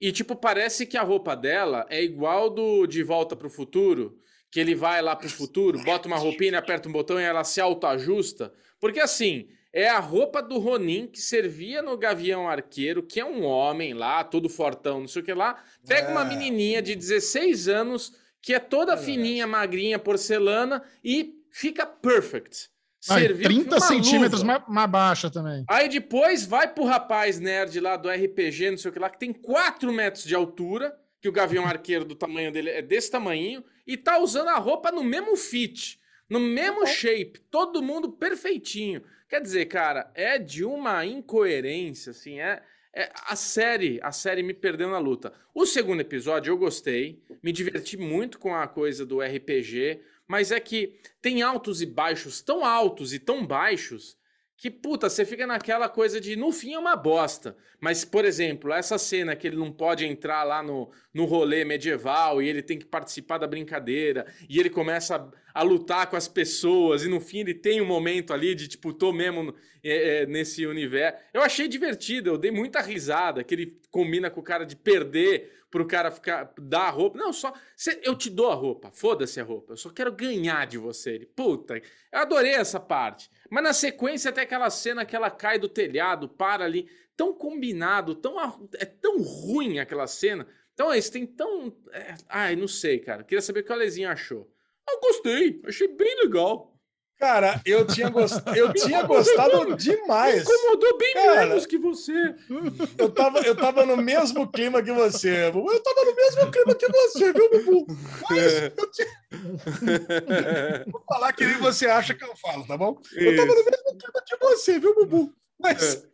D: E, tipo, parece que a roupa dela é igual do De Volta pro Futuro. Que ele vai lá pro futuro, bota uma roupinha, aperta um botão e ela se autoajusta. Porque, assim, é a roupa do Ronin que servia no Gavião Arqueiro, que é um homem lá, todo fortão, não sei o que lá. Pega uma
B: É.
D: menininha de 16 anos, que é toda fininha, magrinha, porcelana, e fica perfect. Serviu
A: 30
D: uma
A: centímetros mais, mais baixa também.
D: Aí depois vai pro rapaz nerd lá do RPG, não sei o que lá, que tem 4 metros de altura, que o Gavião (laughs) Arqueiro do tamanho dele é desse tamanho, e tá usando a roupa no mesmo fit, no mesmo shape, todo mundo perfeitinho. Quer dizer, cara, é de uma incoerência, assim, é, é a série, a série me perdeu na luta. O segundo episódio eu gostei, me diverti muito com a coisa do RPG, mas é que tem altos e baixos tão altos e tão baixos que, puta, você fica naquela coisa de, no fim é uma bosta. Mas, por exemplo, essa cena que ele não pode entrar lá no, no rolê medieval e ele tem que participar da brincadeira e ele começa a, a lutar com as pessoas e no fim ele tem um momento ali de, tipo, tô mesmo é, é, nesse universo. Eu achei divertido, eu dei muita risada, que ele combina com o cara de perder pro cara ficar, dar a roupa. Não, só, cê- eu te dou a roupa, foda-se a roupa, eu só quero ganhar de você. Ele, puta, eu adorei essa parte. Mas na sequência até aquela cena que ela cai do telhado, para ali, tão combinado, tão é tão ruim aquela cena. Então eles têm tão, é, ai, não sei, cara. Queria saber o que o Alezinho achou. Eu gostei, achei bem legal.
B: Cara, eu tinha, gost... eu tinha gostado
D: Me
B: demais.
D: incomodou bem
B: Cara.
D: menos que você.
B: Eu tava, eu tava no mesmo clima que você, Bubu. Eu tava no mesmo clima que você, viu, Bubu? Mas eu tinha... (laughs) Vou falar que nem você acha que eu falo, tá bom? Eu tava no mesmo clima que você, viu, Bubu? Mas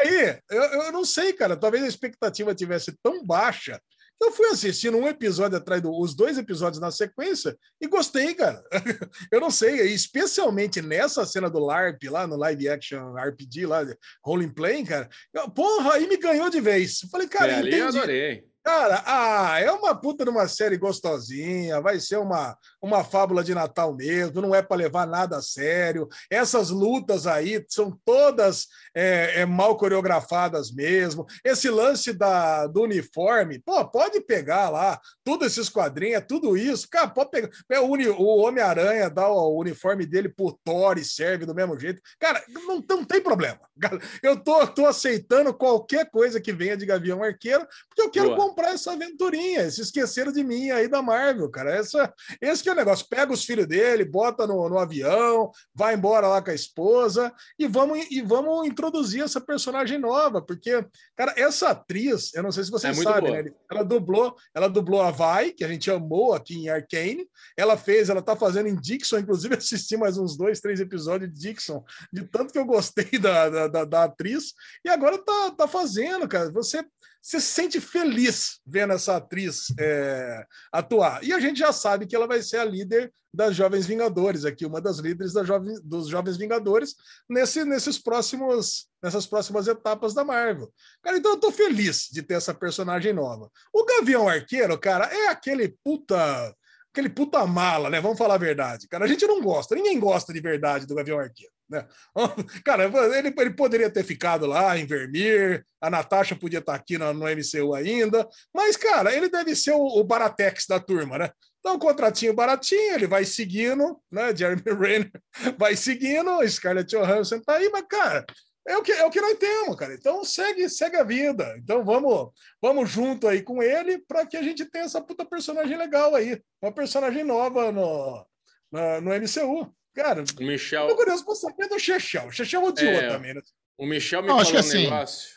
B: aí, eu, eu não sei, cara. Talvez a expectativa tivesse tão baixa. Eu fui assistindo um episódio atrás do, os dois episódios na sequência e gostei, cara. (laughs) Eu não sei, especialmente nessa cena do LARP lá no live action RPG lá, Rolling Play, cara. eu- porra, aí me ganhou de vez. Falei, cara,
D: é, ali eu
B: entendi.
D: adorei.
B: Cara, ah, é uma puta de uma série gostosinha, vai ser uma, uma fábula de Natal mesmo, não é para levar nada a sério. Essas lutas aí são todas é, é, mal coreografadas mesmo. Esse lance da, do uniforme, pô, pode pegar lá, tudo esses quadrinhos, é tudo isso, cara, pode pegar. É, o, o Homem-Aranha dá o uniforme dele pro Thor e serve do mesmo jeito. Cara, não, não tem problema. (laughs) Eu tô, tô aceitando qualquer coisa que venha de Gavião Arqueiro, porque eu quero. Comprar essa aventurinha. Se esqueceram de mim aí da Marvel, cara. Essa, esse que é o negócio. Pega os filhos dele, bota no, no avião, vai embora lá com a esposa e vamos, e vamos introduzir essa personagem nova, porque, cara, essa atriz, eu não sei se vocês
D: É
B: sabem, né? Ela dublou, ela dublou a Vai, que a gente amou aqui em Arcane. Ela fez, ela tá fazendo em Dixon, inclusive assisti mais uns dois, três episódios de Dixon, de tanto que eu gostei (laughs) da, da, da, da atriz, e agora tá, tá fazendo, cara. Você, você se sente feliz vendo essa atriz é, atuar. E a gente já sabe que ela vai ser a líder das Jovens Vingadores, aqui, uma das líderes da Jovem, dos Jovens Vingadores, nesse, nesses próximos, nessas próximas etapas da Marvel. Cara, então eu tô feliz de ter essa personagem nova. O Gavião Arqueiro, cara, é aquele puta. Aquele puta mala, né? Vamos falar a verdade. Cara, a gente não gosta, ninguém gosta de verdade do Gavião Arqueiro, né? (laughs) Cara, ele, ele poderia ter ficado lá em Vermir, a Natasha podia estar aqui no, no MCU ainda, mas, cara, ele deve ser o, o Baratex da turma, né? Então, contratinho baratinho, ele vai seguindo, né? Jeremy (laughs) Renner vai seguindo, Scarlett Johansson tá aí, mas, cara, é o que, é o que nós temos, cara. Então, segue, segue a vida. Então, vamos, vamos junto aí com ele para que a gente tenha essa puta personagem legal aí. Uma personagem nova no, na- no MCU. Cara,
D: O Michel,
B: tô curioso pra saber do Chechel. O Chechel odiou
D: É.
B: também, né?
D: o Michel me
A: Não,
D: falou um
A: assim-
D: negócio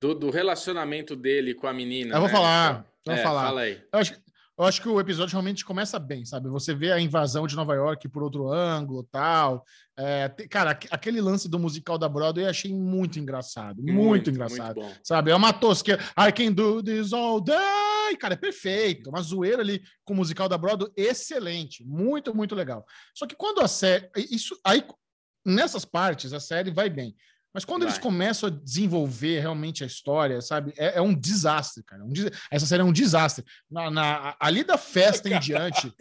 D: do, do relacionamento dele com a menina.
A: Eu vou
D: né,
A: falar, eu vou
D: É,
A: falar.
D: Fala aí.
A: Eu acho, eu acho que o episódio realmente começa bem, sabe? Você vê a invasão de Nova York por outro ângulo tal. É, cara, aque- aquele lance do musical da Broadway eu achei muito engraçado. Muito, engraçado.
D: Muito.
A: Sabe? É uma tosqueira. I can do this all day. Cara, é perfeito. Uma zoeira ali com o musical da Broadway, excelente. Muito, muito legal. Só que quando a série. Isso, aí, nessas partes, a série vai bem. Mas quando eles
D: Vai.
A: começam a desenvolver realmente a história, sabe? É, é um desastre, cara. Um des- Essa série é um desastre. Na, na- ali da festa em (laughs) diante.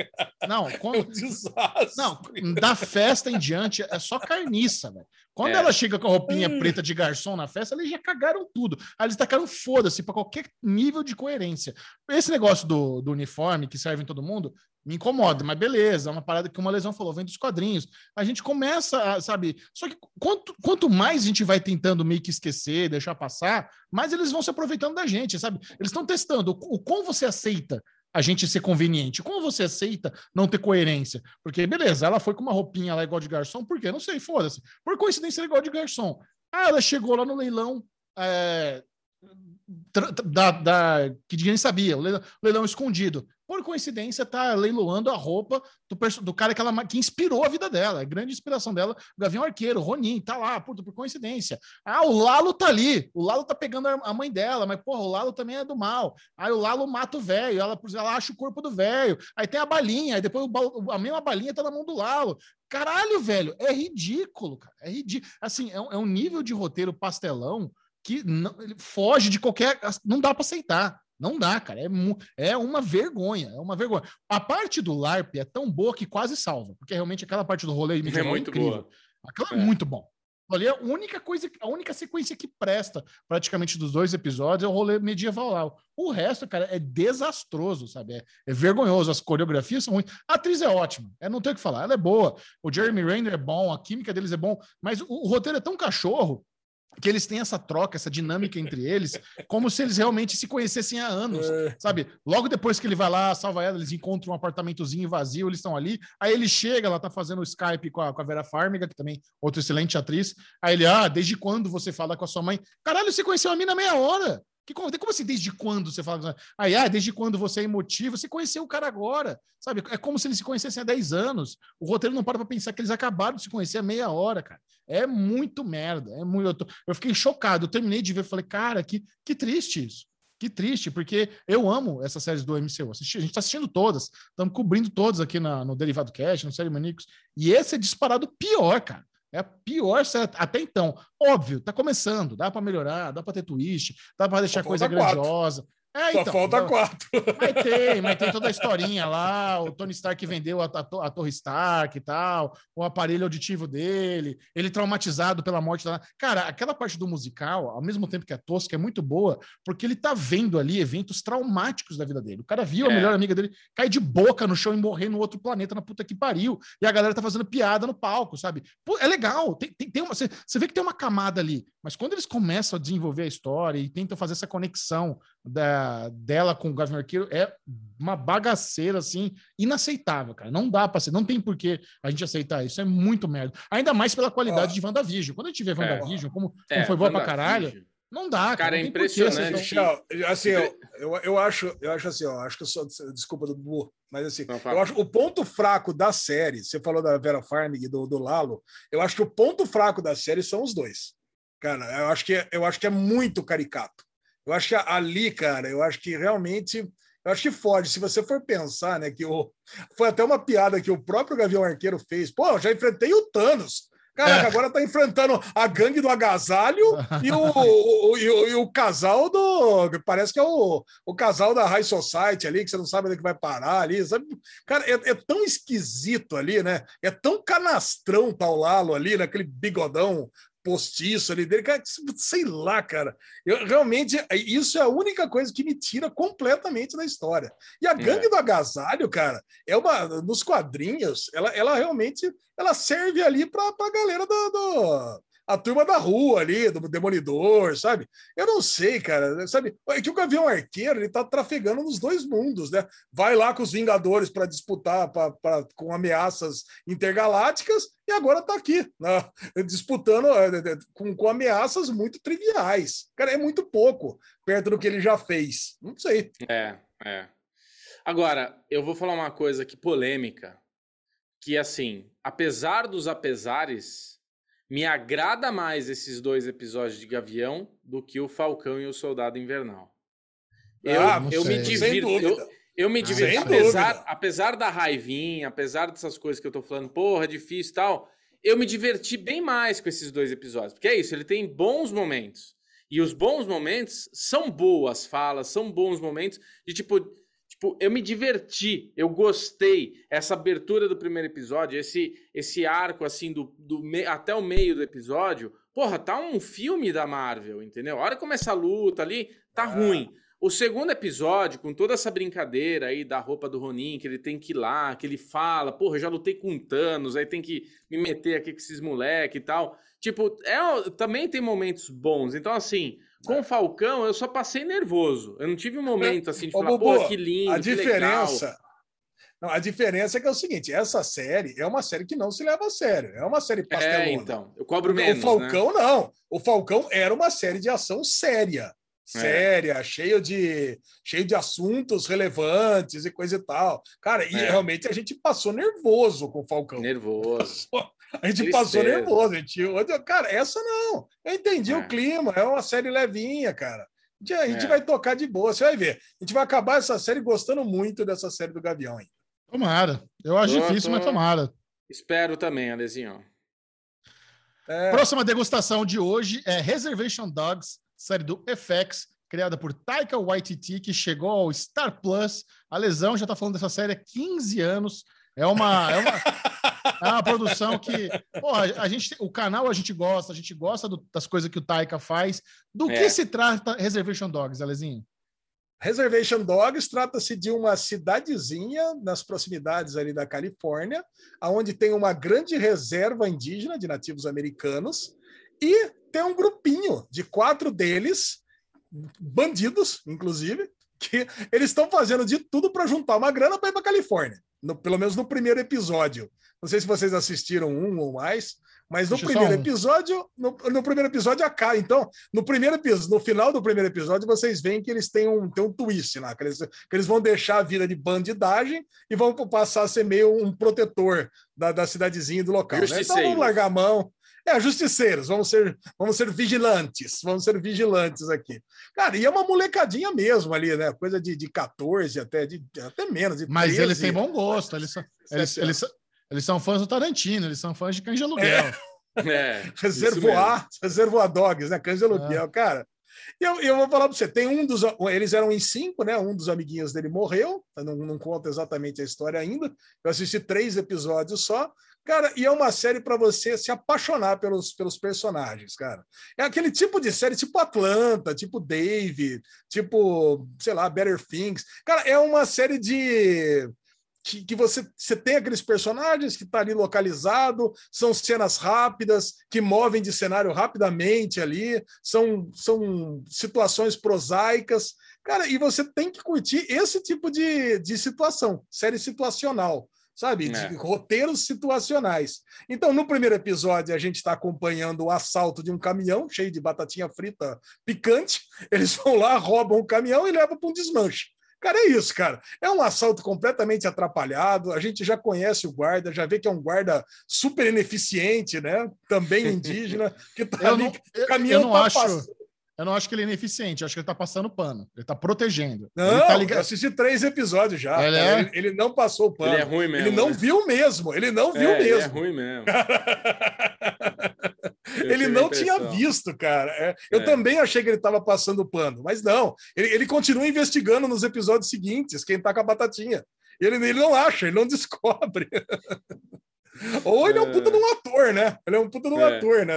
A: Não,
B: É um
A: quando,
B: desastre.
A: não, da festa em diante é só carniça, velho. Quando
D: É.
A: ela chega com a roupinha
B: Hum.
A: preta de garçom na festa, eles já cagaram tudo. Aí eles tacaram foda-se pra qualquer nível de coerência. Esse negócio do, do uniforme que serve em todo mundo me incomoda, mas beleza, é uma parada que uma lesão falou, vem dos quadrinhos. A gente começa, a, sabe? Só que quanto, quanto mais a gente vai tentando meio que esquecer, deixar passar, mais eles vão se aproveitando da gente, sabe? Eles estão testando o, o quão você aceita a gente ser conveniente, como você aceita não ter coerência. Porque, beleza, ela foi com uma roupinha lá igual de garçom, por quê? Não sei, foda-se. Por coincidência, ela é igual de garçom. Ah, ela chegou lá no leilão é, da, da- que ninguém sabia, o leilão, leilão escondido. Por coincidência, tá leiloando a roupa do, do cara que, ela, que inspirou a vida dela, a grande inspiração dela, o Gavião Arqueiro, Ronin, tá lá, puta, por coincidência. Ah, o Lalo tá ali, o Lalo tá pegando a mãe dela, mas, porra, o Lalo também é do mal. Aí o Lalo mata o velho, ela, ela acha o corpo do velho. Aí tem a balinha, aí depois o a mesma balinha tá na mão do Lalo. Caralho, velho, é ridículo, cara. É ridículo. Assim, é um, é um nível de roteiro pastelão que não, ele foge de qualquer. Não dá para aceitar. Não dá, cara. É, é uma vergonha. É uma vergonha. A parte do LARP é tão boa que quase salva, porque realmente aquela parte do rolê
D: É
A: medieval
D: muito
A: incrível.
D: boa.
A: Aquilo é,
D: É.
A: muito bom. Ali é a única coisa, a única sequência que presta praticamente dos dois episódios é o rolê medieval lá. O resto, cara, é desastroso, sabe? É, é vergonhoso. As coreografias são ruins. A atriz é ótima. É, não tem o que falar. Ela é boa. O Jeremy Renner é bom. A química deles é bom. Mas o, o roteiro é tão cachorro que eles têm essa troca, essa dinâmica entre eles, como se eles realmente se conhecessem há anos
B: É.
A: sabe? Logo depois que ele vai lá, salva ela, eles encontram um apartamentozinho vazio, eles estão ali. Aí ele chega, ela tá fazendo o Skype com a, com a Vera Farmiga, que também outra excelente atriz. Aí ele, ah, desde quando você fala com a sua mãe? Caralho, você conheceu a mina meia hora. Que, como assim, desde quando você fala? Aí, ah, desde quando você é emotivo? Você conheceu o cara agora, sabe? É como se eles se conhecessem há 10 anos. O roteiro não para pra pensar que eles acabaram de se conhecer há meia hora, cara. É muito merda. É muito... eu, tô- eu fiquei chocado. Eu terminei de ver, falei, cara, que, que triste isso. Que triste, porque eu amo essas séries do MCU. Assisti- a gente está assistindo todas, estamos cobrindo todas aqui na- no Derivado Cast, no Série Manicos. E esse é disparado pior, cara. É a pior série até então. Óbvio, tá começando, dá para melhorar, dá para ter twist, dá para deixar coisa grandiosa. É,
B: Só
A: então,
B: falta
A: dá-
B: quatro.
A: mas tem, mas tem toda a (laughs) historinha lá, o Tony Stark vendeu a, a a Torre Stark e tal, o aparelho auditivo dele, ele traumatizado pela morte da... Cara, aquela parte do musical, ao mesmo tempo que é tosca, é muito boa, porque ele tá vendo ali eventos traumáticos da vida dele. O cara viu a
D: É.
A: melhor amiga dele cair de boca no chão e morrer no outro planeta, na puta que pariu, e a galera tá fazendo piada no palco, sabe? Pô, é legal, tem, tem, tem uma, você vê que tem uma camada ali, mas quando eles começam a desenvolver a história e tentam fazer essa conexão da, dela com o Gavin Arqueiro, é uma bagaceira, assim, inaceitável, cara. Não dá pra ser, não tem por que a gente aceitar isso. É muito merda. Ainda mais pela qualidade
B: Ó.
A: de WandaVision. Quando a gente vê WandaVision, como, como
D: É,
A: foi boa pra caralho, não dá, cara.
D: Cara, é impressionante.
B: assim, eu, eu, eu acho, eu acho assim, ó, acho que eu sou, desculpa do Bu, mas assim,
D: Não,
B: eu acho o ponto fraco da série, você falou da Vera Farmiga e do, do Lalo, eu acho que o ponto fraco da série são os dois. Cara, eu acho que é, eu acho que é muito caricato. Eu acho que ali, cara, eu acho que realmente, eu acho que fode. Se você for pensar, né, que o foi até uma piada que o próprio Gavião Arqueiro fez. Pô, eu já enfrentei o Thanos. Caraca,
A: É.
B: agora tá enfrentando a gangue do agasalho e (laughs) o, o- e o, e o casal do. Parece que é o, o casal da High Society ali, que você não sabe onde é que vai parar ali. Sabe? Cara, é, é tão esquisito ali, né? É tão canastrão tal Lalo ali, naquele bigodão postiço ali dele. Cara, sei lá, cara. Eu, realmente, isso é a única coisa que me tira completamente da história. E a gangue do agasalho, cara, é uma. Nos quadrinhos, ela, ela realmente ela serve ali para a galera do, do- a turma da rua ali, do Demolidor, sabe? Eu não sei, cara, sabe? É que o Gavião Arqueiro, ele tá trafegando nos dois mundos, né? Vai lá com os Vingadores para disputar pra, pra, com ameaças intergalácticas e agora tá aqui, né? disputando é, com, com ameaças muito triviais. Cara, é muito pouco perto do que ele já fez. Não sei.
D: É, é. Agora, eu vou falar uma coisa aqui polêmica, que assim, apesar dos apesares, me agrada mais esses dois episódios de Gavião do que o Falcão e o Soldado Invernal. Eu,
B: Ah,
D: eu me divirto. Eu, eu me
A: Ah,
D: divirto.
B: sem
D: Apesar, apesar da raivinha, apesar dessas coisas que eu tô falando, porra, é difícil e tal, eu me diverti bem mais com esses dois episódios. Porque é isso, ele tem bons momentos. E os bons momentos são boas falas, são bons momentos de tipo. Tipo, eu me diverti, eu gostei. Essa abertura do primeiro episódio, esse esse arco assim do, do me- até o meio do episódio, porra, tá um filme da Marvel, entendeu? A hora que começa a luta ali, tá ruim. O segundo episódio, com toda essa brincadeira aí da roupa do Ronin, que ele tem que ir lá, que ele fala, porra, eu já lutei com Thanos, aí tem que me meter aqui com esses moleque e tal. Tipo, é, também tem momentos bons. Então, assim, com o Falcão, eu só passei nervoso. Eu não tive um momento assim de
B: Ô,
D: falar,
B: Bubu,
D: porra, que lindo,
B: a diferença. Não, a diferença é que é o seguinte: essa série é uma série que não se leva a sério. É uma série pastelona.
D: É, então. Eu cobro
B: o
D: menos, né?
B: Falcão, não. O Falcão era uma série de ação séria.
D: É.
B: Séria, cheio de cheio de assuntos relevantes e coisa e tal. Cara, e
D: É.
B: realmente a gente passou nervoso com o Falcão.
D: Nervoso.
B: A gente
D: Tristeza.
B: passou nervoso. A gente, cara, essa não. Eu entendi
D: É.
B: o clima, é uma série levinha, cara. A gente, a gente
D: É.
B: vai tocar de boa, você vai ver. A gente vai acabar essa série gostando muito dessa série do Gavião. Hein?
A: Tomara. Eu acho
D: Tô-
A: difícil, mas tomara.
D: Espero também, Alezinho.
B: É,
A: Próxima degustação de hoje é Reservation Dogs, série do FX, criada por Taika Waititi, que chegou ao Star Plus. A Lesão já está falando dessa série há 15 anos. É uma, é uma, é uma produção que, porra, a gente, o canal a gente gosta, a gente gosta do- das coisas que o Taika faz. Do
D: É.
A: que se trata Reservation Dogs, Alezinho?
B: Reservation Dogs trata-se de uma cidadezinha nas proximidades ali da Califórnia, onde tem uma grande reserva indígena de nativos americanos e tem um grupinho de quatro deles, bandidos, inclusive, que eles estão fazendo de tudo para juntar uma grana para ir para Califórnia. No- pelo menos no primeiro episódio. Não sei se vocês assistiram um ou mais, mas no primeiro
A: um.
B: episódio, no, no primeiro episódio acaba. Então, no primeiro episódio, no final do primeiro episódio, vocês veem que eles têm um, têm um twist lá, que eles, que eles vão deixar a vida de bandidagem e vão passar a ser meio um protetor da, da cidadezinha e do local. Né? Então vamos largar a mão. É, justiceiros, vamos ser, vamos ser vigilantes, vamos ser vigilantes aqui. Cara, e é uma molecadinha mesmo ali, né? Coisa de, de 14 até, de, até menos. De
A: Mas
B: 13.
A: eles têm bom gosto, eles são, eles, eles, são- eles são fãs do Tarantino, eles são fãs de Cães de Aluguel.
D: É, (laughs) (laughs) isso
B: Reservoir, Reservoir Dogs, né? Cães de
A: É.
B: aluguel, cara. E eu, eu vou falar para você, tem um dos. Eles eram em cinco, né? Um dos amiguinhos dele morreu. eu Não, não conta exatamente a história ainda. Eu assisti três episódios só. Cara, e é uma série para você se apaixonar pelos, pelos personagens, cara. É aquele tipo de série, tipo Atlanta, tipo Dave, tipo, sei lá, Better Things. Cara, é uma série de que, que você, você tem aqueles personagens que está ali localizado, são cenas rápidas, que movem de cenário rapidamente ali, são, são situações prosaicas. Cara, e você tem que curtir esse tipo de, de situação, série situacional, sabe? De
D: É.
B: roteiros situacionais. Então, no primeiro episódio, a gente está acompanhando o assalto de um caminhão cheio de batatinha frita picante. Eles vão lá, roubam o caminhão e levam para um desmanche. Cara, é isso, cara. É um assalto completamente atrapalhado. A gente já conhece o guarda, já vê que é um guarda super ineficiente, né? Também (laughs) indígena, que tá
A: Eu
B: ali.
A: não, eu,
B: caminhão
A: eu não
B: tá
A: acho,
B: passando.
A: Eu não acho que ele é ineficiente, eu acho que ele tá passando pano, ele tá protegendo.
B: Não,
A: ele tá
B: eu
A: ligado.
B: assisti três episódios já.
A: Ele é?
B: ele, ele não passou o pano.
D: Ele é ruim mesmo.
B: Ele não
D: né?
B: viu mesmo. Ele não viu
D: É, Ele é
B: mesmo.
D: ruim mesmo. (laughs) Eu
B: ele não tinha visto, cara. É, eu
D: É.
B: também achei que ele estava passando pano, mas não. Ele, ele continua investigando nos episódios seguintes quem tá com a batatinha. Ele, ele não acha, ele não (laughs) descobre. Ou ele é um puta de um ator, né? Ele é um puta de um
D: É.
B: ator, né?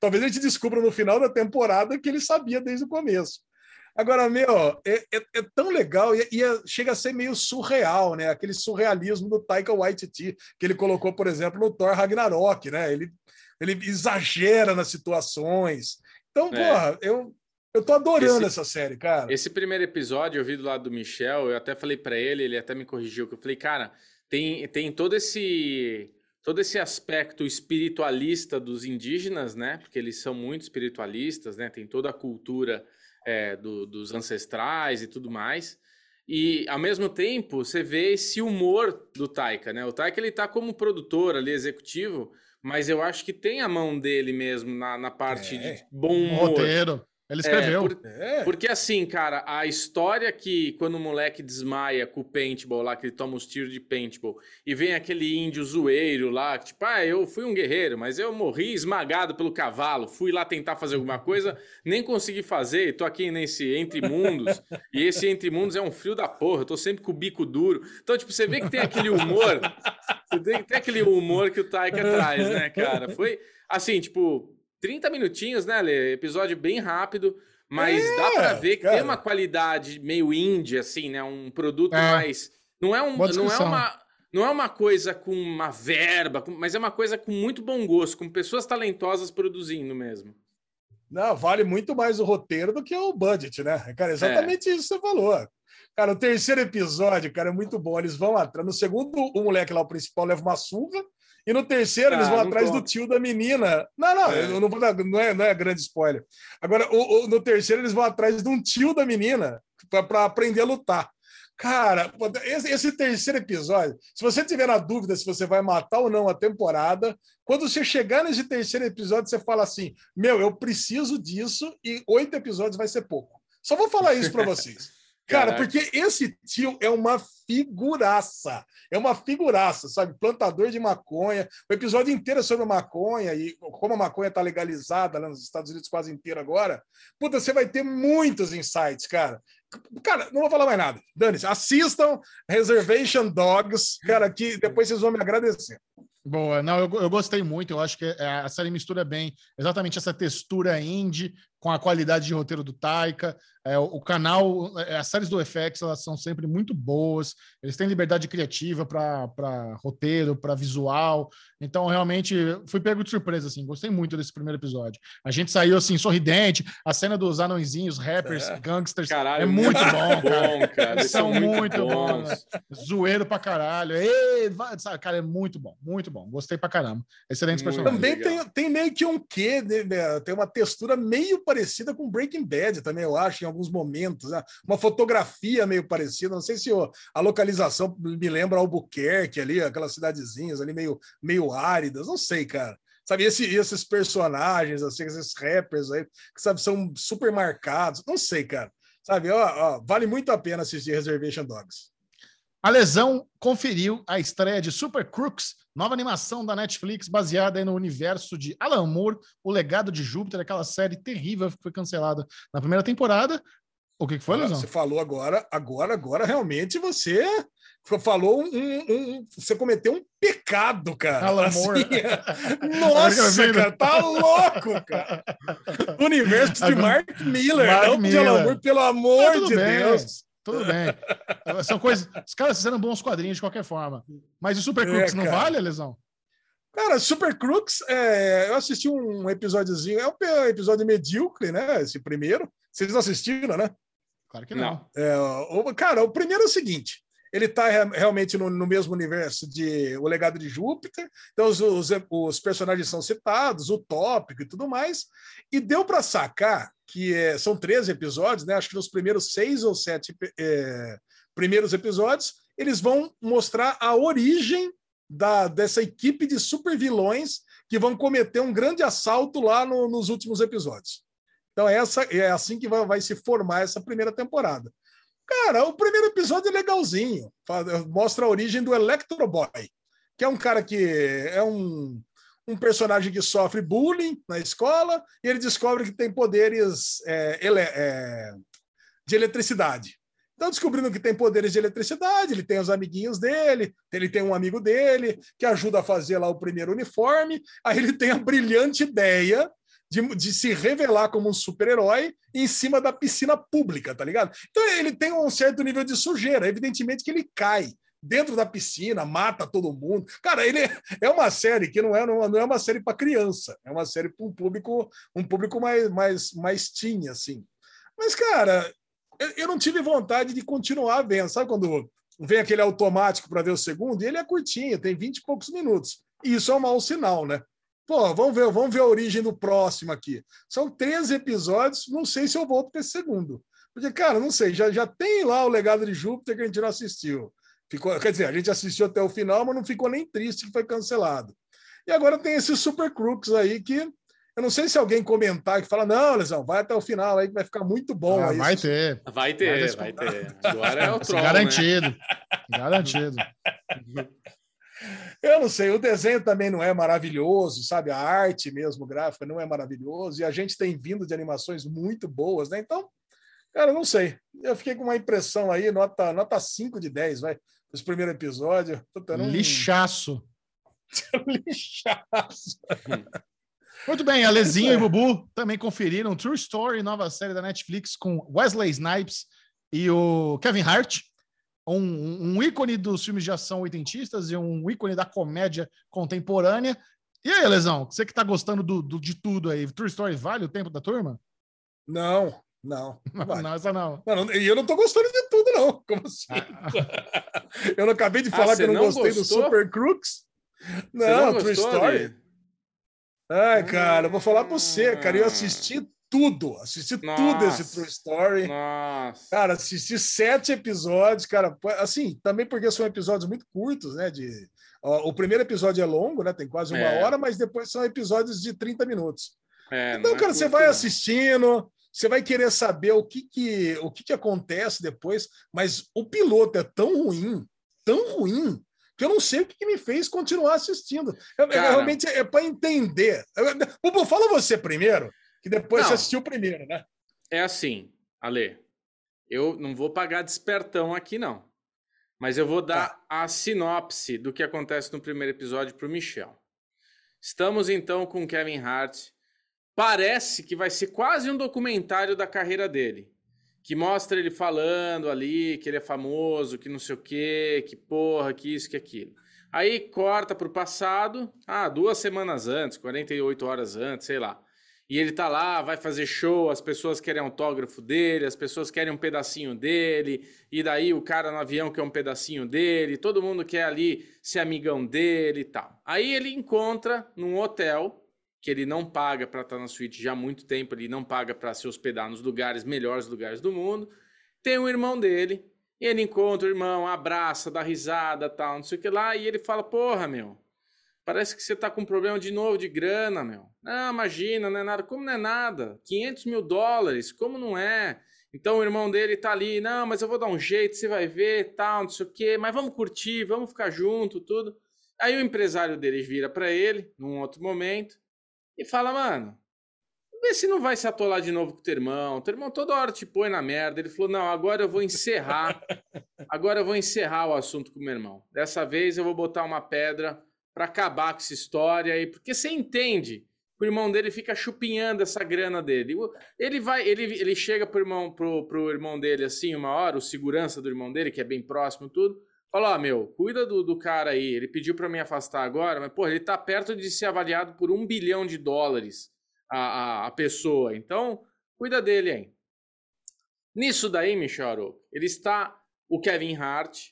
B: Talvez a gente descubra no final da temporada que ele sabia desde o começo. Agora, meu, é, é- é tão legal e, e é- chega a ser meio surreal, né? Aquele surrealismo do Taika Waititi, que ele colocou, por exemplo, no Thor Ragnarok, né? Ele ele exagera nas situações. Então,
D: É.
B: porra, eu, eu tô adorando
D: Esse-
B: essa série, cara.
D: Esse primeiro episódio eu vi do lado do Michel, eu até falei pra ele, ele até me corrigiu, que eu falei, cara, tem, tem todo esse todo esse aspecto espiritualista dos indígenas, né? Porque eles são muito espiritualistas, né? Tem toda a cultura é, do- dos ancestrais e tudo mais. E ao mesmo tempo você vê esse humor do Taika, né? O Taika ele tá como produtor ali executivo, mas eu acho que tem a mão dele mesmo na, na parte
B: É.
D: de bom
A: Um
D: humor.
A: roteiro. Ele
D: É,
A: escreveu.
D: por-
B: É.
D: porque assim, cara, a história que quando o moleque desmaia com o paintball lá, que ele toma os tiros de paintball, e vem aquele índio zoeiro lá, que tipo, ah, eu fui um guerreiro, mas eu morri esmagado pelo cavalo, fui lá tentar fazer alguma coisa, nem consegui fazer, tô aqui nesse Entre Mundos, e esse Entre Mundos é um frio da porra, eu tô sempre com o bico duro. Então, tipo, você vê que tem aquele humor, você tem, tem aquele humor que o Taika traz, né, cara? Foi, assim, tipo, 30 minutinhos, né, Lê? Episódio bem rápido, mas
B: É,
D: dá pra ver que
B: cara.
D: tem uma qualidade meio indie, assim, né? Um produto
A: É.
D: mais. Não é, um, não, é uma, não é uma coisa com uma verba, com- mas é uma coisa com muito bom gosto, com pessoas talentosas produzindo mesmo.
B: Não, vale muito mais o roteiro do que o budget, né? Cara, exatamente isso que você falou. Cara, o terceiro episódio, cara, é muito bom. Eles vão atrás. No segundo, o moleque lá, o principal, leva uma surra. E no terceiro,
D: Ah,
B: eles vão atrás
D: conta.
B: do tio da menina. Não, não,
D: É.
B: eu não vou dar, não é, não é grande spoiler. Agora, o- o- no terceiro, eles vão atrás de um tio da menina para aprender a lutar. Cara, esse, esse terceiro episódio, se você tiver na dúvida se você vai matar ou não a temporada, quando você chegar nesse terceiro episódio, você fala assim: Meu, eu preciso disso e oito episódios vai ser pouco. Só vou falar isso para (laughs) vocês. Cara,
D: Caraca.
B: porque esse tio é uma figuraça. É uma figuraça, sabe? Plantador de maconha. O episódio inteiro é sobre maconha e como a maconha tá legalizada lá nos Estados Unidos quase inteiro agora. Puta, você vai ter muitos insights, cara. Cara, não vou falar mais nada. Dane-se. Assistam Reservation Dogs, cara, que depois vocês vão me agradecer.
A: Boa, não, eu, eu gostei muito. Eu acho que é, a série mistura bem exatamente essa textura indie com a qualidade de roteiro do Taika. É, o, canal, é, as séries do FX, elas são sempre muito boas. Eles têm liberdade criativa para roteiro, para visual. Então, realmente, fui pego de surpresa, assim. Gostei muito desse primeiro episódio. A gente saiu, assim, sorridente. A cena dos anõezinhos, rappers,
B: É.
A: gangsters,
D: Caralho,
A: é muito bom, cara.
D: bom, cara. Eles
A: São
D: são muito, bons.
A: bons. Zoeiro pra caralho. Ei, vai, sabe, cara, é muito bom, muito bom. Gostei pra caramba. Excelentes
D: Muito
A: personagens.
B: Também tem, tem meio que um quê, né? tem uma textura meio parecida com Breaking Bad também, eu acho, em alguns momentos. né? Uma fotografia meio parecida. Não sei se a localização me lembra Albuquerque ali, aquelas cidadezinhas ali meio, meio áridas. Não sei, cara. Sabe, esse- esses personagens, assim, esses rappers aí, que sabe, são super marcados. Não sei, cara. Sabe, ó, ó, vale muito a pena assistir Reservation Dogs.
A: A Lesão conferiu a estreia de Super Crooks, nova animação da Netflix baseada no universo de Alan Moore, O Legado de Júpiter, aquela série terrível que foi cancelada na primeira temporada. O que, que foi, Lesão?
B: Você falou agora, agora, agora realmente você falou um, um- um- você cometeu um pecado, cara.
A: Alan
B: Assim,
A: Moore. (laughs)
B: nossa, cara, tá louco, cara. (laughs) Universo de
A: Agora-
B: Mark Miller,
A: Mark
B: não de Alan
A: Miller.
B: Moore, pelo
A: Ah,
B: amor
A: tudo
B: de
A: bem.
B: Deus.
A: Tudo bem. (laughs) São coisas. Os caras fizeram bons quadrinhos de qualquer forma. Mas o Super
B: É,
A: Crooks não vale, Lesão?
B: Cara, Super Crooks, é, eu assisti um episódiozinho, é um episódio medíocre, né? Esse primeiro. Vocês não assistiram, né?
A: Claro que não.
D: Não.
B: É, o, cara, o primeiro é o seguinte: ele está realmente no, no mesmo universo de O Legado de Júpiter, então os, os, os personagens são citados, o tópico e tudo mais, e deu para sacar que é, são 13 episódios, né? Acho que nos primeiros seis ou sete é, primeiros episódios, eles vão mostrar a origem da, dessa equipe de super vilões que vão cometer um grande assalto lá no- nos últimos episódios. Então, essa é assim que vai, vai se formar essa primeira temporada. Cara, o primeiro episódio é legalzinho. Mostra a origem do Electro Boy, que é um cara que é um, um personagem que sofre bullying na escola e ele descobre que tem poderes é, ele- é, de eletricidade. Então, descobrindo que tem poderes de eletricidade, ele tem os amiguinhos dele, ele tem um amigo dele que ajuda a fazer lá o primeiro uniforme. Aí ele tem a brilhante ideia de, de se revelar como um super-herói em cima da piscina pública, tá ligado? Então ele tem um certo nível de sujeira, evidentemente que ele cai dentro da piscina, mata todo mundo. Cara, ele é, é uma série que não é, não é uma série para criança, é uma série para um público, um público mais, mais, mais teen, assim. Mas, cara, eu, não tive vontade de continuar vendo. Sabe quando vem aquele automático para ver o segundo? E ele é curtinho, tem 20 e poucos minutos. E isso é um mau sinal, né? Pô, vamos ver, vamos ver a origem do próximo aqui. São 13 episódios, não sei se eu volto para esse segundo. Porque, cara, não sei, já, já tem lá o legado de Júpiter que a gente não assistiu. Ficou, quer dizer, a gente assistiu até o final, mas não ficou nem triste que foi cancelado. E agora tem esses Super Crooks aí que eu não sei se alguém comentar que fala, não, Lesão, vai até o final aí que vai ficar muito bom.
A: Ah,
B: aí,
A: vai ter.
D: Vai ter, vai ter. Agora é o troll,
A: Garantido. Né? Garantido.
B: Eu não sei, o desenho também não é maravilhoso, sabe? A arte mesmo, gráfica, não é maravilhoso. E a gente tem vindo de animações muito boas, né? Então, cara, não sei. Eu fiquei com uma impressão aí, nota, nota 5 de 10, vai. Esse primeiro episódio.
A: Um... Lixaço. (laughs)
B: Lixaço.
A: Muito bem, Alezinho é. e Bubu também conferiram True Story, nova série da Netflix com Wesley Snipes e o Kevin Hart um, um ícone dos filmes de ação oitentistas e um ícone da comédia contemporânea. E aí, Lesão, você que está gostando do, do, de tudo aí, True Story vale o tempo da turma?
B: Não, (laughs) não.
A: Não, não essa não.
B: E eu não estou gostando de tudo, não. (laughs) Como assim? Ah. (laughs) eu não acabei de ah, falar ah, que eu não, não gostei gostou? do Super Crooks. Não, não True Story. De... Ai, cara, eu vou falar para você, cara. Eu assisti tudo, assisti Nossa. tudo esse True Story.
D: Nossa.
B: Cara, assisti sete episódios, cara. Assim, também porque são episódios muito curtos, né? De, ó, o primeiro episódio é longo, né? Tem quase uma é. hora, mas depois são episódios de 30 minutos. É, então, cara, é você vai assistindo, você vai querer saber o que, que, o que, que acontece depois, mas o piloto é tão ruim, tão ruim, que eu não sei o que, que me fez continuar assistindo. Eu, Cara, realmente é para entender. Bubu, fala você primeiro, que depois não, você assistiu o primeiro, né?
D: É assim, Ale. Eu não vou pagar despertão aqui, não. Mas eu vou dar tá. a sinopse do que acontece no primeiro episódio para o Michel. Estamos então com Kevin Hart. Parece que vai ser quase um documentário da carreira dele. Que mostra ele falando ali que ele é famoso, que não sei o quê, que porra, que isso, que aquilo. Aí corta para o passado, ah, duas semanas antes, 48 horas antes, sei lá. E ele tá lá, vai fazer show, as pessoas querem autógrafo dele, as pessoas querem um pedacinho dele, e daí o cara no avião quer um pedacinho dele, todo mundo quer ali ser amigão dele e tal. Aí ele encontra num hotel, que ele não paga para estar tá na suíte já há muito tempo, ele não paga para se hospedar nos lugares melhores lugares do mundo. Tem um irmão dele, e ele encontra o irmão, abraça, dá risada, tal, não sei o que lá, e ele fala: "Porra, meu, Parece que você tá com problema de novo de grana, meu. Não, imagina, não é nada. Como não é nada? 500 mil dólares, como não é? Então o irmão dele tá ali, não, mas eu vou dar um jeito, você vai ver, tal, não sei o quê, mas vamos curtir, vamos ficar junto, tudo. Aí o empresário dele vira para ele, num outro momento, e fala, mano, vê se não vai se atolar de novo com o teu irmão. O teu irmão toda hora te põe na merda. Ele falou, não, agora eu vou encerrar, (laughs) agora eu vou encerrar o assunto com o meu irmão. Dessa vez eu vou botar uma pedra para acabar com essa história aí, porque você entende o irmão dele fica chupinhando essa grana dele. Ele vai, ele, ele chega pro irmão, pro, pro irmão dele assim, uma hora, o segurança do irmão dele, que é bem próximo tudo, fala, oh, meu, cuida do, do cara aí, ele pediu para me afastar agora, mas, pô, ele tá perto de ser avaliado por um bilhão de dólares a, a, a pessoa, então, cuida dele aí. Nisso daí, Michel, ele está o Kevin Hart,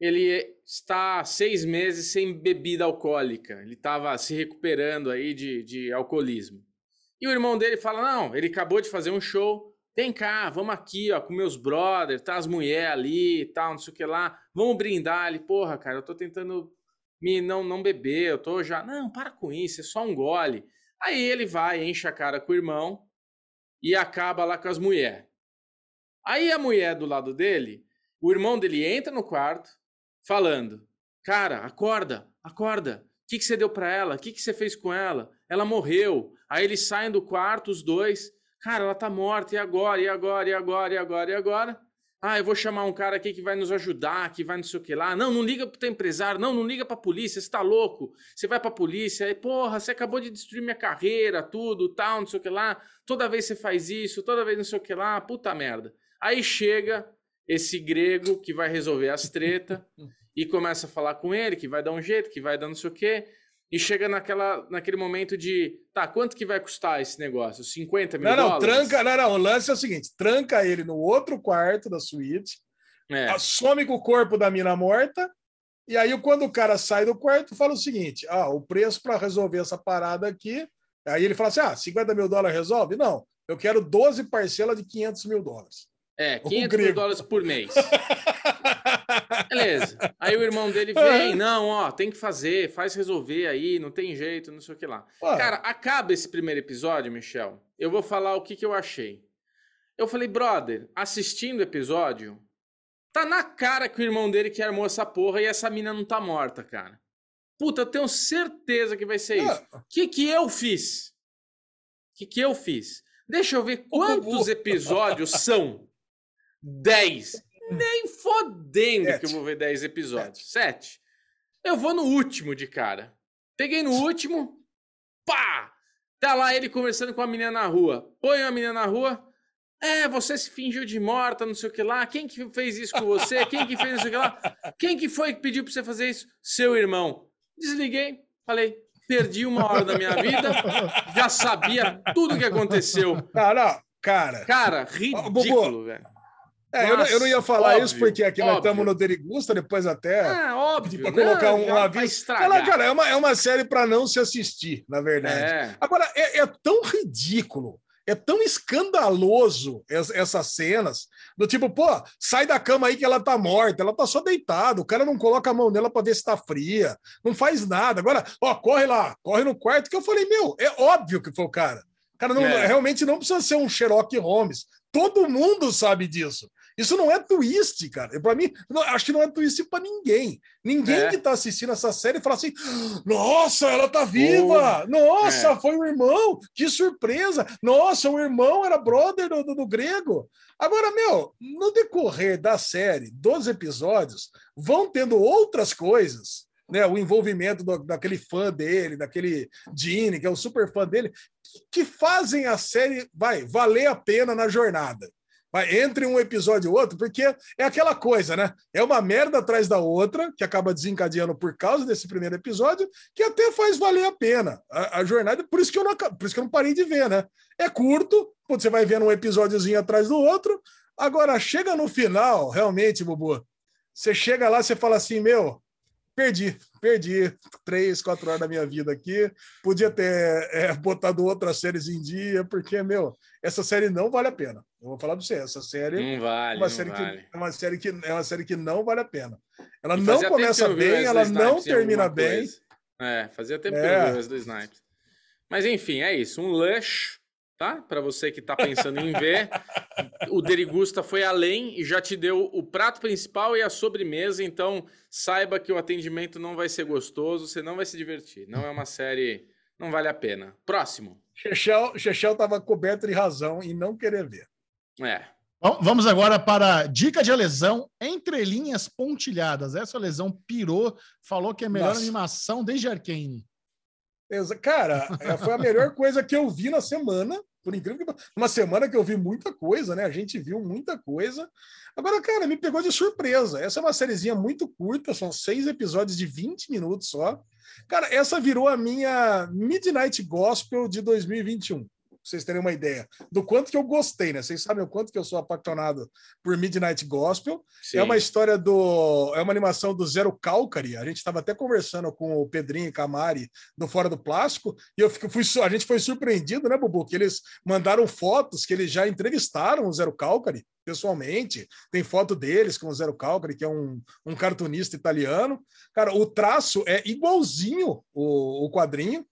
D: ele está seis meses sem bebida alcoólica. Ele estava se recuperando aí de, de alcoolismo. E o irmão dele fala: Não, ele acabou de fazer um show. Vem cá, vamos aqui, ó, com meus brothers, tá as mulheres ali e tal, não sei o que lá. Vamos brindar. Ele, porra, cara, eu tô tentando me não, não beber, eu tô já. Não, para com isso, é só um gole. Aí ele vai, enche a cara com o irmão e acaba lá com as mulheres. Aí a mulher do lado dele, o irmão dele entra no quarto, falando: Cara, acorda, acorda. O que, que você deu para ela? O que, que você fez com ela? Ela morreu. Aí eles saem do quarto, os dois. Cara, ela tá morta. E agora? E agora? E agora? E agora? E agora? Ah, eu vou chamar um cara aqui que vai nos ajudar, que vai não sei o que lá. Não, não liga pro teu empresário. Não, não liga pra polícia. Você tá louco. Você vai pra polícia. Aí, porra, você acabou de destruir minha carreira, tudo, tal, não sei o que lá. Toda vez você faz isso, toda vez não sei o que lá. Puta merda. Aí chega esse grego que vai resolver as tretas (laughs) e começa a falar com ele, que vai dar um jeito, que vai dar não sei o quê. E chega naquela, naquele momento de, tá, quanto que vai custar esse negócio? 50 mil
B: Não, não,
D: dólares?
B: tranca, não, não. O lance é o seguinte: tranca ele no outro quarto da suíte,
D: É.
B: some com o corpo da mina morta, e aí, quando o cara sai do quarto, fala o seguinte: ah, o preço para resolver essa parada aqui. Aí ele fala assim: ah, 50 mil dólares resolve? Não, eu quero 12 parcelas de 500 mil dólares.
D: É,
B: O
D: 500 mil dólares por mês. (laughs) Beleza. Aí o irmão dele vem, não, ó, tem que fazer, faz resolver aí, não tem jeito, não sei o que lá.
B: Pô,
D: Cara, acaba esse primeiro episódio, Michel. Eu vou falar o que, que eu achei. Eu falei, brother, assistindo o episódio, tá na cara que o irmão dele que armou essa porra e essa mina não tá morta, cara. Puta, eu tenho certeza que vai ser isso. O que que eu fiz? O que que eu fiz? Deixa eu ver quantos episódios são. (laughs) 10. Nem fodendo que eu
B: Sete.
D: vou ver 10 episódios. 7. Eu vou no último de cara. Peguei no último. Pá! Tá lá ele conversando com a menina na rua. Põe a menina na rua. É, você se fingiu de morta, não sei o que lá. Quem que fez isso com você? Quem que fez não sei o que lá? Quem que foi que pediu pra você fazer isso? Seu irmão. Desliguei. Falei, perdi uma hora da minha vida. Já sabia tudo o que aconteceu.
B: Não, não, cara.
D: Cara,
B: Bubu,
D: ridículo, velho.
B: É, eu, não, eu não ia falar
D: Óbvio,
B: isso porque aqui nós
D: óbvio.
B: estamos no Derigusta, depois até.
D: Ah, óbvio.
B: Para colocar
D: não,
B: um aviso.
D: estragar.
B: Cara, é uma, é uma série para não se assistir, na verdade.
D: É.
B: Agora, é, é tão ridículo, é tão escandaloso es- essas cenas, do tipo, pô, sai da cama aí que ela tá morta, ela tá só deitada, o cara não coloca a mão nela para ver se tá fria, não faz nada. Agora, ó, corre lá, corre no quarto, que eu falei, meu, é óbvio que foi o cara. O cara não,
D: É.
B: realmente não precisa ser um Sherlock Holmes. Todo mundo sabe disso. Isso não é twist, cara. Para mim, não- acho que não é twist para ninguém. Ninguém
D: É.
B: que tá assistindo essa série fala assim: nossa, ela tá viva! Nossa,
D: É.
B: foi o irmão! Que surpresa! Nossa, o irmão era brother do, do- do grego. Agora, meu, no decorrer da série, dos episódios, vão tendo outras coisas. Né, o envolvimento do- daquele fã dele, daquele Gene, que é o super fã dele, que, que fazem a série vai valer a pena na jornada. Entre um episódio e outro, porque é aquela coisa, né? É uma merda atrás da outra, que acaba desencadeando por causa desse primeiro episódio, que até faz valer a pena a, a jornada. Por isso, que eu não, por isso que eu não parei de ver, né? É curto, você vai vendo um episódiozinho atrás do outro. Agora, chega no final, realmente, Bubu, você chega lá, você fala assim, meu, perdi, perdi três, quatro horas da minha vida aqui. Podia ter é, botado outras séries em dia, porque, meu, essa série não vale a pena. Eu vou falar para você, essa série
D: Não vale,
B: é uma
D: não
B: série
D: vale.
B: que é uma série que é uma série que não vale a pena. Ela
D: E
B: não começa bem, ela não termina bem.
D: coisa. É, fazia tempo que eu
B: É.
D: vi o Wesley Snipes. Mas enfim, é isso. Um luxo, tá? Para você que tá pensando em ver. O Derigusta foi além e já te deu o prato principal e a sobremesa, então saiba que o atendimento não vai ser gostoso, você não vai se divertir. Não é uma série, não vale a pena. Próximo.
B: Chechel, Chechel estava coberto de razão em não querer ver.
D: É.
A: Bom, Vamos agora para dica de lesão entre linhas pontilhadas. Essa lesão pirou, falou que é a melhor
B: Nossa.
A: animação desde Arcane.
B: Cara, é, foi a melhor coisa que eu vi na semana. Por incrível que uma semana que eu vi muita coisa, né? A gente viu muita coisa. Agora, cara, me pegou de surpresa. Essa é uma sériezinha muito curta, são seis episódios de 20 minutos só. Cara, essa virou a minha Midnight Gospel de 2021. Vocês terem uma ideia do quanto que eu gostei, né? Vocês sabem o quanto que eu sou apaixonado por Midnight Gospel.
D: Sim.
B: É uma história do. É uma animação do Zero Calcari. A gente estava até conversando com o Pedrinho e Camari do Fora do Plástico, e eu fico- fui, a gente foi surpreendido, né, Bubu? Que eles mandaram fotos que eles já entrevistaram o Zero Calcari pessoalmente. Tem foto deles com o Zero Calcari, que é um, um cartunista italiano. Cara, o traço é igualzinho o, o quadrinho.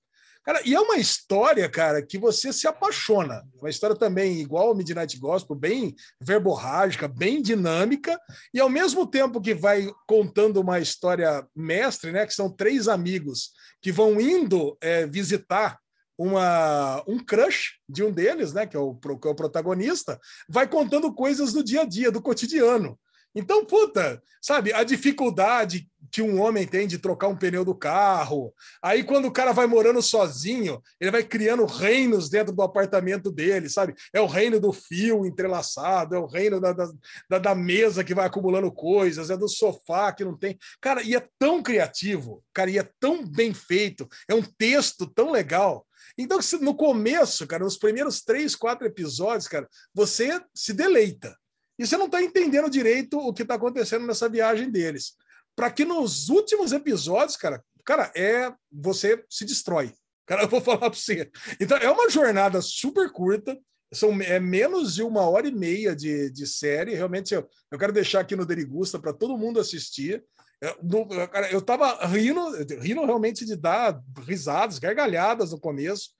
B: Cara, e é uma história, cara, que você se apaixona. Uma história também igual ao Midnight Gospel, bem verborrágica, bem dinâmica, e ao mesmo tempo que vai contando uma história mestre, né? Que são três amigos que vão indo é, visitar uma, um crush de um deles, né? Que é, o, que é o protagonista, vai contando coisas do dia a dia, do cotidiano. Então, puta, sabe, a dificuldade que um homem tem de trocar um pneu do carro. Aí, quando o cara vai morando sozinho, ele vai criando reinos dentro do apartamento dele, sabe? É o reino do fio entrelaçado, é o reino da, da, da mesa que vai acumulando coisas, é do sofá que não tem. Cara, e é tão criativo, cara, e é tão bem feito, é um texto tão legal. Então, no começo, cara, nos primeiros três, quatro episódios, cara, você se deleita. E você não está entendendo direito o que está acontecendo nessa viagem deles. Para que nos últimos episódios, cara, cara, é você se destrói. Cara, eu vou (laughs) falar para você. Então, é uma jornada super curta. São, é menos de uma hora e meia de, de série. Realmente, eu, eu quero deixar aqui no Derigusta para todo mundo assistir. Eu, no, cara, eu tava rindo, rindo realmente de dar risadas, gargalhadas no começo.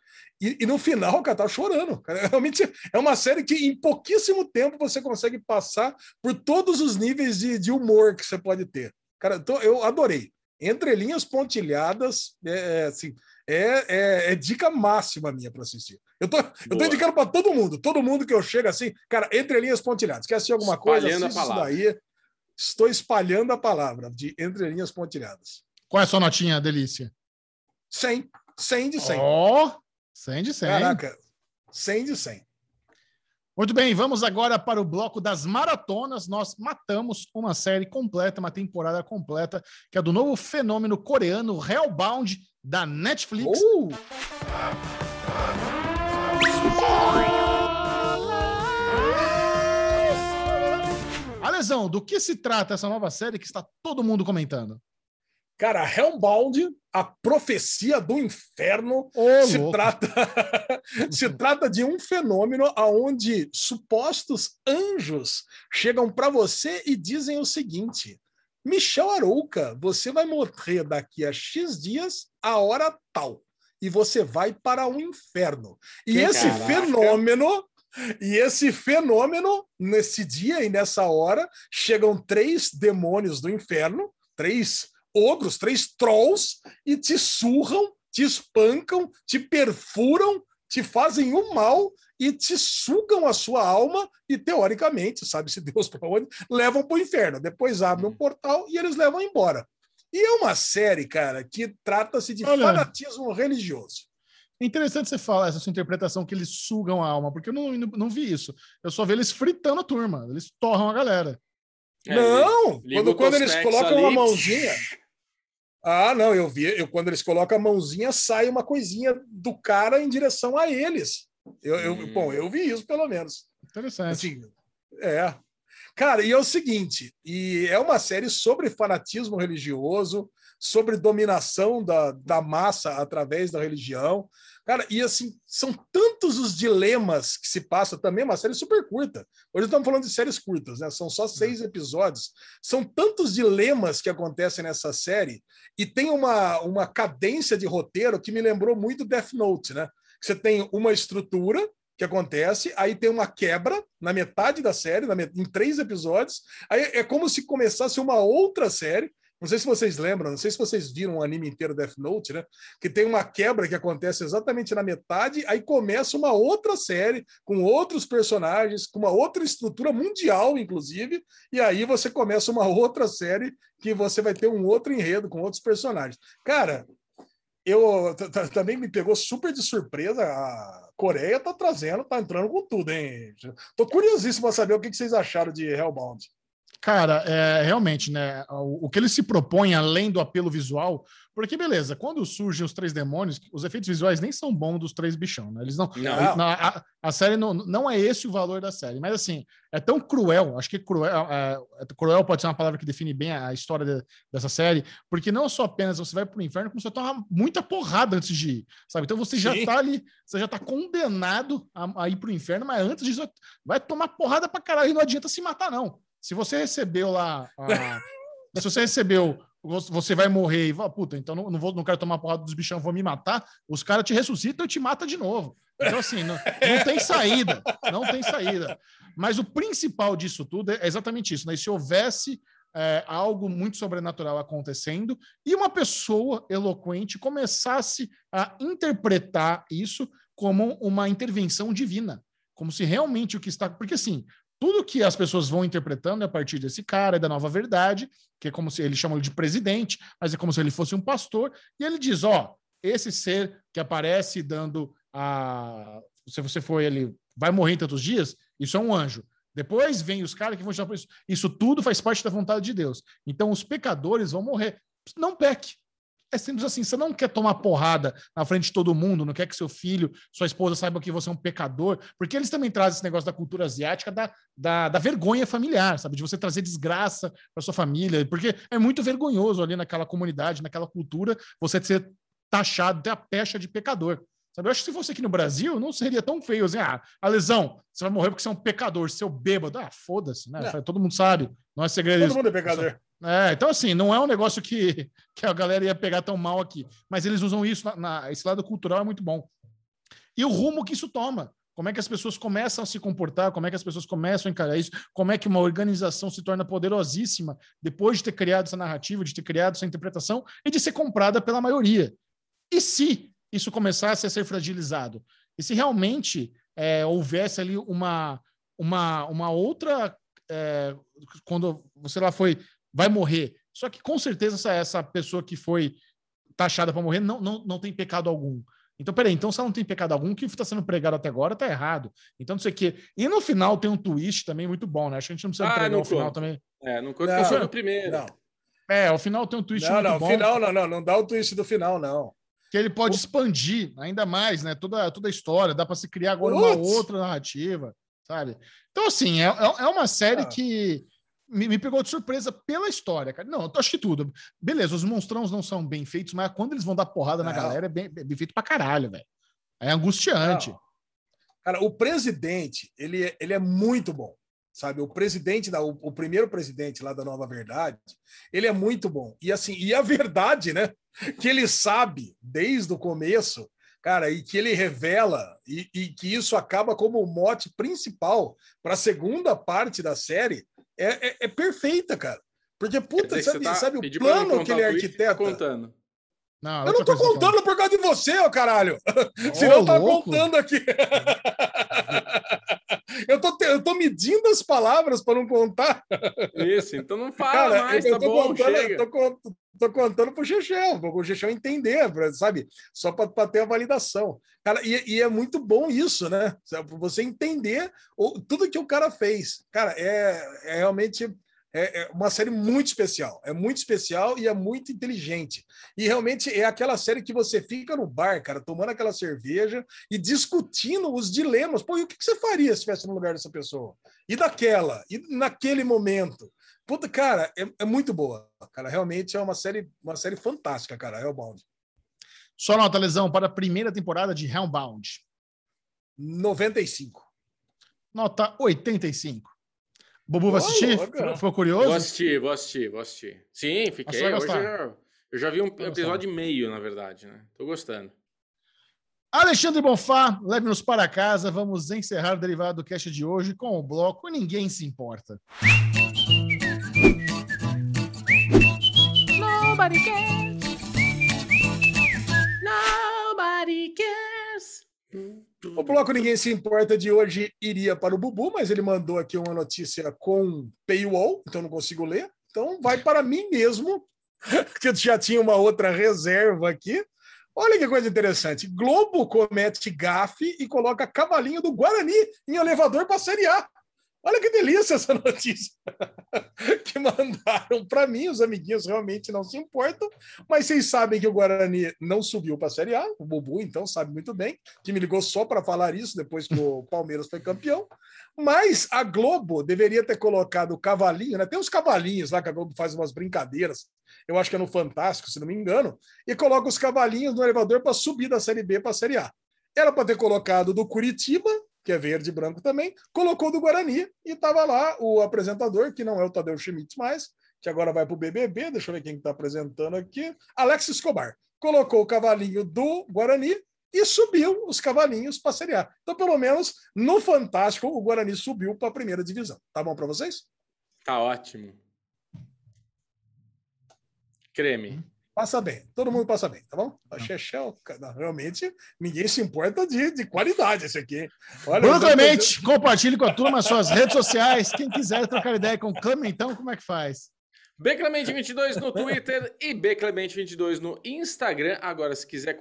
B: E, e, no final, cara, tava chorando. Cara. (laughs) Realmente é uma série que em pouquíssimo tempo você consegue passar por todos os níveis de, de humor que você pode ter. Cara, então, eu adorei. Entre linhas pontilhadas, é, é assim, é, é, é, dica máxima minha para assistir. Eu tô, eu tô indicando para todo mundo, todo mundo que eu chego assim, cara, entre linhas pontilhadas. Quer assistir alguma coisa? Assiste isso daí. Estou espalhando a palavra de entre linhas pontilhadas.
A: Qual é a sua notinha, delícia?
B: 100. 100 de 100.
A: Ó, oh, 100 de 100.
B: Caraca, 100 de 100.
A: Muito bem, vamos agora para o bloco das maratonas. Nós matamos uma série completa, uma temporada completa, que é do novo fenômeno coreano Hellbound da Netflix. Uh! Alesão, do que se trata essa nova série que está todo mundo comentando?
B: Cara, Hellbound, a profecia do inferno, se trata (laughs) se trata de um fenômeno aonde supostos anjos chegam para você e dizem o seguinte: Michel Arouca, você vai morrer daqui a X dias, a hora tal, e você vai para o inferno. E que esse caraca. fenômeno e esse fenômeno, nesse dia e nessa hora, chegam três demônios do inferno, três ogros, três trolls, e te surram, te espancam, te perfuram, te fazem o mal e te sugam a sua alma e, teoricamente, sabe-se Deus para onde, levam para o inferno. Depois abrem um portal e eles levam embora. E é uma série, cara, que trata-se de Olha. fanatismo religioso.
A: É interessante você falar essa sua interpretação que eles sugam a alma, porque eu não, não vi isso. Eu só vi eles fritando a turma, eles torram a galera.
B: É, não! Quando, quando eles colocam ali. uma mãozinha. Ah, não, eu vi. Eu, quando eles colocam a mãozinha, sai uma coisinha do cara em direção a eles. Eu, eu hum. Bom, eu vi isso pelo menos.
A: Interessante.
B: Assim, é. Cara, e é o seguinte: e é uma série sobre fanatismo religioso, sobre dominação da, da massa através da religião. Cara, e assim, são tantos os dilemas que se passa também, é uma série super curta. Hoje estamos falando de séries curtas, né? São só seis uhum. episódios. São tantos dilemas que acontecem nessa série, e tem uma, uma cadência de roteiro que me lembrou muito Death Note, né? Você tem uma estrutura que acontece, aí tem uma quebra na metade da série, met... em três episódios, aí é como se começasse uma outra série, não sei se vocês lembram, não sei se vocês viram o anime inteiro Death Note, né? Que tem uma quebra que acontece exatamente na metade, aí começa uma outra série com outros personagens, com uma outra estrutura mundial, inclusive, e aí você começa uma outra série que você vai ter um outro enredo com outros personagens. Cara, eu também me pegou super de surpresa. A Coreia tá trazendo, tá entrando com tudo, hein? Tô curiosíssimo para saber o que vocês acharam de Hellbound.
A: Cara, é, realmente, né? O, o, que ele se propõe, além do apelo visual, porque beleza, quando surgem os três demônios, os efeitos visuais nem são bons dos três bichão, né? Eles não. não. A, a, série não, não é esse o valor da série, mas assim, é tão cruel, acho que cruel, é, é, cruel pode ser uma palavra que define bem a história de, dessa série, porque não só apenas você vai pro inferno, como você toma muita porrada antes de ir, sabe? Então você Sim. já tá ali, você já tá condenado a, a ir pro inferno, mas antes disso vai tomar porrada pra caralho e não adianta se matar, não. Se você recebeu lá. A... (laughs) se você recebeu, você vai morrer e fala, puta, então não, não, vou, não quero tomar porrada dos bichão, vou me matar, os caras te ressuscitam e te matam de novo. Então, assim, não, não tem saída. Não tem saída. Mas o principal disso tudo é exatamente isso, né? Se houvesse é, algo muito sobrenatural acontecendo e uma pessoa eloquente começasse a interpretar isso como uma intervenção divina, como se realmente o que está. Porque assim, tudo que as pessoas vão interpretando é a partir desse cara, é da nova verdade, que é como se ele chama de presidente, mas é como se ele fosse um pastor, e ele diz: ó, esse ser que aparece dando a. Se você for ele, vai morrer em tantos dias, isso é um anjo. Depois vem os caras que vão chamar isso. Isso tudo faz parte da vontade de Deus. Então os pecadores vão morrer. Não peque. É simples assim. Você não quer tomar porrada na frente de todo mundo, não quer que seu filho, sua esposa saiba que você é um pecador, porque eles também trazem esse negócio da cultura asiática da, da, da vergonha familiar, sabe? De você trazer desgraça para sua família, porque é muito vergonhoso ali naquela comunidade, naquela cultura, você ser taxado, ter a pecha de pecador. Sabe? Eu acho que se fosse aqui no Brasil, não seria tão feio assim. Ah, a lesão, você vai morrer porque você é um pecador, seu bêbado. Ah, foda-se, né?
B: Não.
A: Todo mundo sabe, não é segredo.
B: Todo mundo é pecador.
A: É, então assim, não é um negócio que, (laughs) que a galera ia pegar tão mal aqui, mas eles usam isso, na, na- esse lado cultural é muito bom. E o rumo que isso toma, como é que as pessoas começam a se comportar, como é que as pessoas começam a encarar isso, como é que uma organização se torna poderosíssima depois de ter criado essa narrativa, de ter criado essa interpretação e de ser comprada pela maioria. E se isso começasse a ser fragilizado? E se realmente é, houvesse ali uma, uma, uma outra. é, quando você lá foi, vai morrer. Só que com certeza essa, essa pessoa que foi taxada para morrer não, não, não tem pecado algum. Então, peraí, então se ela não tem pecado algum, o que está sendo pregado até agora está errado. Então, não sei o quê. E no final tem um twist também muito bom, né? Acho que a gente não precisa
D: Ah,
A: pregar
D: não
A: o final também.
D: É, não conta
B: Não,
D: que sou
A: não.
D: no primeiro.
B: Não,
A: É, ao final tem um twist
B: não,
A: muito
B: não,
A: bom.
B: final não, não, não dá o twist do final, não.
A: que ele pode expandir ainda mais, né? Toda, toda a história, dá para se criar agora uma outra narrativa, sabe? Então, assim, é, é é uma série
B: Ah.
A: que me, me pegou de surpresa pela história, cara. Não, eu acho que tudo. Beleza, os monstrões não são bem feitos, mas quando eles vão dar porrada na
B: Não.
A: galera, é bem, é bem feito pra caralho, velho. É angustiante.
B: Não. Cara, o presidente, ele é, ele é muito bom, sabe? O presidente, da, o, o primeiro presidente lá da Nova Verdade, ele é muito bom. E assim, e a verdade, né? Que ele sabe desde o começo, cara, e que ele revela, e, e que isso acaba como o mote principal para a segunda parte da série, é, é, é perfeita, cara. Porque, puta, sabe,
D: tá-
B: sabe o plano que ele
D: o twist, tá
B: arquiteta?
D: contando.
A: Não,
B: Eu não tô contando por causa de você, ô caralho. Senão eu tava
A: louco.
B: contando aqui. eu, tô, te- eu tô medindo as palavras para não contar.
D: Isso, então não fala
B: Cara,
D: mais,
B: eu,
D: tá
B: eu tô
D: bom,
B: contando,
D: chega.
B: eu tô, con- tô contando pro Chechel, para o Chechel entender, sabe? Só para ter a validação. Cara, e, e é muito bom isso, né? Pra você entender o- tudo que o cara fez. Cara, é, é realmente é, é uma série muito especial. É muito especial e é muito inteligente. E realmente é aquela série que você fica no bar, cara, tomando aquela cerveja e discutindo os dilemas. Pô, e o que que você faria se estivesse no lugar dessa pessoa? E daquela? E naquele momento? Puta, cara, é, é muito boa. Cara, realmente é uma série, uma série fantástica, cara. Hellbound.
A: Só nota, lesão, para a primeira temporada de Hellbound.
B: 95.
A: Nota 85. Bubu vai assistir? Ficou- Ficou
D: Vou
A: curioso?
D: assistir, vou assistir, vou assistir. Sim, fiquei. Hoje eu, eu já vi um episódio e meio, na verdade, né? Tô gostando.
A: Alexandre Bonfá, leve-nos para casa. Vamos encerrar o derivado do cast de hoje com o bloco Ninguém Se Importa.
C: Nobody cares.
B: O bloco Ninguém Se Importa de hoje iria para o Bubu, mas ele mandou aqui uma notícia com paywall, então não consigo ler. Então vai para mim mesmo, (laughs) que eu já tinha uma outra reserva aqui. Olha que coisa interessante. Globo comete gafe e coloca cavalinho do Guarani em elevador para a Série A. Olha que delícia essa (laughs) notícia (laughs) que mandaram para mim. Os amiguinhos realmente não se importam, mas vocês sabem que o Guarani não subiu para a Série A. O Bubu, então, sabe muito bem, que me ligou só para falar isso depois que o (laughs) Palmeiras foi campeão. Mas a Globo deveria ter colocado o cavalinho, né? Tem uns cavalinhos lá que a Globo faz umas brincadeiras. Eu acho que é no Fantástico, se não me engano, e coloca os cavalinhos no elevador para subir da Série B para a Série A. Era para ter colocado do Curitiba, que é verde e branco também, colocou do Guarani e estava lá o apresentador, que não é o Tadeu Schmidt mais, que agora vai para o BBB, deixa eu ver quem está apresentando aqui, Alex Escobar. Colocou o cavalinho do Guarani e subiu os cavalinhos para a Série A. Então, pelo menos, no Fantástico, o Guarani subiu para a primeira divisão. Tá bom para vocês?
D: Tá ótimo. Creme.
B: Passa bem, todo mundo passa bem, tá bom? A Chechel, cara, realmente, ninguém se importa de, de qualidade esse aqui.
A: Olha, Bruno Clemente, compartilhe com a turma as suas redes sociais. Quem quiser trocar ideia com o Clementão, como é que faz?
D: Bclemente22 no Twitter e Bclemente22 no Instagram. Agora, se quiser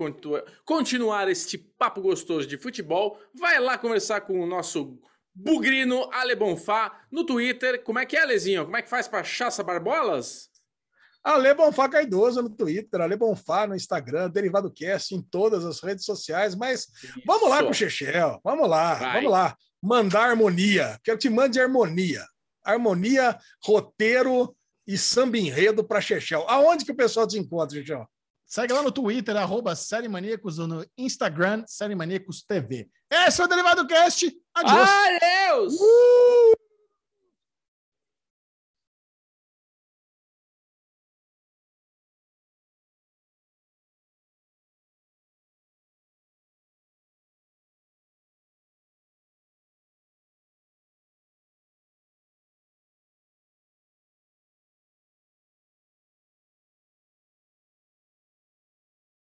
D: continuar este papo gostoso de futebol, vai lá conversar com o nosso bugrino Ale Bonfá no Twitter. Como é que é, Lezinho? Como é que faz para chaça barbolas?
B: Ale Bonfá Caidoso no Twitter, Ale Bonfá no Instagram, Derivado Cast em todas as redes sociais. Mas Isso. vamos lá com o Chechel, vamos lá, vai. vamos lá. Mandar harmonia, quero que te mande harmonia. Harmonia, roteiro e samba enredo para Chechel. Aonde que o pessoal te encontra, Chechel?
A: Segue lá no Twitter, arroba Série Maníacos, ou no Instagram, Série Maníacos TV. Esse é o Derivado Cast.
D: Adiós! Adeus! Uh!